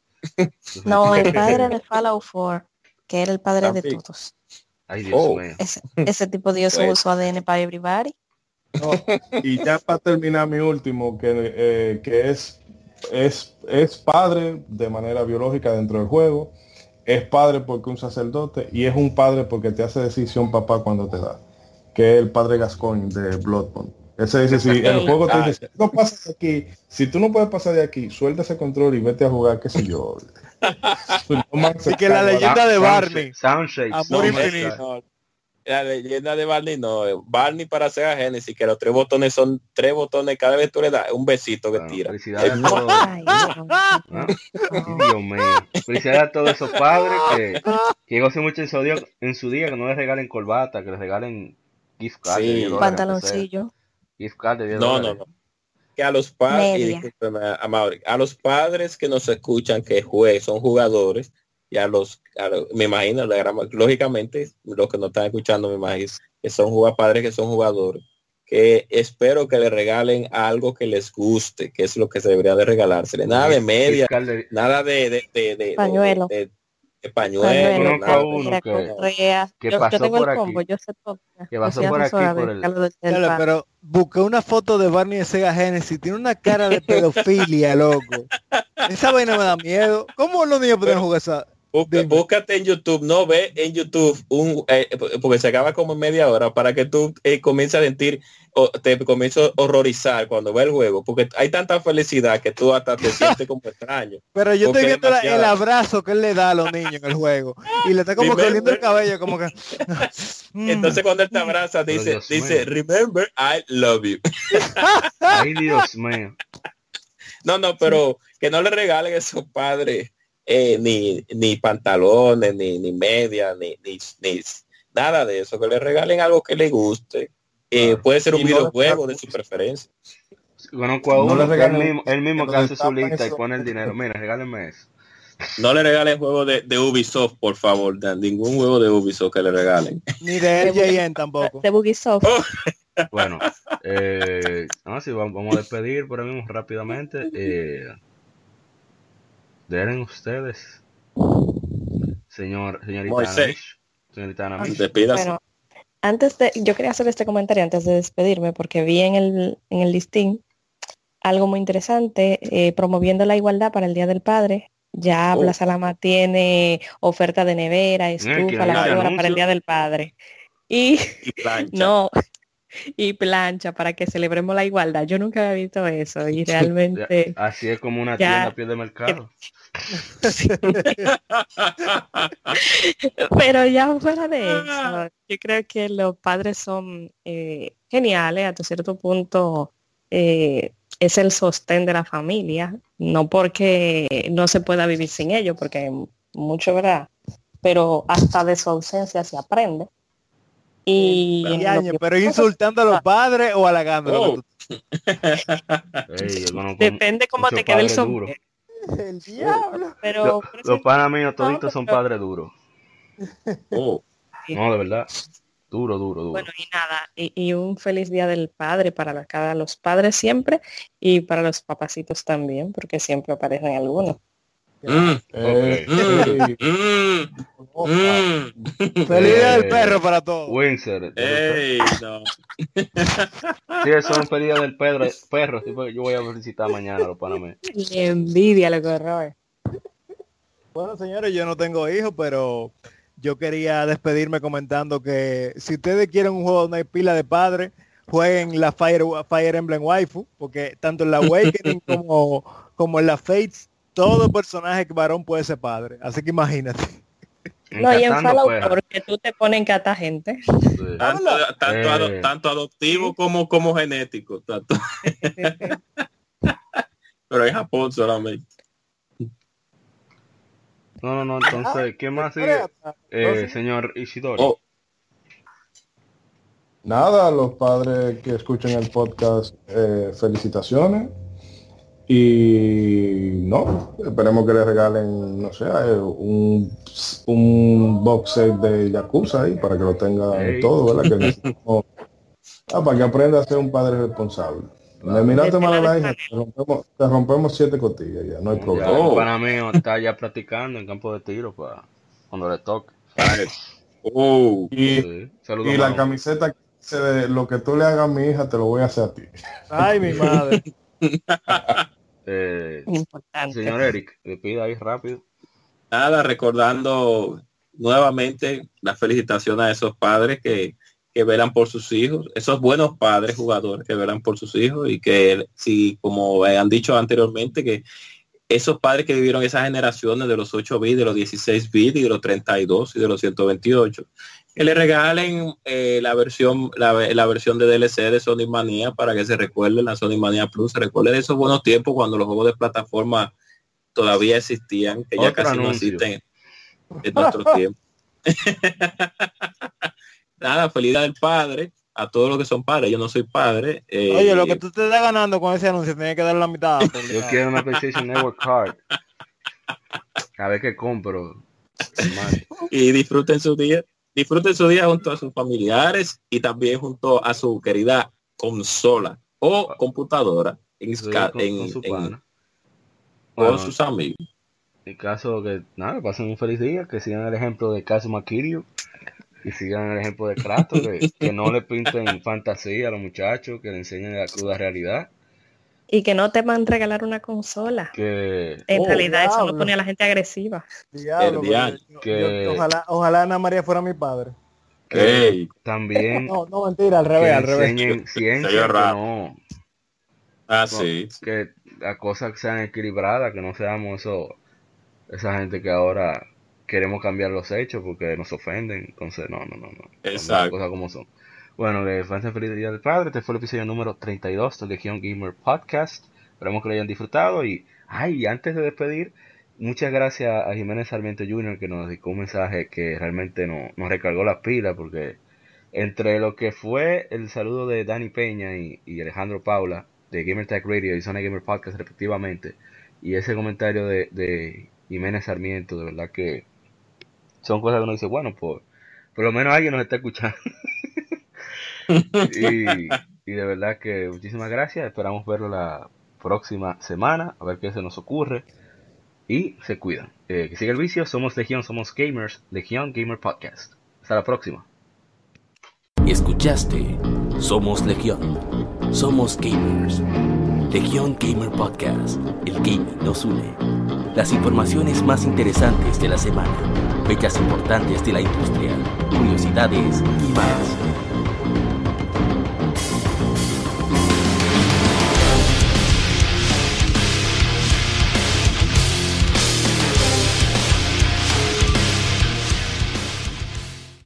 No, el padre de Fallout 4, que era el padre de También. todos. Ay, Dios Oh. mío. Ese, ese tipo dio su Bueno. uso ADN para everybody. No, y ya para terminar mi último, que, eh, que es, es, es padre de manera biológica dentro del juego, es padre porque un sacerdote y es un padre porque te hace decisión papá cuando te da, que es el padre Gascoigne de Bloodborne. Ese dice, si el juego te dice, si tú no pasas de aquí, si tú no puedes pasar de aquí, suelta ese control y vete a jugar, qué sé yo. Así que la leyenda de Barney. Soundshake, Amor Soundshake. infinito. La leyenda de Barney no, Barney para Sega Genesis, que los tres botones son tres botones, cada vez tú le das un besito que Bueno, tira. felicidades a todos. Ay, no. ¿no? Dios mío. Felicidades a todos esos padres que, que gocen mucho en su, día, en su día, que no les regalen corbata, que les regalen gift card Sí. 10 dólares, aunque sea. Pantaloncillo. Gift card de 10 No, no, no. Que a los padres, a los padres que nos escuchan que jue- son jugadores, y a los, a los- me imagino, la gran- lógicamente, los que no están escuchando, me imagino, que son padres que son jugadores, que espero que le regalen algo que les guste, que es lo que se debería de regalársele. Nada de media, de- nada de, de, de, de- Pañuelo. de- pañuelo, nada. uno que- correa. que Yo, pasó yo tengo por el aquí. combo, yo sé todo. Que Yo pasó soy por aquí el- pero busqué una foto de Barney de Sega Genesis. Tiene una cara de pedofilia, loco. Esa vaina me da miedo. ¿Cómo los niños pueden jugar esa? Busca- búscate en YouTube, no ve en YouTube un eh, porque se acaba como en media hora para que tú eh, comiences a sentir o te comiences a horrorizar cuando ve el juego, porque hay tanta felicidad que tú hasta te sientes como extraño. Pero yo estoy viendo el abrazo que él le da a los niños en el juego. Y le está como Remember- coliendo el cabello, como que... Mm. Entonces cuando él te abraza dice, Dios dice, mío. remember I love you. Ay, Dios mío. No, no, pero que no le regalen a esos padres eh, ni, ni pantalones, ni, ni media, ni, ni, ni nada de eso, que le regalen algo que le guste. Eh, Claro. puede ser un no videojuego de regalen- su preferencia. Conozco a No uno le que él regalen- mismo, él mismo que hace su lista y pone el dinero. Mira, regálenme eso. No le regalen juego de, de Ubisoft, por favor, Dan, ningún juego de Ubisoft que le regalen. Ni de LJN tampoco. De Bugisoft. Bueno, eh, no, sí, vamos, vamos a despedir por ahí mismo rápidamente. Eh, den ustedes, señor, señorita Moisés. Señorita. Despídase. Bueno, antes de, yo quería hacer este comentario antes de despedirme porque vi en el, en el listín algo muy interesante eh, promoviendo la igualdad para el Día del Padre. Ya Oh. Plaza Lama tiene oferta de nevera, que estufa, hay lavadora para el Día del Padre. Y no, y plancha para que celebremos la igualdad. Yo nunca había visto eso y realmente Así es como una Ya. tienda a pie de mercado. Pero ya fuera de eso, yo creo que los padres son eh, geniales, hasta cierto punto eh, es el sostén de la familia, no porque no se pueda vivir sin ellos, porque mucho, ¿verdad? Pero hasta de su ausencia se aprende. Y que- pero insultando a los padres o halagándolos. Oh. Ey, yo conozco depende cómo te quede el sombrero. El diablo. Pero, Lo- pero Los panas míos toditos pero- son padres duros. Oh. No, de verdad. Duro, duro, duro. Bueno, y nada, y, y un feliz día del padre para la- cada los padres siempre y para los papacitos también, porque siempre aparecen algunos. Mm, Eh, mm, mm. Feliz día del perro para todos. Windsor. Ey, no. Sí, eso es un pedido del Pedro, perro. porque yo voy a visitar mañana los envidia lo que. Bueno, señores, yo no tengo hijos, pero yo quería despedirme comentando que si ustedes quieren un juego donde hay pila de padres, jueguen la Fire, Fire Emblem Waifu, porque tanto en la Awakening como, como en la Fates, todo personaje varón puede ser padre. Así que imagínate. No, y en Fallout porque tú te pones en cata gente. Sí. Tanto, tanto, ado- tanto adoptivo como, como genético. tanto. Pero en Japón solamente. No, no, no, entonces, ¿qué más sigue? Eh, señor Isidoro. Oh, Nada, a los padres que escuchen el podcast, eh, felicitaciones. Y no, esperemos que les regalen, no sé, un, un box set de Yakuza ahí para que lo tengan Ey. todo, ¿verdad? Que necesitamos- ah, para que aprenda a ser un padre responsable. Me miraste mal a la hija, te rompemos, te rompemos siete cotillas ya, no hay Ya, problema. Oh. el pana mío está ya practicando en campo de tiro para cuando le toque. Oh. Y, Sí. Saludos, y la camiseta que dice de lo que tú le hagas a mi hija, te lo voy a hacer a ti. Ay, mi madre. Eh, Importante. señor Eric, le pida ahí rápido. Nada, recordando nuevamente la felicitación a esos padres que, que velan por sus hijos, esos buenos padres jugadores que velan por sus hijos y que si como han dicho anteriormente que esos padres que vivieron esas generaciones de los 8 bits, de los 16 bits y de los 32 y de los 128, que le regalen eh, la versión la, la versión de DLC de Sony Manía para que se recuerden la Sony Manía Plus, se recuerden esos buenos tiempos cuando los juegos de plataforma todavía existían, que ya casi no existen en nuestro tiempo. Nada, feliz del padre, a todos los que son padres, yo no soy padre. eh, Oye, lo que tú te estás ganando con ese anuncio, tienes que darle la mitad. Yo quiero una PlayStation Network Card. Cada vez que compro. y disfruten su día, disfruten su día junto a sus familiares y también junto a su querida consola o computadora en, con, en- con su en- pana. con Bueno, sus amigos. en caso que nada, pasen un feliz día, que sigan el ejemplo de Kazuma Kiryu y sigan el ejemplo de Kratos, que, que no le pinten fantasía a los muchachos, que le enseñen la cruda realidad, Y que no teman regalar una consola. que En Oh, realidad eso no pone a la gente agresiva. Diablo, El diablo, porque yo- que- yo- ojalá, ojalá Ana María fuera mi padre. que también No, no, mentira, al revés, al revés. enseñen ciencia, no, ah, no, sí. que las cosas sean equilibradas, que no seamos eso, esa gente que ahora queremos cambiar los hechos porque nos ofenden, entonces no, no, no, no, Las Exacto. cosas como son. Bueno, que pasen feliz día del padre, este fue el episodio número 32 de Legion Gamer Podcast, esperamos que lo hayan disfrutado y, ay, antes de despedir, muchas gracias a Jiménez Sarmiento Jr. que nos dedicó un mensaje que realmente no- nos recargó las pilas porque entre lo que fue el saludo de Dani Peña y, y Alejandro Paula de Gamer Tech Radio y Zona Gamer Podcast respectivamente y ese comentario de, de Jiménez Sarmiento de verdad que son cosas que uno dice bueno pues por lo menos alguien nos está escuchando y, y de verdad que muchísimas gracias esperamos verlo la próxima semana a ver qué se nos ocurre y se cuidan Eh, que siga el vicio somos Legión somos gamers Legión Gamer Podcast hasta la próxima Escuchaste Somos Legión. Somos gamers. Legión Gamer Podcast. El gaming nos une. Las informaciones más interesantes de la semana. Fechas importantes de la industria. Curiosidades y más.